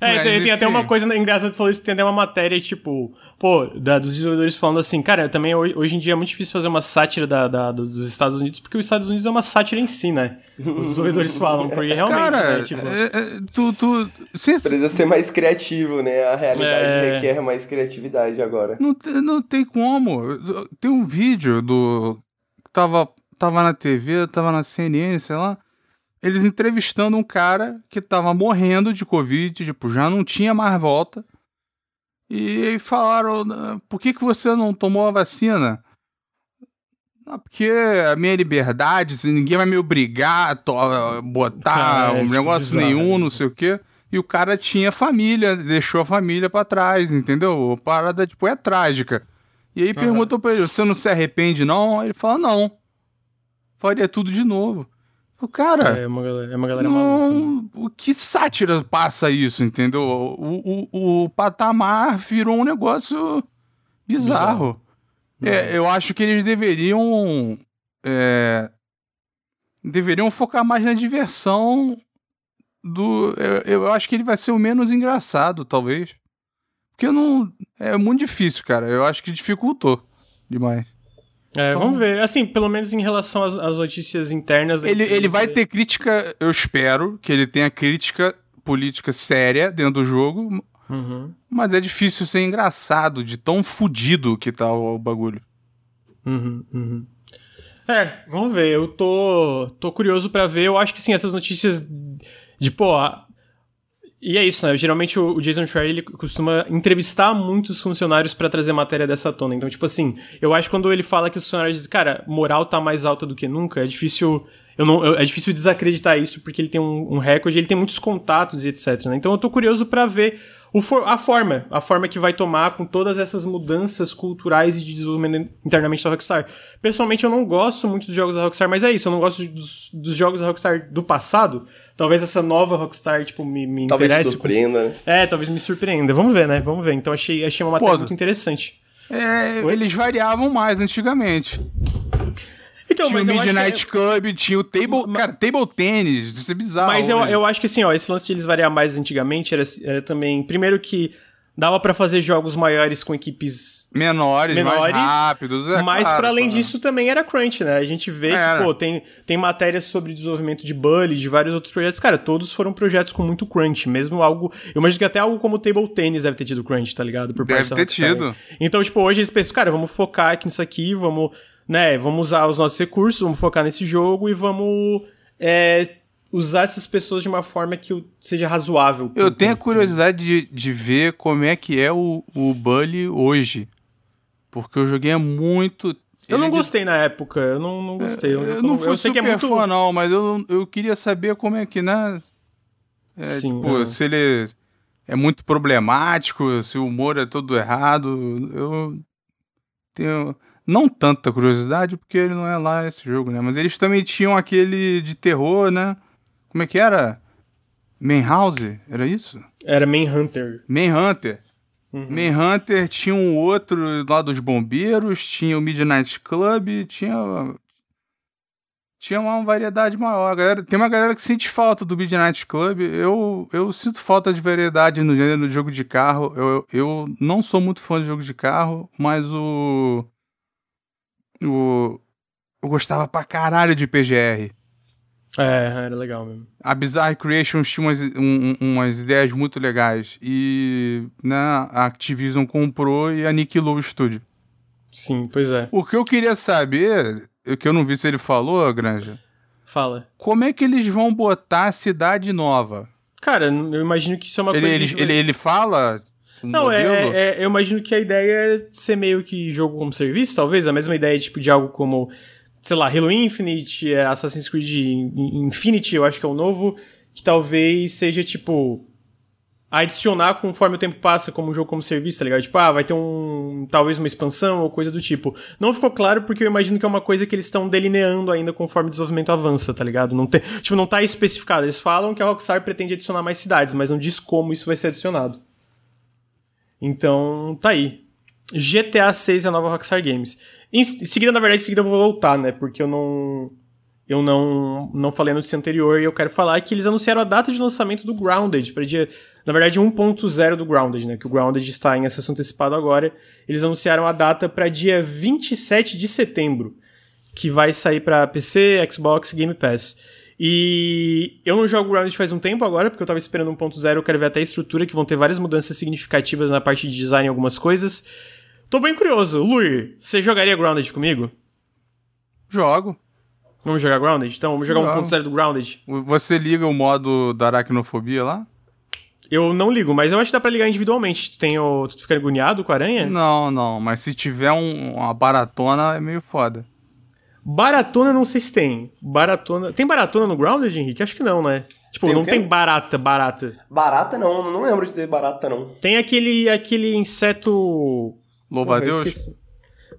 é, tem, tem, até uma coisa engraçada, tu falou isso, tem até uma matéria, tipo, pô, da, dos desenvolvedores falando assim, cara, também hoje em dia é muito difícil fazer uma sátira da, da, dos Estados Unidos, porque os Estados Unidos é uma sátira em si, né? Os desenvolvedores falam, porque realmente, cara, né, tipo... É, é, tu, tu... Precisa ser mais criativo, né? A realidade é... requer mais criatividade agora. Não, não tem como. Tem um vídeo do... Tava, tava na TV, tava na CNN, sei lá eles entrevistando um cara que tava morrendo de Covid, tipo, já não tinha mais volta. E falaram, por que, que você não tomou a vacina? Ah, porque a minha liberdade, ninguém vai me obrigar a botar cara, um é negócio bizarro, nenhum, não sei o quê. E o cara tinha família, deixou a família para trás, entendeu? A parada, tipo, é trágica. E aí uhum. perguntou pra ele, você não se arrepende não? Ele fala, não. Faria tudo de novo. O cara. É uma galera, é uma galera não, maluca. O que sátira passa isso, entendeu? O, o, o patamar virou um negócio bizarro. bizarro. É, eu acho que eles deveriam. É, deveriam focar mais na diversão do. Eu, eu acho que ele vai ser o menos engraçado, talvez. Porque não. É muito difícil, cara. Eu acho que dificultou demais. É, então, vamos ver. Assim, pelo menos em relação às, às notícias internas. Ele, ele vai ter crítica, eu espero que ele tenha crítica política séria dentro do jogo. Uhum. Mas é difícil ser engraçado de tão fudido que tá o, o bagulho. Uhum, uhum. É, vamos ver. Eu tô, tô curioso para ver. Eu acho que sim, essas notícias de, pô, e é isso, né? Geralmente o Jason Schreier ele costuma entrevistar muitos funcionários para trazer matéria dessa tona. Então, tipo assim, eu acho que quando ele fala que os funcionários dizem, cara, moral tá mais alta do que nunca, é difícil. Eu não, é difícil desacreditar isso porque ele tem um, um recorde, ele tem muitos contatos e etc. Né? Então eu tô curioso para ver for, a forma, a forma que vai tomar com todas essas mudanças culturais e de desenvolvimento internamente da Rockstar. Pessoalmente eu não gosto muito dos jogos da Rockstar, mas é isso, eu não gosto dos, dos jogos da Rockstar do passado talvez essa nova Rockstar, tipo, me, me talvez interesse. Talvez surpreenda, né? É, talvez me surpreenda. Vamos ver, né? Vamos ver. Então achei, achei uma matéria Pô, muito interessante. É, eles variavam mais antigamente. Então, tinha o Midnight é... Club, tinha o Table. Mas... Cara, Table Tennis, isso é bizarro. Mas eu, eu acho que assim, ó, esse lance de eles variar mais antigamente era, era também. Primeiro que dava para fazer jogos maiores com equipes menores, menores mais rápidos. É, mas claro, para além disso também era crunch, né? A gente vê que, pô, tem, tem matérias sobre desenvolvimento de Bully, de vários outros projetos. Cara, todos foram projetos com muito crunch, mesmo algo... Eu imagino que até algo como o Table Tennis deve ter tido crunch, tá ligado? Por deve ter tido. Então, tipo, hoje eles pensam, cara, vamos focar aqui nisso aqui, vamos, né, vamos usar os nossos recursos, vamos focar nesse jogo e vamos... É, usar essas pessoas de uma forma que seja razoável. Eu tenho a curiosidade de, de ver como é que é o, o Bully hoje. Porque eu joguei muito. Eu não gostei na época, eu não, não gostei. Eu, eu não fui eu sei super que é muito... fã, não, mas eu, eu queria saber como é que, né? É, Sim, tipo, é. se ele é muito problemático, se o humor é todo errado. Eu tenho não tanta curiosidade, porque ele não é lá esse jogo, né? Mas eles também tinham aquele de terror, né? Como é que era? Manhouse? Era isso? Era Manhunter. Manhunter. Uhum. Manhunter tinha um outro lá dos bombeiros, tinha o Midnight Club, tinha. Tinha uma variedade maior. Galera, tem uma galera que sente falta do Midnight Club. Eu, eu sinto falta de variedade no gênero do jogo de carro. Eu, eu não sou muito fã de jogo de carro, mas o. O. Eu gostava pra caralho de PGR. É, era legal mesmo. A Bizarre Creations tinha umas, um, umas ideias muito legais. E né, a Activision comprou e aniquilou o estúdio. Sim, pois é. O que eu queria saber, o que eu não vi se ele falou, Granja. Fala. Como é que eles vão botar a cidade nova? Cara, eu imagino que isso é uma ele, coisa. Ele, ele, ele fala um não, é, é, é, eu imagino que a ideia é ser meio que jogo como serviço, talvez, a mesma ideia tipo, de algo como sei lá, Halo Infinite, é, Assassin's Creed Infinity, eu acho que é o novo, que talvez seja tipo adicionar conforme o tempo passa, como um jogo como serviço, tá ligado? Tipo, ah, vai ter um. talvez uma expansão ou coisa do tipo. Não ficou claro porque eu imagino que é uma coisa que eles estão delineando ainda conforme o desenvolvimento avança, tá ligado? Não tem, tipo, não tá especificado. Eles falam que a Rockstar pretende adicionar mais cidades, mas não diz como isso vai ser adicionado. Então, tá aí. GTA 6 é a nova Rockstar Games. Em seguida, na verdade, em seguida eu vou voltar, né? Porque eu não eu não, não falei no notícia anterior e eu quero falar que eles anunciaram a data de lançamento do Grounded para dia, na verdade 1.0 do Grounded, né, que o Grounded está em acesso antecipado agora. Eles anunciaram a data para dia 27 de setembro, que vai sair para PC, Xbox, Game Pass. E eu não jogo Grounded faz um tempo agora, porque eu tava esperando 1.0, eu quero ver até a estrutura, que vão ter várias mudanças significativas na parte de design em algumas coisas. Tô bem curioso. Luir, você jogaria Grounded comigo? Jogo. Vamos jogar Grounded? Então, vamos jogar um 1.0 do Grounded. Você liga o modo da aracnofobia lá? Eu não ligo, mas eu acho que dá pra ligar individualmente. Tu, tem o... tu fica agoniado com a aranha? Não, não. Mas se tiver um, uma baratona, é meio foda. Baratona não sei se tem. Baratona... Tem baratona no Grounded, Henrique? Acho que não, né? Tipo, tem não tem barata, barata. Barata não, não lembro de ter barata não. Tem aquele, aquele inseto... Louva-a-Deus?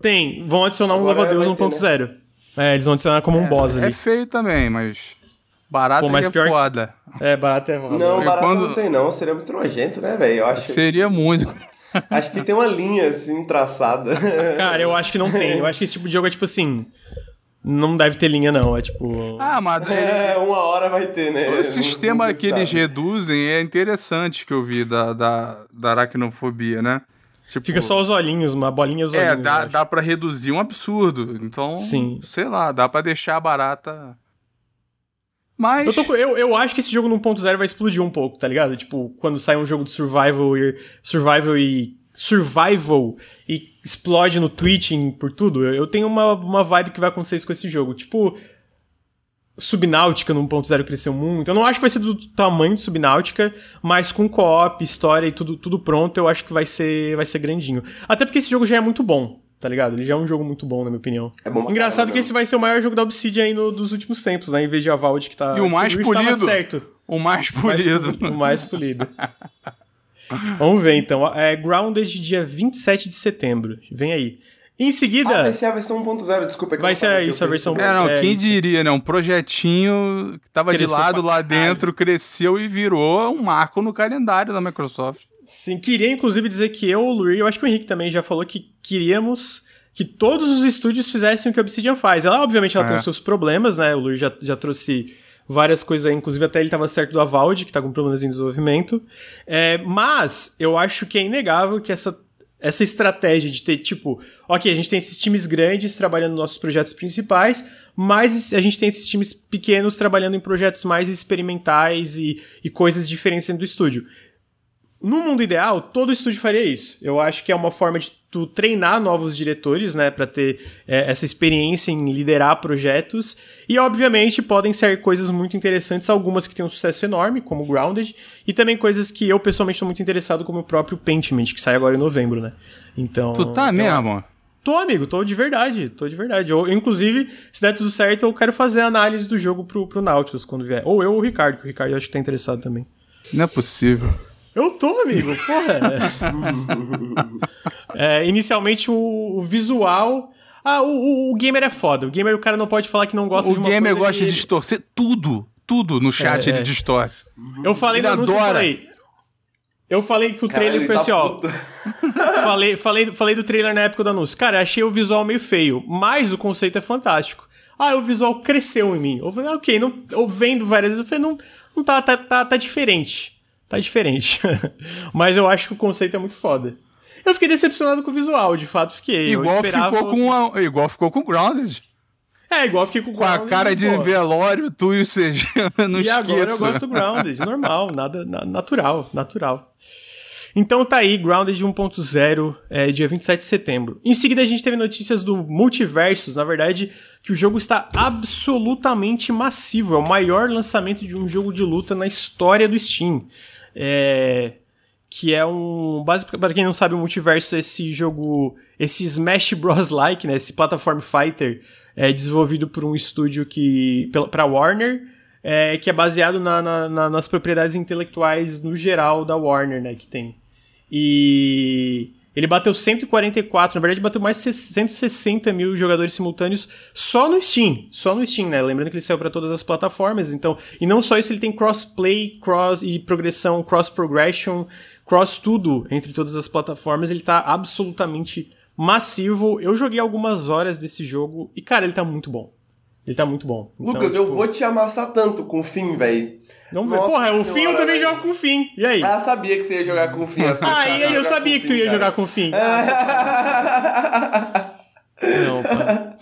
Tem, vão adicionar um louva-a-Deus 1.0. Né? É, eles vão adicionar como um é, boss ali. É feio também, mas. Barato Pô, mas é pior foda. É, barato é foda. Não, barato quando... não tem não. Seria muito nojento, né, velho? Eu acho Seria que... muito. Acho que tem uma linha, assim, traçada. Cara, eu acho que não tem. Eu acho que esse tipo de jogo é tipo assim... Não deve ter linha, não. É tipo. Ah, mas. É, uma hora vai ter, né? O sistema que eles reduzem é interessante que eu vi da, da, da aracnofobia, né? Tipo, Fica só os olhinhos, uma bolinha os é, olhinhos. É, dá, dá pra reduzir um absurdo. Então, Sim. sei lá, dá pra deixar a barata. Mas. Eu, tô, eu, eu acho que esse jogo no 1.0 vai explodir um pouco, tá ligado? Tipo, quando sai um jogo de survival e. Survival e. Survival e explode no Twitch por tudo, eu tenho uma, uma vibe que vai acontecer isso com esse jogo. Tipo, Subnáutica no 1.0 cresceu muito. Eu não acho que vai ser do tamanho de Subnáutica, mas com co-op, história e tudo, tudo pronto, eu acho que vai ser, vai ser grandinho. Até porque esse jogo já é muito bom, tá ligado? Ele já é um jogo muito bom, na minha opinião. É bom Engraçado caramba, que esse vai ser o maior jogo da Obsidian aí no, dos últimos tempos, né? Em vez de a Vault que tá. E o mais o polido. certo. O mais polido. O mais polido. Vamos ver então. É Grounded dia 27 de setembro. Vem aí. Em seguida. Ah, vai ser a versão 1.0, desculpa. É vai ser isso, a versão É, não, é, quem diria, né? Um projetinho que tava Cresceu de lado lá dentro, cresceu e virou um marco no calendário da Microsoft. Sim, queria inclusive dizer que eu, o Lurie, eu acho que o Henrique também já falou que queríamos que todos os estúdios fizessem o que a Obsidian faz. Ela, obviamente, ela é. tem os seus problemas, né? O Lurie já, já trouxe várias coisas aí, inclusive até ele tava certo do Avald, que tá com problemas em desenvolvimento. É, mas eu acho que é inegável que essa essa estratégia de ter, tipo, ok, a gente tem esses times grandes trabalhando nos nossos projetos principais, mas a gente tem esses times pequenos trabalhando em projetos mais experimentais e, e coisas diferentes dentro do estúdio. No mundo ideal, todo estúdio faria isso. Eu acho que é uma forma de tu treinar novos diretores, né, para ter é, essa experiência em liderar projetos. E obviamente podem ser coisas muito interessantes, algumas que têm um sucesso enorme, como Grounded, e também coisas que eu pessoalmente estou muito interessado, como o próprio Pentiment, que sai agora em novembro, né? Então. Tu tá mesmo? Tô, amigo, tô de verdade, tô de verdade. Eu, inclusive, se der tudo certo, eu quero fazer a análise do jogo pro, pro Nautilus quando vier. Ou eu ou o Ricardo, que o Ricardo eu acho que tá interessado também. Não é possível. Eu tô, amigo, porra. é, inicialmente o, o visual. Ah, o, o, gamer é foda. O gamer, o cara não pode falar que não gosta o de uma gamer gosta de distorcer tudo. Tudo no chat é, ele é. distorce. Eu falei ele no anúncio, adora. Eu falei, eu falei que o trailer foi tá assim, ó. falei, falei, falei do trailer na época do anúncio. Cara, achei o visual meio feio, mas o conceito é fantástico. Ah, o visual cresceu em mim. Eu falei, ok, não, eu vendo várias vezes, eu falei, não, não tá, tá, tá, tá diferente tá diferente. Mas eu acho que o conceito é muito foda. Eu fiquei decepcionado com o visual, de fato fiquei. Igual ficou com a, igual ficou com o Grounded. É, igual fiquei com o Grounded. Com a cara de pô. velório, tu e o CG, não E esqueça. agora eu gosto do Grounded, normal, nada, na, natural, natural. Então tá aí, Grounded 1.0, é, dia 27 de setembro. Em seguida a gente teve notícias do Multiversus, na verdade, que o jogo está absolutamente massivo. É o maior lançamento de um jogo de luta na história do Steam. É, que é um. Basicamente, para quem não sabe, o Multiverso é esse jogo. Esse Smash Bros. like, né? Esse platform fighter é desenvolvido por um estúdio que. para Warner. é, que é baseado na, na, na, nas propriedades intelectuais no geral da Warner, né, que tem. E ele bateu 144, na verdade bateu mais de 160 mil jogadores simultâneos só no Steam, só no Steam, né? Lembrando que ele saiu para todas as plataformas, então e não só isso, ele tem crossplay, cross e progressão, cross progression, cross tudo entre todas as plataformas. Ele tá absolutamente massivo. Eu joguei algumas horas desse jogo e cara, ele tá muito bom. Ele tá muito bom. Então, Lucas, tipo... eu vou te amassar tanto com o Fim, velho. Vamos ver. Porra, o Fim eu também véio. jogo com o Fim. E aí? Ah, sabia que você ia jogar com o Fim. ah, e aí eu sabia que tu ia cara. jogar com o Fim. Não, pá.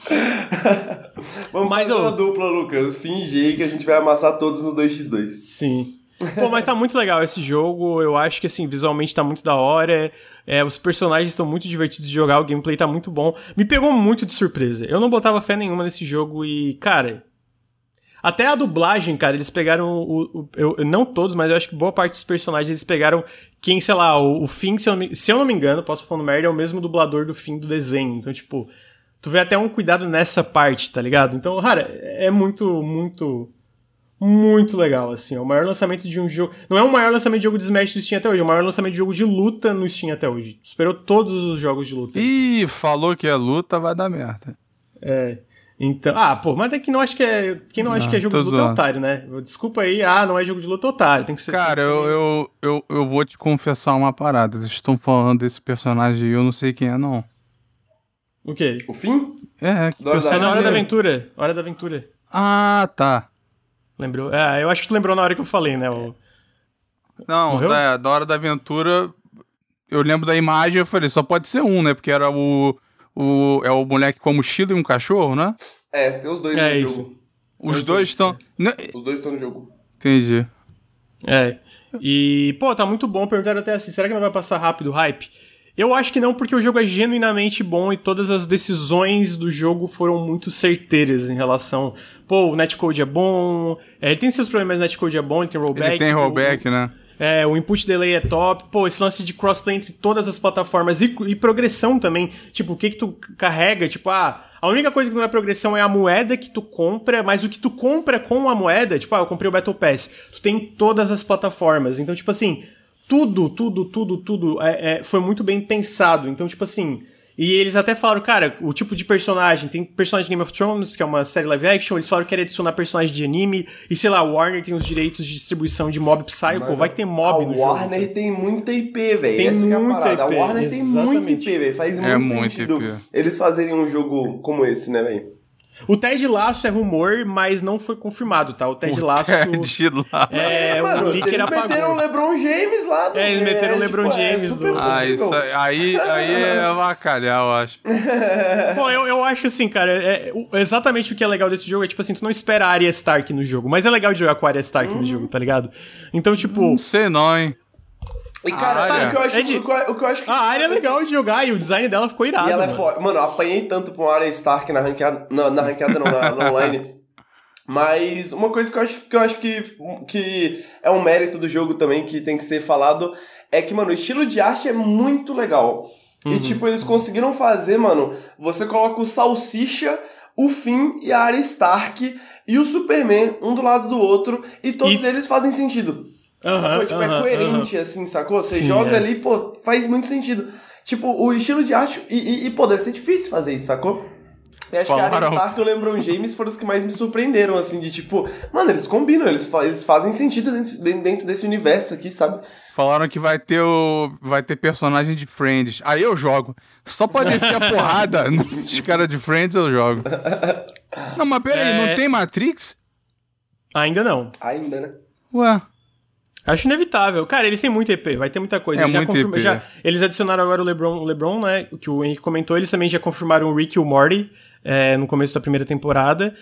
Vamos mas, fazer uma dupla, Lucas. Fingir que a gente vai amassar todos no 2x2. Sim. Pô, mas tá muito legal esse jogo. Eu acho que, assim, visualmente tá muito da hora. É, os personagens estão muito divertidos de jogar, o gameplay tá muito bom. Me pegou muito de surpresa. Eu não botava fé nenhuma nesse jogo e, cara. Até a dublagem, cara, eles pegaram o. o eu, não todos, mas eu acho que boa parte dos personagens eles pegaram quem, sei lá, o, o Finn, se eu, se eu não me engano, posso falando merda, é o mesmo dublador do fim do desenho. Então, tipo, tu vê até um cuidado nessa parte, tá ligado? Então, cara, é muito, muito muito legal, assim. É o maior lançamento de um jogo. Não é o maior lançamento de jogo de Smash do Steam até hoje, é o maior lançamento de jogo de luta no Steam até hoje. Superou todos os jogos de luta. Ih, falou que é luta, vai dar merda. É. Então, ah, pô, mas é que não acho que é. Quem não, não acha que é jogo de luta zoando. é otário, né? Desculpa aí, ah, não é jogo de luta é otário, tem que ser. Cara, eu, eu, eu, eu vou te confessar uma parada. Vocês estão falando desse personagem e eu não sei quem é, não. O quê? O fim? É, que personagem... É na Hora da Aventura. Hora da Aventura. Ah, tá. Lembrou? É, eu acho que tu lembrou na hora que eu falei, né? O... Não, da, da hora da aventura, eu lembro da imagem eu falei, só pode ser um, né? Porque era o. o é o moleque com a mochila e um cachorro, né? É, tem os dois é no isso. jogo. Os, dois estão. Os dois estão no jogo. Entendi. É. E, pô, tá muito bom. Perguntaram até assim: será que não vai passar rápido o hype? Eu acho que não, porque o jogo é genuinamente bom e todas as decisões do jogo foram muito certeiras em relação. Pô, o netcode é bom. É, ele tem seus problemas, o netcode é bom, ele tem rollback. Ele tem rollback, o, né? É, o input delay é top. Pô, esse lance de crossplay entre todas as plataformas e, e, progressão também. Tipo, o que que tu carrega? Tipo, ah, a única coisa que não é progressão é a moeda que tu compra, mas o que tu compra com a moeda, tipo, ah, eu comprei o Battle Pass. Tu tem todas as plataformas. Então, tipo assim, tudo, tudo, tudo, tudo é, é, foi muito bem pensado. Então, tipo assim. E eles até falaram, cara, o tipo de personagem. Tem personagem de Game of Thrones, que é uma série live action. Eles falaram que era adicionar personagem de anime. E sei lá, o Warner tem os direitos de distribuição de Mob Psycho. Mano, vai ter Mob no jogo. A Warner tem muita IP, velho. Essa é a parada. IP, a Warner exatamente. tem muita IP, velho. Faz é muito é sentido muito eles fazerem um jogo como esse, né, velho? O Ted Laço é rumor, mas não foi confirmado, tá? O Ted o Laço. Ted Laço. É, Mano, o eles meteram o LeBron James lá. Do... É, eles meteram o LeBron tipo, é James. É do... Ah, isso aí, aí é vacalhar, eu acho. Pô, eu, eu acho assim, cara, é, exatamente o que é legal desse jogo é tipo assim, tu não espera a Arya Stark no jogo, mas é legal de jogar com a Arya Stark no jogo, tá ligado? Então, tipo. Não sei não, hein? E, cara, tá, o, que eu acho, é de... o, que eu, acho que. A área é legal de jogar e o design dela ficou irado. E ela é mano. é forte. Mano, eu apanhei tanto com a área Stark na ranqueada. Na, na ranqueada não, na, na online. Mas uma coisa que eu acho, que, eu acho que, que é um mérito do jogo também, que tem que ser falado, é que, mano, o estilo de arte é muito legal. Uhum. E, tipo, eles conseguiram fazer, mano, você coloca o Salsicha, o Finn e a área Stark e o Superman, um do lado do outro, e todos e... eles fazem sentido. Uhum, sacou? Tipo, é coerente, assim, sacou? Você Sim, joga é. ali, pô, faz muito sentido. Tipo, o estilo de arte. E, e, e, pô, deve ser difícil fazer isso, sacou? Eu acho Falaram. que a Arya Stark e o LeBron James foram os que mais me surpreenderam, assim, de tipo, mano, eles combinam, eles, fa eles fazem sentido dentro, dentro desse universo aqui, sabe? Falaram que vai ter o. Vai ter personagem de Friends. Aí eu jogo. Só pra descer a porrada nos caras de Friends eu jogo. Não, mas peraí, é... não tem Matrix? Ainda não. Ainda, né? Ué. Acho inevitável. Cara, eles têm muito EP, vai ter muita coisa. É eles muito confirma, EP. Já, eles adicionaram agora o LeBron, o LeBron, né? O que o Henrique comentou. Eles também já confirmaram o Rick e o Morty é, no começo da primeira temporada.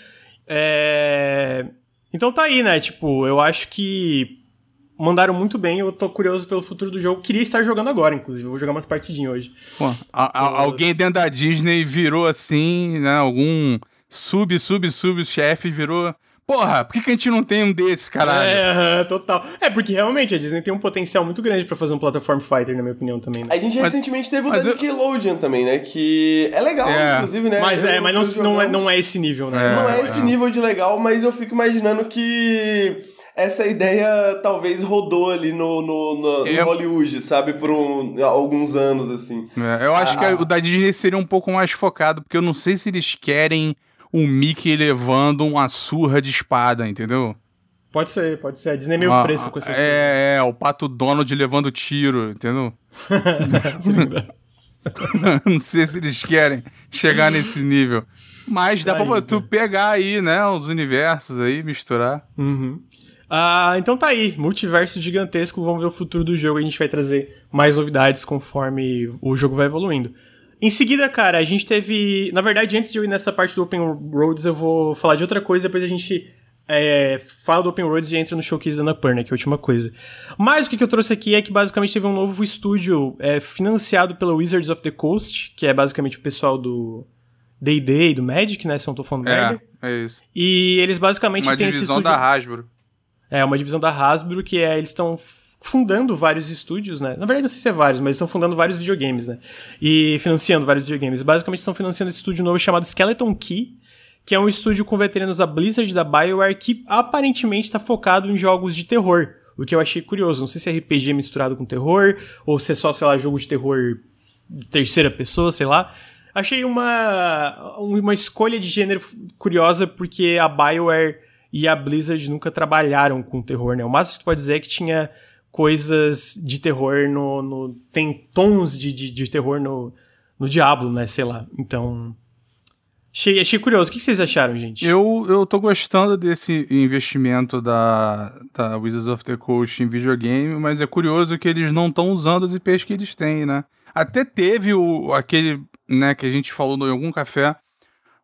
É... Então tá aí, né? Tipo, eu acho que mandaram muito bem. Eu tô curioso pelo futuro do jogo. Queria estar jogando agora, inclusive. vou jogar umas partidinhas hoje. Pô, a, a, alguém dentro da Disney virou assim, né? Algum sub, sub, sub chefe virou Porra, por que, que a gente não tem um desses, caralho? É, total. É, porque realmente a Disney tem um potencial muito grande pra fazer um platform fighter, na minha opinião, também. Né? A gente mas, recentemente teve o da Nickelodeon eu... também, né? Que é legal, é. inclusive, né? Mas, é, mas não, não, é, não é esse nível, né? É, não é esse nível de legal, mas eu fico imaginando que essa ideia talvez rodou ali no, no, no, no Hollywood, sabe? Por um, alguns anos, assim. É, eu acho ah, que o da Disney seria um pouco mais focado, porque eu não sei se eles querem um Mickey levando uma surra de espada, entendeu? Pode ser, pode ser. A Disney é meio ah, fresca com essas é, coisas. É, o Pato Donald levando tiro, entendeu? não sei se eles querem chegar nesse nível. Mas dá aí, pra tu pegar aí, né, os universos aí, misturar. Uhum. Ah, então tá aí, multiverso gigantesco, vamos ver o futuro do jogo, a gente vai trazer mais novidades conforme o jogo vai evoluindo. Em seguida, cara, a gente teve. Na verdade, antes de eu ir nessa parte do Open Roads, eu vou falar de outra coisa, depois a gente é, fala do Open Roads e entra no showcase da Annapurna, que é a última coisa. Mas o que, eu trouxe aqui é que basicamente teve um novo estúdio é, financiado pela Wizards of the Coast, que é basicamente o pessoal do D&D e do Magic, né? Se eu não tô falando é, merda. É, isso. E eles basicamente uma têm esse estúdio... da Hasbro. É, uma divisão da Hasbro, que é, eles estão fundando vários estúdios, né? Na verdade, não sei se é vários, mas estão fundando vários videogames, né? E financiando vários videogames. Basicamente, estão financiando esse estúdio novo chamado Skeleton Key, que é um estúdio com veteranos da Blizzard da BioWare que aparentemente está focado em jogos de terror. O que eu achei curioso. Não sei se é RPG misturado com terror, ou se é só, sei lá, jogo de terror terceira pessoa, sei lá. Achei uma, uma escolha de gênero curiosa, porque a BioWare e a Blizzard nunca trabalharam com terror, né? O máximo que tu pode dizer é que tinha coisas de terror no. no tem tons de, de, de, terror no, no Diablo, né? Sei lá. Então. Achei, achei curioso. O que vocês acharam, gente? Eu, eu tô gostando desse investimento da, da Wizards of the Coast em videogame, mas é curioso que eles não estão usando as IPs que eles têm, né? Até teve o, aquele, né, que a gente falou em algum café,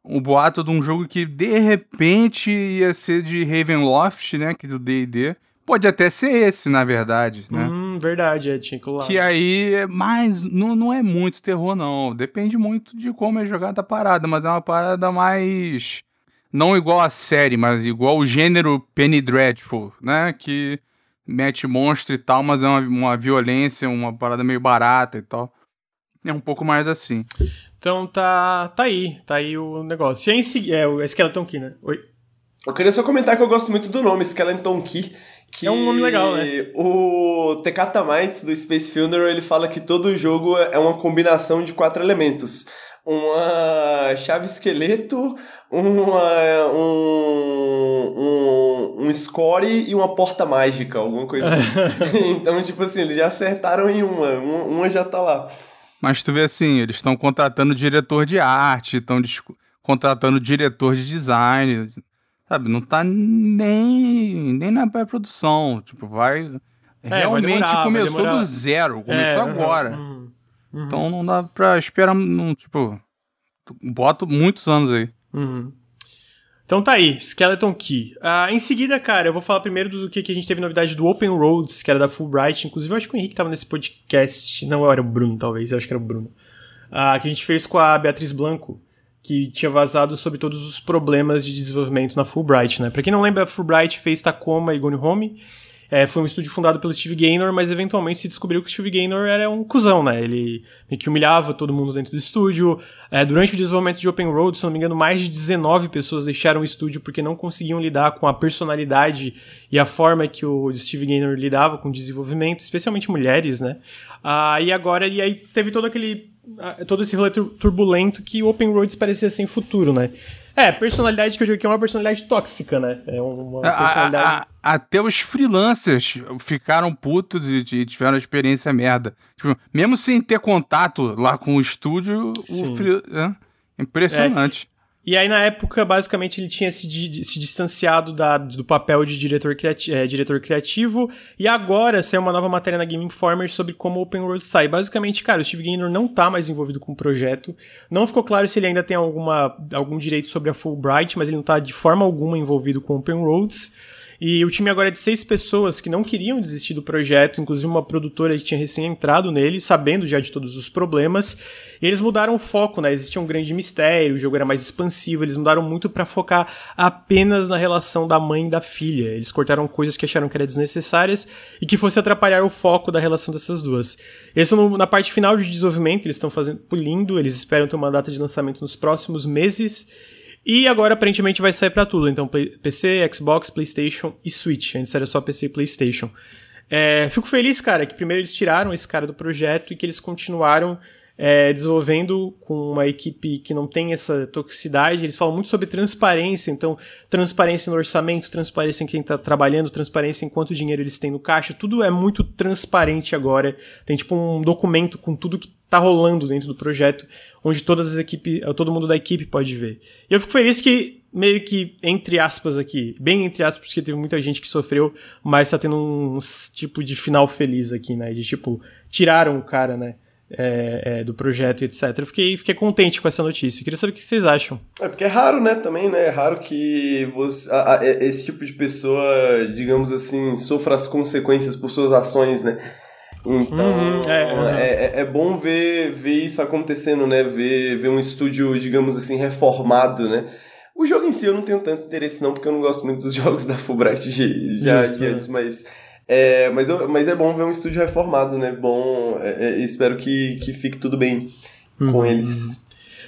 o um boato de um jogo que de repente ia ser de Ravenloft, né, que é do D&D, Pode até ser esse, na verdade, né? Hum, verdade, é, tinha que Que aí, é mais, não, não é muito terror, não. Depende muito de como é jogada a parada, mas é uma parada mais... Não igual a série, mas igual o gênero Penny Dreadful, né? Que mete monstro e tal, mas é uma, uma violência, uma parada meio barata e tal. É um pouco mais assim. Então tá, tá aí, tá aí o negócio. E aí, é o Skeleton Key, né? Oi. Eu queria só comentar que eu gosto muito do nome, Skeleton Key. Que é um nome legal, né? O Tekata Mites do Space Funeral, ele fala que todo jogo é uma combinação de quatro elementos. Uma chave esqueleto, uma, um, um, um score e uma porta mágica, alguma coisa assim. então, tipo assim, eles já acertaram em uma, uma já tá lá. Mas tu vê assim, eles estão contratando diretor de arte, estão contratando diretor de design, Sabe, não tá nem, nem na pré-produção. Tipo, vai. É, realmente demorar, começou do zero, começou é, agora. Uhum, uhum. Então não dá pra esperar. Não, tipo, boto muitos anos aí. Uhum. Então tá aí, Skeleton Key. Uh, em seguida, cara, eu vou falar primeiro do que, que a gente teve novidade do Open Roads, que era da Fulbright. Inclusive, eu acho que o Henrique tava nesse podcast. Não, era o Bruno, talvez. Eu acho que era o Bruno. Uh, que a gente fez com a Beatriz Blanco que tinha vazado sobre todos os problemas de desenvolvimento na Fulbright, né? Pra quem não lembra, a Fulbright fez Tacoma e Gone Home. É, foi um estúdio fundado pelo Steve Gaynor, mas eventualmente se descobriu que o Steve Gaynor era um cuzão, né? Ele que humilhava todo mundo dentro do estúdio. É, durante o desenvolvimento de Open Road, se não me engano, mais de 19 pessoas deixaram o estúdio porque não conseguiam lidar com a personalidade e a forma que o Steve Gaynor lidava com o desenvolvimento, especialmente mulheres, né? Ah, e agora, e aí teve todo aquele todo esse rolê turbulento que o Open Roads parecia sem futuro, né? É, personalidade que eu digo que é uma personalidade tóxica, né? É uma personalidade. A, a, até os freelancers ficaram putos e, e tiveram experiência merda. Tipo, mesmo sem ter contato lá com o estúdio, o free, é, impressionante. E aí, na época, basicamente, ele tinha se, se distanciado da, do papel de diretor, criati é, diretor criativo. E agora saiu uma nova matéria na Game Informer sobre como o Open World sai. Basicamente, cara, o Steve Gaynor não tá mais envolvido com o projeto. Não ficou claro se ele ainda tem alguma, algum direito sobre a Fulbright, mas ele não tá de forma alguma envolvido com Open Roads. E o time agora é de seis pessoas que não queriam desistir do projeto, inclusive uma produtora que tinha recém entrado nele, sabendo já de todos os problemas. E eles mudaram o foco, né? Existia um grande mistério, o jogo era mais expansivo, eles mudaram muito para focar apenas na relação da mãe e da filha. Eles cortaram coisas que acharam que eram desnecessárias e que fosse atrapalhar o foco da relação dessas duas. Eles estão na parte final de desenvolvimento, eles estão fazendo polindo, eles esperam ter uma data de lançamento nos próximos meses. E agora aparentemente vai sair para tudo, então PC, Xbox, PlayStation e Switch. Antes era só PC e PlayStation. É, fico feliz, cara, que primeiro eles tiraram esse cara do projeto e que eles continuaram é, desenvolvendo com uma equipe que não tem essa toxicidade. Eles falam muito sobre transparência, então transparência no orçamento, transparência em quem está trabalhando, transparência em quanto dinheiro eles têm no caixa. Tudo é muito transparente agora. Tem tipo um documento com tudo que tá rolando dentro do projeto, onde todas as equipes, todo mundo da equipe pode ver. E eu fico feliz que meio que entre aspas aqui, bem entre aspas, porque teve muita gente que sofreu, mas tá tendo um tipo de final feliz aqui, né? De tipo, tiraram o cara, né? É, é, do projeto, etc. Eu fiquei, fiquei contente com essa notícia. Queria saber o que vocês acham. É porque é raro, né, também, né? É raro que você, a, a, esse tipo de pessoa, digamos assim, sofra as consequências por suas ações, né? Então, uhum, é, uhum. É, é, bom ver, ver isso acontecendo, né? Ver, ver um estúdio, digamos assim, reformado, né? O jogo em si eu não tenho tanto interesse não, porque eu não gosto muito dos jogos da Fulbright de, já de antes, mas... É, mas, eu, mas é bom ver um estúdio reformado, né? Bom, é, é, espero que, que fique tudo bem uhum. com eles.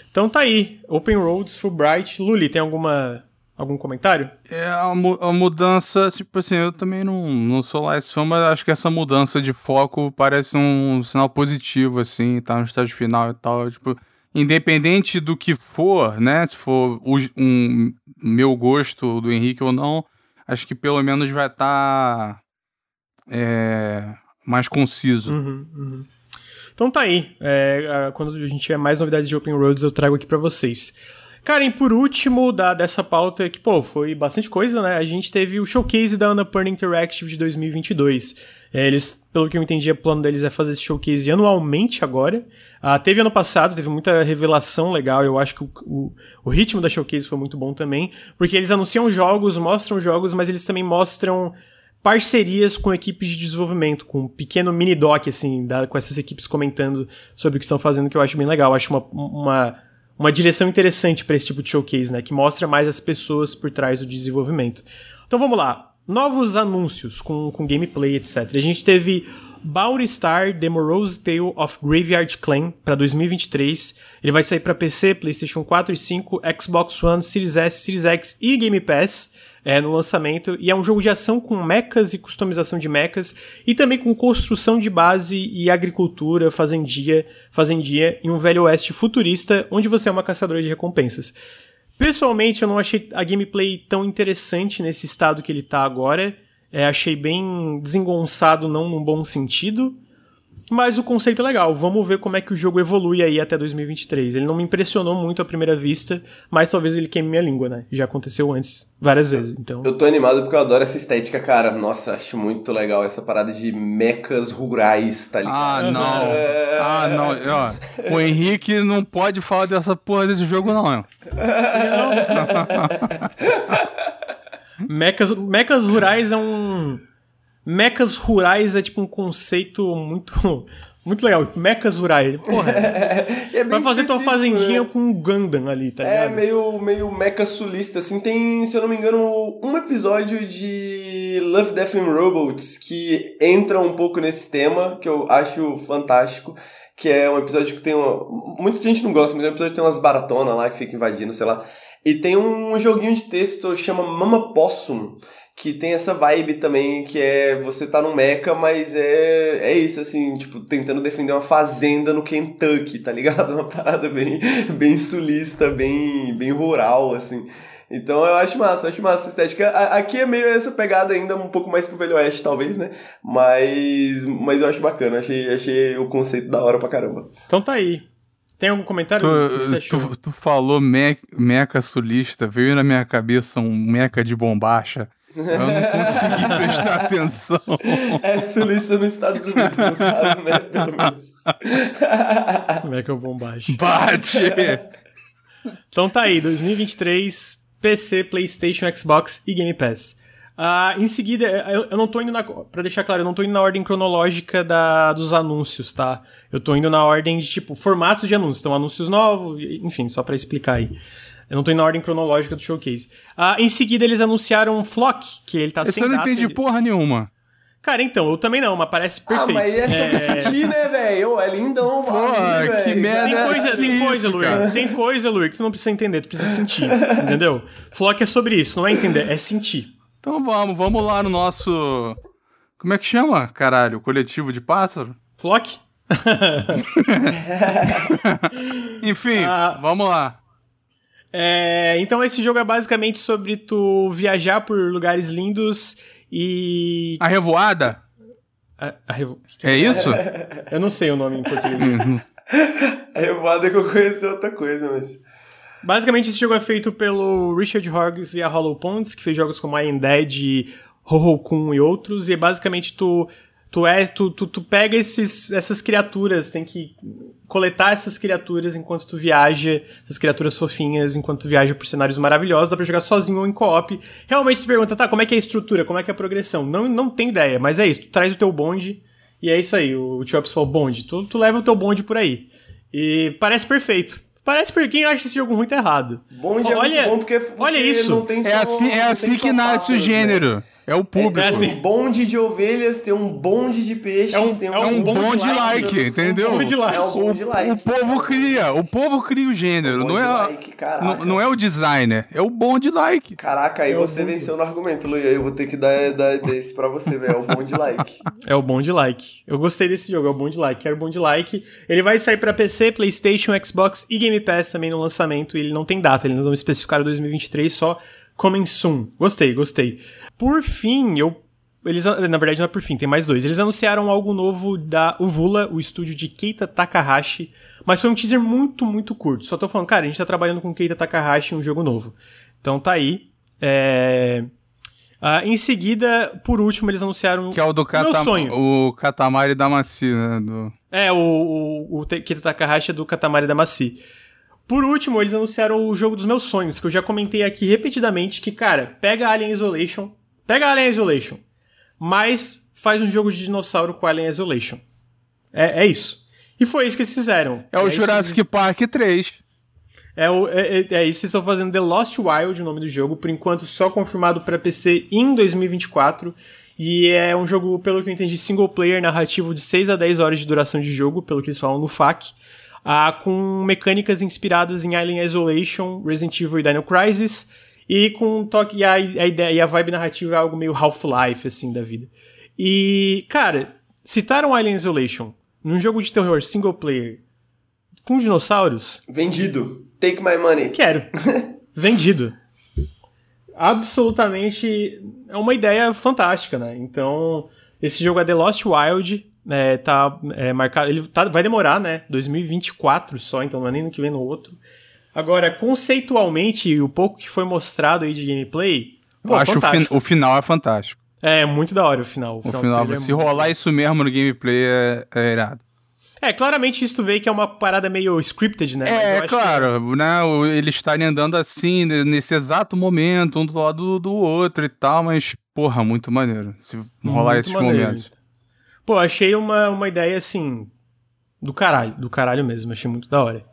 Então tá aí, Open Roads, Fulbright. Luli, tem alguma Algum comentário? É, a, mu a, mudança, tipo assim, eu também não, não sou lá esse fã, mas acho que essa mudança de foco parece um sinal positivo, assim, tá no estágio final e tal. Tipo, independente do que for, né? Se for o, um meu gosto do Henrique ou não, acho que pelo menos vai estar tá, é, mais conciso. Uhum, uhum. Então tá aí. É, quando a gente tiver mais novidades de Open Roads, eu trago aqui para vocês. E por último da, dessa pauta, que, pô, foi bastante coisa, né? A gente teve o showcase da Annapurna Interactive de 2022. É, eles, pelo que eu entendi, o plano deles é fazer esse showcase anualmente agora. Ah, teve ano passado, teve muita revelação legal. Eu acho que o, o, o, ritmo da showcase foi muito bom também. Porque eles anunciam jogos, mostram jogos, mas eles também mostram parcerias com equipes de desenvolvimento, com um pequeno mini doc, assim, da, com essas equipes comentando sobre o que estão fazendo, que eu acho bem legal. Acho uma, uma uma direção interessante para esse tipo de showcase, né? Que mostra mais as pessoas por trás do desenvolvimento. Então vamos lá. Novos anúncios com, com gameplay, etc. A gente teve Bowery Star The Morose Tale of Graveyard Clan para 2023. Ele vai sair para PC, PlayStation 4 e 5, Xbox One, Series S, Series X e Game Pass é, no lançamento. E é um jogo de ação com mechas e customização de mechas, e também com construção de base e agricultura, fazendia, fazendia em um velho oeste futurista, onde você é uma caçadora de recompensas. Pessoalmente, eu não achei a gameplay tão interessante nesse estado que ele tá agora. É, achei bem desengonçado, não num bom sentido. Mas o conceito é legal. Vamos ver como é que o jogo evolui aí até 2023. Ele não me impressionou muito à primeira vista, mas talvez ele queime minha língua, né? Já aconteceu antes, várias vezes. Então. Eu tô animado porque eu adoro essa estética, cara. Nossa, acho muito legal essa parada de mecas rurais, tá ligado? Ah, não. É... Ah, não. Ó, o Henrique não pode falar dessa porra desse jogo, não. Não. mecas, mecas rurais é um Mechas rurais é tipo um conceito muito. Muito legal, mechas rurais. Porra, é vai fazer tua fazendinha né? com um Gundam ali, tá é ligado? É meio, meio mecha sulista, assim. Tem, se eu não me engano, um episódio de Love, Death and Robots que entra um pouco nesse tema, que eu acho fantástico. Que é um episódio que tem uma. Muita gente não gosta, mas é um episódio que tem umas baratonas lá que fica invadindo, sei lá. E tem um joguinho de texto que chama Mama Possum que tem essa vibe também, que é você tá no Mecha, mas é, é isso, assim, tipo, tentando defender uma fazenda no Kentucky, tá ligado? Uma parada bem, bem sulista, bem, bem rural, assim. Então eu acho massa, eu acho massa a estética. Aqui é meio essa pegada ainda um pouco mais pro Velho Oeste, talvez, né? Mas, mas eu acho bacana, achei, achei o conceito da hora pra caramba. Então tá aí. Tem algum comentário? Tu, tu, tu falou me, meca sulista, veio na minha cabeça um meca de bombacha. Eu não consegui prestar atenção. É sulista nos Estados Unidos, no caso, né? Pelo menos. Como é que é o bombagem? Bate! Então tá aí, 2023, PC, PlayStation, Xbox e Game Pass. Ah, em seguida, eu, eu não tô indo na. Pra deixar claro, eu não tô indo na ordem cronológica da, dos anúncios, tá? Eu tô indo na ordem de, tipo, formatos de anúncios. Então, anúncios novos, enfim, só pra explicar aí. Eu não tô indo na ordem cronológica do showcase. Ah, em seguida, eles anunciaram Flock, que ele tá Esse sem eu não data, entendi ele- porra nenhuma. Cara, então, eu também não, mas parece Ah, perfeito. mas é sobre sentir, né, velho? Ô, É lindão, o Porra, bagulho, que merda. Tem coisa, Que tem coisa, isso, Luir. Tem coisa, Luir, que tu não precisa entender, tu precisa sentir. entendeu? Flock é sobre isso, não é entender, é sentir. Então vamos, vamos lá no nosso. Como é que chama, caralho? Coletivo de pássaro? Flock? Enfim, Ah. vamos lá. É, então esse jogo é basicamente sobre tu viajar por lugares lindos e. A revoada? A- a revo- É isso? Eu não sei o nome em português. A revoada que eu conheci é outra coisa, mas... basicamente esse jogo é feito pelo Richard Hoggs e a Hollow Ponds, que fez jogos como I Am Dead, Ho-Ho-Kun e outros, e basicamente tu. Tu, é, tu, tu, tu pega esses, essas criaturas, tem que coletar essas criaturas enquanto tu viaja, essas criaturas fofinhas, enquanto tu viaja por cenários maravilhosos, dá pra jogar sozinho ou em co-op. Realmente tu pergunta, tá, como é que é a estrutura, como é que é a progressão? Não, não tem ideia, mas é isso, tu traz o teu bonde, e é isso aí, o Chops falou bonde, tu, tu leva o teu bonde por aí. E parece perfeito. Parece porque quem acha esse jogo ruim tá errado. Bonde é Olha- muito bom porque, porque olha isso. não tem É assim, é assim tem que nasce o pássaros, né? É o público. É Tem assim. um bonde de ovelhas, tem um bonde de peixes, É um- tem é É um bonde bonde like, like, entendeu? bonde like. É um bonde like. O povo cria, o povo cria o gênero, não é, Bonde a- like, não, não é o designer, é o bonde like. Caraca, aí É o você bonde. venceu no argumento, Luiz. Eu vou ter que dar, dar desse pra você, velho. É o bonde like. É o Bond Like. Eu gostei desse jogo, é o Bond Like. Quero o Bond Like. Ele vai sair pra PC, PlayStation, Xbox e Game Pass também no lançamento. E ele não tem data, eles não especificaram 2023, só coming soon. Gostei, gostei. Por fim, eu. Eles, na verdade, não é por fim, tem mais dois. Eles anunciaram algo novo da Uvula, o estúdio de Keita Takahashi, mas foi um teaser muito, muito curto. Só tô falando, cara, a gente tá trabalhando com Keita Takahashi em um jogo novo. Então tá aí. É... Ah, em seguida, por último, eles anunciaram Que é o do Katam sonho. o Katamari Damacy, né? Do... É, o, o, o Kita Takahashi é do Katamari Damacy. Por último, eles anunciaram o jogo dos meus sonhos, que eu já comentei aqui repetidamente, que, cara, pega Alien Isolation, pega Alien Isolation, mas faz um jogo de dinossauro com Alien Isolation. É, é isso. E foi isso que eles fizeram. É o isso que Jurassic eles- Park 3. é, o- é, é- é isso, eles estão fazendo The Lost Wild, o nome do jogo, por enquanto só confirmado para PC em 2024. E é um jogo, pelo que eu entendi, single player narrativo de 6 a 10 horas de duração de jogo, pelo que eles falam no FAQ. Ah, com mecânicas inspiradas em Alien Isolation, Resident Evil e Dino Crisis. E com um toque. E a, a ideia e a vibe narrativa é algo meio Half-Life, assim, da vida. E, cara, citaram Alien Isolation num jogo de terror single player com dinossauros. Vendido. Take my money. Quero. Vendido. Absolutamente é uma ideia fantástica, né? Então, esse jogo é The Lost Wild, né? Tá é, marcado. Ele tá- vai demorar, né? 2024 só, então não é nem no que vem no outro. Agora, conceitualmente, o pouco que foi mostrado aí de gameplay. Eu Pô, acho o, fin- o final é fantástico. É muito da hora o final. O do final, é se muito- rolar isso mesmo no gameplay, é, é irado. É, claramente isso tu vê que é uma parada meio scripted, né? É, acho que- claro, né? o- Eles estarem andando assim, ne- nesse exato momento, um do lado do, do outro e tal, mas, porra, muito maneiro. Se rolar Muito esses maneiro. momentos. Pô, achei uma, uma ideia assim. Do caralho, do caralho mesmo, achei muito da hora.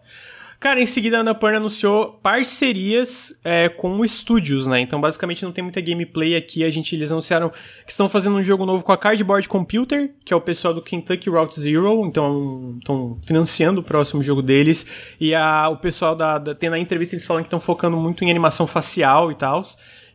Cara, em seguida a Annapurna anunciou parcerias é, com estúdios, né? Então, basicamente, não tem muita gameplay aqui. A gente, eles anunciaram que estão fazendo um jogo novo com a Cardboard Computer, que é o pessoal do Kentucky Route Zero. Então, estão financiando o próximo jogo deles. E a, o pessoal da, da. Tem na entrevista eles falam que estão focando muito em animação facial e tal.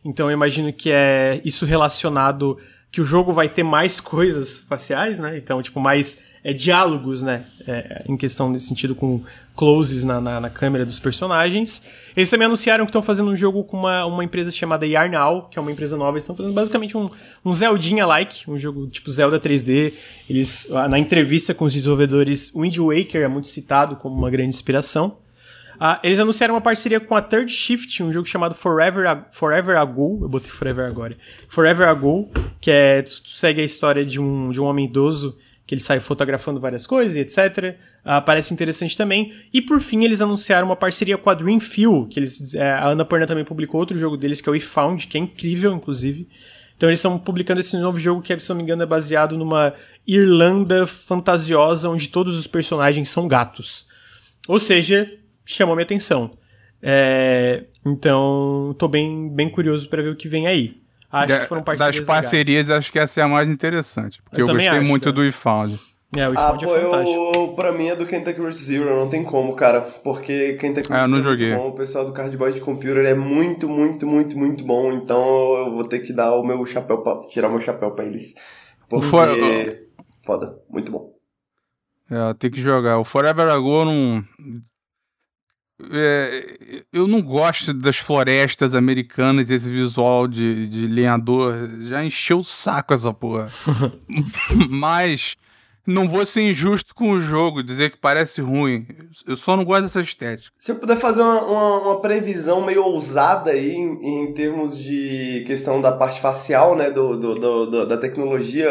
Então, eu imagino que é isso relacionado. Que o jogo vai ter mais coisas faciais, né? Então, tipo, mais é, diálogos, né? É, em questão nesse sentido, com closes na, na, na câmera dos personagens. Eles também anunciaram que estão fazendo um jogo com uma, uma empresa chamada Yarnal, que é uma empresa nova. Eles estão fazendo basicamente um, um Zeldinha-like, um jogo tipo Zelda 3D. Eles, na entrevista com os desenvolvedores, Wind Waker é muito citado como uma grande inspiração. Ah, eles anunciaram uma parceria com a Third Shift, um jogo chamado Forever, A- Forever Ago. Eu botei Forever agora. Forever Ago, que é. Segue a história de um, de um homem idoso que ele sai fotografando várias coisas etc. Ah, parece interessante também. E por fim, eles anunciaram uma parceria com a Dreamfield, que eles. é, a Ana Perna também publicou outro jogo deles, que é o eFound, que é incrível, inclusive. Então eles estão publicando esse novo jogo que, se não me engano, é baseado numa Irlanda fantasiosa onde todos os personagens são gatos. Ou seja, chamou minha atenção. É, então, tô bem, bem curioso para ver o que vem aí. Acho que foram parcerias Das parcerias, legais. acho que essa é a mais interessante. Porque eu, eu gostei muito cara. do iFound. É, o ah, pô, é eu, pra mim é do Kentucky Route Zero, não tem como, cara. Porque Kentucky Route ah, Zero joguei. é bom, o pessoal do Cardboard Computer é muito, muito, muito, muito bom. Então eu vou ter que dar o meu chapéu pra, tirar o meu chapéu pra eles. Porque... For... Foda, muito bom. É, tem que jogar. O Forever Ago não. É, eu não gosto das florestas americanas, esse visual de, de lenhador. Já encheu o saco essa porra. Mas não vou ser injusto com o jogo, dizer que parece ruim. Eu só não gosto dessa estética. Se eu puder fazer uma, uma, uma previsão meio ousada aí em, em, termos de questão da parte facial, né, do, do, do, do da tecnologia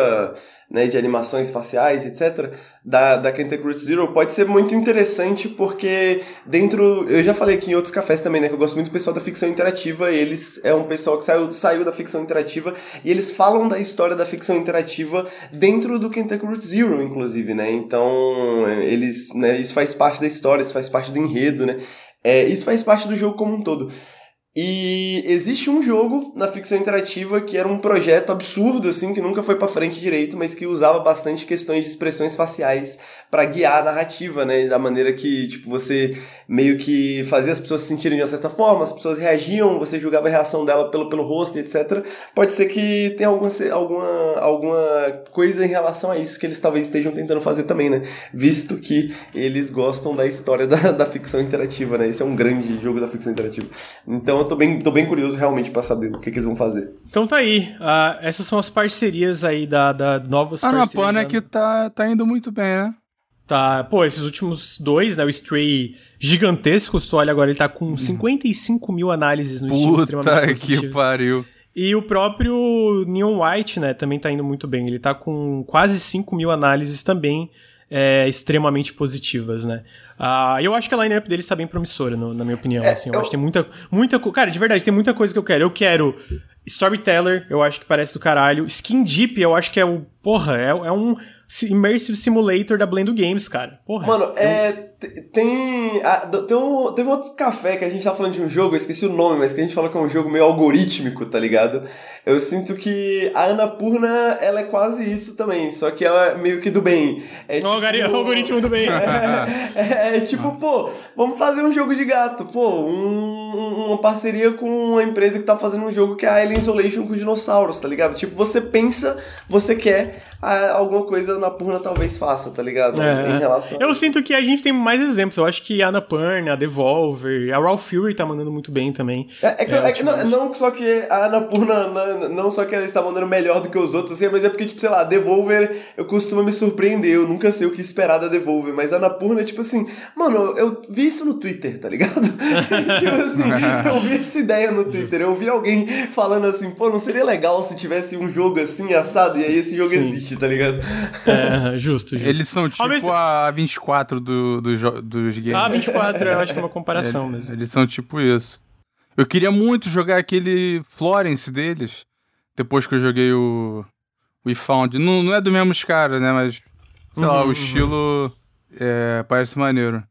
né, de animações faciais, etc., da, da Kentucky Route Zero, pode ser muito interessante porque dentro, eu já falei aqui em outros cafés também, né, que eu gosto muito do pessoal da ficção interativa, eles é um pessoal que saiu, saiu da ficção interativa e eles falam da história da ficção interativa dentro do Kentucky Route Zero, inclusive, né, então eles, né, isso faz parte da história, isso faz parte do enredo, né, é, isso faz parte do jogo como um todo. E existe um jogo na ficção interativa que era um projeto absurdo, assim, que nunca foi para frente direito, mas que usava bastante questões de expressões faciais para guiar a narrativa, né? Da maneira que, tipo, você meio que fazia as pessoas se sentirem de uma certa forma, as pessoas reagiam, você julgava a reação dela pelo, pelo rosto, etc. Pode ser que tenha alguma, alguma, alguma coisa em relação a isso que eles talvez estejam tentando fazer também, né? Visto que eles gostam da história da, da ficção interativa, né? Esse é um grande jogo da ficção interativa. Então, eu tô bem, tô bem curioso realmente para saber o que, que, eles vão fazer. Então tá aí. Uh, essas são as parcerias aí da, da novas ah, parcerias. A Napana é que tá, tá indo muito bem, né? Tá, pô, esses últimos dois, né? O Stray gigantesco, tu olha agora, ele tá com 55 mil análises no Steam, extremamente que pariu. E o próprio Neon White, né, também tá indo muito bem. Ele tá com quase 5 mil análises também é, extremamente positivas, né? Uh, eu acho que a line-up deles tá bem promissora, no, na minha opinião. É, assim, eu, eu, acho que tem muita, muita. Cara, de verdade, tem muita coisa que eu quero. Eu quero Storyteller, eu acho que parece do caralho. Skin Deep, eu acho que é o. Porra, é, é um Immersive Simulator da Blendo Games, cara. Porra. Mano, é. Tem. tem um, teve um outro café que a gente tava falando de um jogo, eu esqueci o nome, mas que a gente falou que é um jogo meio algorítmico, tá ligado? Eu sinto que a Anapurna, ela é quase isso também, só que ela é meio que do bem. É tipo, o algoritmo do bem. É, é, é, tipo, pô, vamos fazer um jogo de gato. Pô, um, uma parceria com uma empresa que tá fazendo um jogo que é a Alien Isolation com dinossauros, tá ligado? Tipo, você pensa, você quer alguma coisa na Purna talvez faça, tá ligado? É. Em relação. Eu sinto que a gente tem mais exemplos. Eu acho que a Annapurna, a Devolver, a Raw Fury tá mandando muito bem também. É, é que, é, é que não, não, só que a Annapurna, não, não só que ela está mandando melhor do que os outros, assim, mas é porque, tipo, sei lá, a Devolver, eu costumo me surpreender, eu nunca sei o que esperar da Devolver, mas a Annapurna, tipo assim, mano, eu vi isso no Twitter, tá ligado? tipo assim, eu vi essa ideia no Twitter, eu vi alguém falando assim, pô, não seria legal se tivesse um jogo assim, assado, e aí esse jogo Sim. existe, tá ligado? É, justo, justo. Eles são tipo a 24 do, do, dos games. Ah, 24, eu acho que é uma comparação mesmo. Eles são tipo isso. Eu queria muito jogar aquele Florence deles, depois que eu joguei o, o eFound. Não, não é do mesmo caras, né, mas, sei uhum, lá, o uhum. estilo é, parece maneiro.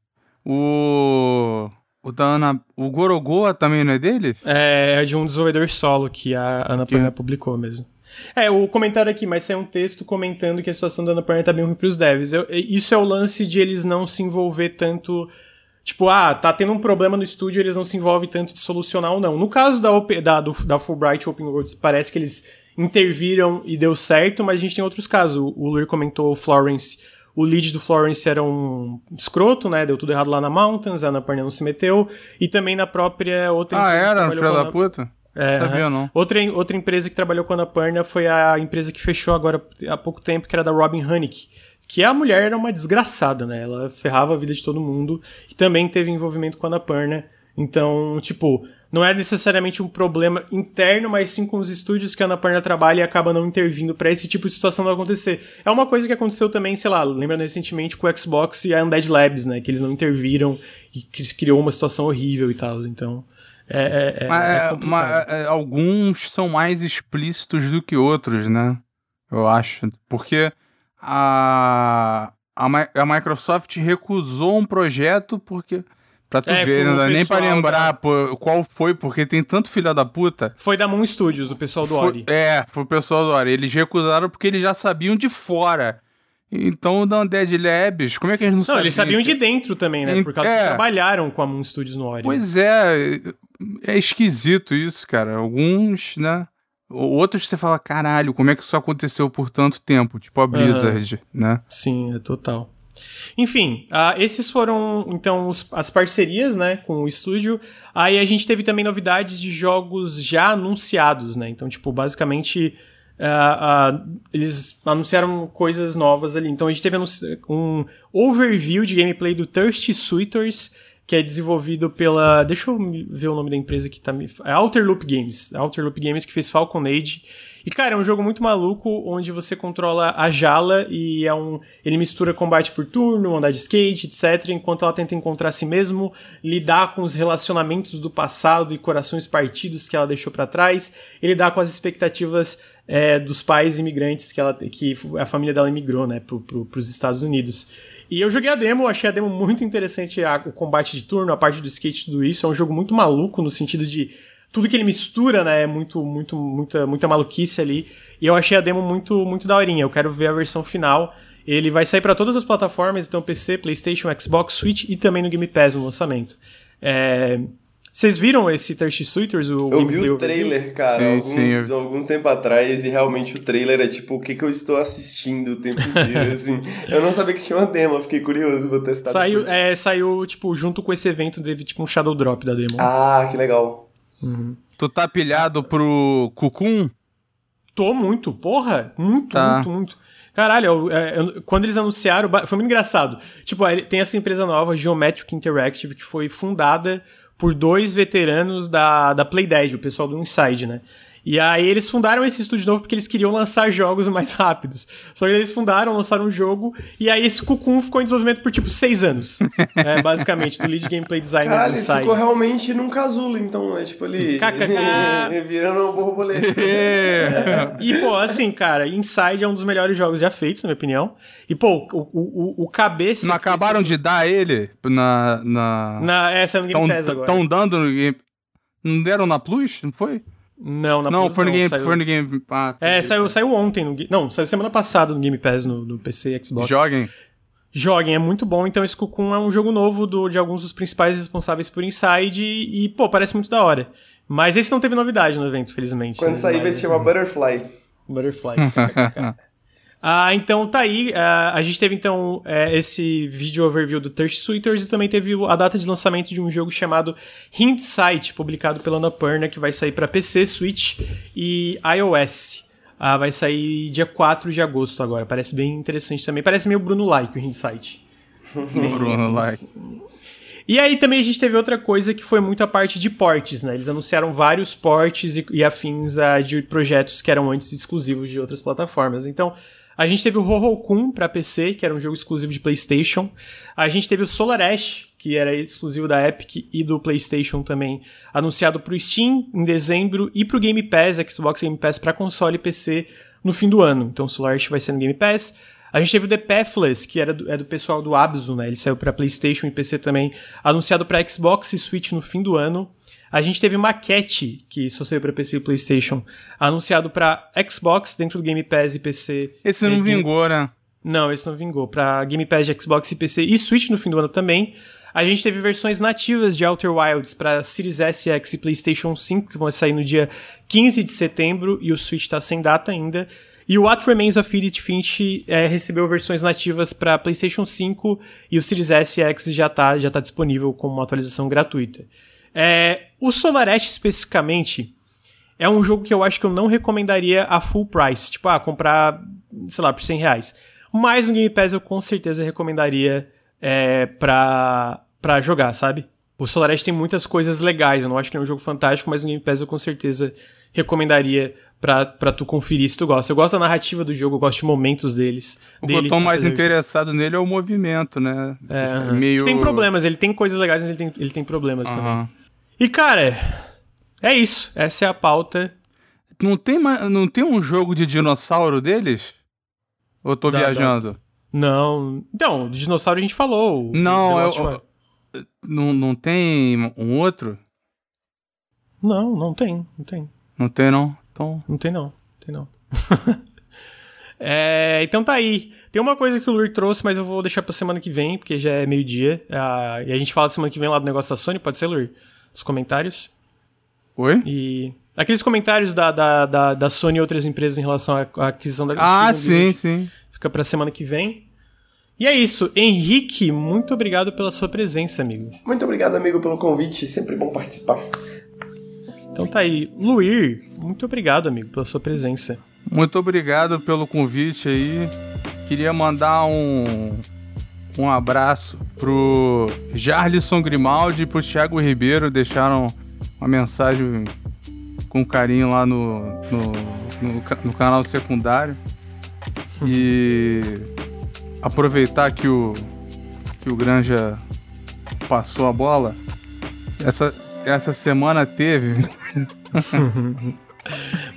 O... O da Ana. O Gorogoa também não é dele? É, é de um desenvolvedor solo que a Ana que... publicou mesmo. É, o comentário aqui, mas é um texto comentando que a situação da Annapurna tá bem ruim pros devs. Eu, isso é o lance de eles não se envolver tanto. Tipo, ah, tá tendo um problema no estúdio, eles não se envolvem tanto de solucionar ou não. No caso da, da, do, da Fulbright Open Worlds, parece que eles interviram e deu certo, mas a gente tem outros casos. O Lur comentou o Florence. O lead do Florence era um escroto, né? Deu tudo errado lá na Mountains, a Annapurna não se meteu. E também na própria outra... Ah, era? Filho da puta? É, Sabia, não. Outra, outra empresa que trabalhou com a Annapurna foi a empresa que fechou agora há pouco tempo, que era da Robin Honeck. Que a mulher era uma desgraçada, né? Ela ferrava a vida de todo mundo e também teve envolvimento com a Annapurna. Então, tipo, não é necessariamente um problema interno, mas sim com os estúdios que a Annapurna trabalha e acaba não intervindo para esse tipo de situação não acontecer. É uma coisa que aconteceu também, sei lá, lembrando recentemente com o Xbox e a Undead Labs, né? Que eles não interviram e criou uma situação horrível e tal. Então, É, é, é, Mas, é é, mas, alguns são mais explícitos do que outros, né? Eu acho. Porque a, a, a Microsoft recusou um projeto porque. Pra tu É, ver, não dá nem pra lembrar da- pô, qual foi, porque tem tanto filho da puta. Foi da Moon Studios, do pessoal do Foi- Ori. é, foi o pessoal do Ori. Eles recusaram porque eles já sabiam de fora. Então, o Undead Labs, como é que eles não, Não, sabiam? eles sabiam de dentro também, né? Por causa que É. eles trabalharam com a Moon Studios no Ori. Pois é, é esquisito isso, cara. Alguns, né? Outros você fala, caralho, como é que isso aconteceu por tanto tempo? Tipo a Blizzard, né? Sim, é total. Enfim, ah, esses foram então os- as parcerias, né, com o estúdio. Aí a gente teve também novidades de jogos já anunciados, né? Então, tipo, basicamente ah, ah, eles anunciaram coisas novas ali. Então a gente teve um overview de gameplay do Thirsty Suitors, que é desenvolvido pela. Deixa eu ver o nome da empresa que tá me. É Outer Loop Games. Outer Loop Games que fez Falcon Age. E, cara, é um jogo muito maluco onde você controla a Jala e é um. Ele mistura combate por turno, andar de skate, etc. Enquanto ela tenta encontrar si mesmo, lidar com os relacionamentos do passado e corações partidos que ela deixou pra trás, e lidar com as expectativas é, dos pais imigrantes que, ela, que a família dela imigrou, né, pro, pro, Estados Unidos. E eu joguei a demo, achei a demo muito interessante, a- o combate de turno, a parte do skate, tudo isso. É um jogo muito maluco no sentido de tudo que ele mistura, né, é muito, muito, muita, muita maluquice ali. E eu achei a demo muito, muito daorinha. Eu quero ver a versão final. Ele vai sair para todas as plataformas, então PC, PlayStation, Xbox, Switch e também no Game Pass no lançamento. É, Vocês viram esse Thirsty Suitors? O Eu vi o trailer, cara, Sim, alguns, sim, eu- algum tempo atrás, e realmente o trailer é tipo o que, que eu estou assistindo o tempo inteiro, assim. Eu não sabia que tinha uma demo, fiquei curioso, vou testar Saiu, depois. é, saiu, tipo, junto com esse evento, teve tipo um Shadow Drop da demo. Ah, que legal. Tu tá pilhado pro Cucum? Tô muito, porra, muito, Tá. muito, muito. Caralho, eu- é, eu- quando eles anunciaram, foi muito engraçado. Tipo, tem essa empresa nova, Geometric Interactive, que foi fundada por dois veteranos da, da Playdead, o pessoal do Inside, né? E aí eles fundaram esse estúdio novo porque eles queriam lançar jogos mais rápidos. Só que eles fundaram, lançaram um jogo, e aí esse Cocoon ficou em desenvolvimento por tipo seis anos. é, basicamente, do lead gameplay designer Caralho, do ele Inside. ficou realmente num casulo, então, é tipo ali... KKK. virando um borboleta. É. E, pô, assim, cara, Inside é um dos melhores jogos já feitos, na minha opinião. E, pô, o, o, o- cabeça. Não acabaram de dar ele na. na... Na, essa é Game Pass agora. Estão dando no Game. Não deram na Plus? Não foi? Não, na não, foi no Game. saiu- Foi no Game. Ah, É, saiu, saiu ontem. No, não, saiu semana passada no Game Pass, no, no PC e Xbox. Joguem. Joguem, é muito bom. Então, esse Cocoon é um jogo novo do, de alguns dos principais responsáveis por Inside. E, pô, parece muito da hora. Mas esse não teve novidade no evento, felizmente. Quando né? sair vai se chamar Butterfly. Butterfly. ah, então tá aí. ah, a gente teve então é, esse vídeo overview do Thirsty Suitors e também teve a data de lançamento de um jogo chamado Hindsight, publicado pela Annapurna, que vai sair para PC, Switch e iOS. Ah, vai sair dia 4 de agosto agora. Parece bem interessante também. Parece meio Bruno-like o Hindsight. Bruno, like. E aí também a gente teve outra coisa que foi muito a parte de portes, né? Eles anunciaram vários portes e, e afins de projetos que eram antes exclusivos de outras plataformas. Então, a gente teve o Hohokun para PC, que era um jogo exclusivo de PlayStation. A gente teve o Solar Ash, que era exclusivo da Epic e do PlayStation também, anunciado para o Steam em dezembro e para o Game Pass, Xbox Game Pass para console e PC no fim do ano. Então, o Solar Ash vai ser no Game Pass. A gente teve o The Pathless, que era do, é do pessoal do Abzu, né? Ele saiu para PlayStation e PC também, anunciado para Xbox e Switch no fim do ano. A gente teve Maquete, que só saiu para PC e PlayStation, anunciado para Xbox dentro do Game Pass e PC. Esse não É, Game- vingou, né? Não, esse não vingou. Para Game Pass de Xbox e PC e Switch no fim do ano também. A gente teve versões nativas de Outer Wilds para Series S, X e PlayStation 5, que vão sair no dia 15 de setembro, e o Switch está sem data ainda. E o What Remains of Edith Finch é, recebeu versões nativas para PlayStation 5 e o Series S e X já está já tá disponível como uma atualização gratuita. É, o Solar Ash especificamente é um jogo que eu acho que eu não recomendaria a full price. Tipo, ah, comprar, sei lá, por 100 reais. Mas no Game Pass eu com certeza recomendaria é, pra, pra jogar, sabe? O Solar Ash tem muitas coisas legais. Eu não acho que é um jogo fantástico, mas no Game Pass eu com certeza recomendaria pra, pra tu conferir se tu gosta. Eu gosto da narrativa do jogo, eu gosto de momentos deles. O que dele, eu tô mais interessado nele é o movimento, né? É, meio. Tem problemas, ele tem coisas legais, mas ele tem, ele tem problemas também. E, cara, é isso. Essa é a pauta. Não tem, não tem um jogo de dinossauro deles? Ou eu tô viajando? Não. Então, de dinossauro a gente falou. Não, eu, eu, não, não tem um outro? Não, não tem, não tem. Não tem não? Então... Não tem não, não tem não. é, então tá aí. Tem uma coisa que o Lur trouxe, mas eu vou deixar pra semana que vem, porque já é meio-dia. Ah, e a gente fala semana que vem lá do negócio da Sony, pode ser, Lur? Os comentários. Oi? E. Aqueles comentários da, da, da, da Sony e outras empresas em relação à aquisição da Ah, sim, sim. Fica pra semana que vem. E é isso. Henrique, muito obrigado pela sua presença, amigo. Muito obrigado, amigo, pelo convite. Sempre bom participar. Então tá aí. Luir, muito obrigado, amigo, pela sua presença. Muito obrigado pelo convite aí. Queria mandar um, um abraço pro Jarlison Grimaldi e pro Thiago Ribeiro. Deixaram uma mensagem com carinho lá no, no, no, no canal secundário. E aproveitar que o, que o Granja passou a bola. Essa, essa semana teve.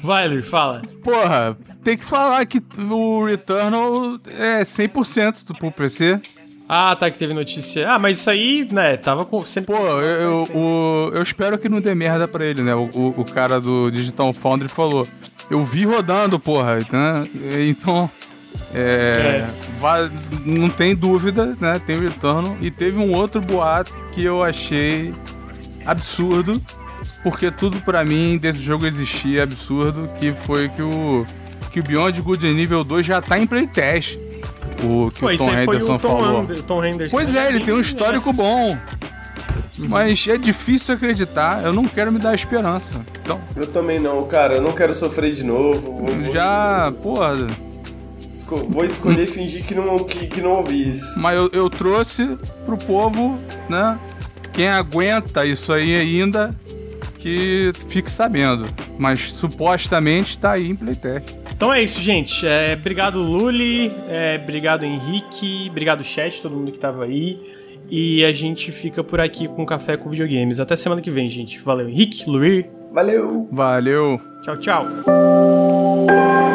Vai, fala. Porra, tem que falar que o Returnal é 100% pro PC. Ah, tá, que teve notícia. Ah, mas isso aí, né, tava com... Pô, eu, eu, eu, espero que não dê merda pra ele, né? O, o, o, cara do Digital Foundry falou, eu vi rodando, porra, então... então é, é. Não tem dúvida, né? Tem o Returnal. E teve um outro boato que eu achei absurdo, porque tudo para mim desse jogo existia absurdo, que foi que o que o Beyond Good nível 2 já tá em playtest. O que Pô, o Tom Henderson o Tom falou. Ander, Tom Henderson. Pois é, ele tem um histórico bom. Mas é difícil acreditar, eu não quero me dar esperança. Então, eu também não, cara, eu não quero sofrer de novo. Já, porra. Vou escolher fingir que não, que, que não ouvi isso. Mas eu, eu trouxe pro povo, né? Quem aguenta isso aí ainda, que fique sabendo. Mas supostamente está aí em playtest. Então é isso, gente. É, obrigado, Luli. É, obrigado, Henrique. Obrigado, chat, todo mundo que tava aí. E a gente fica por aqui com Café com Videogames. Até semana que vem, gente. Valeu, Henrique, Luir. Valeu. Valeu. Tchau, tchau.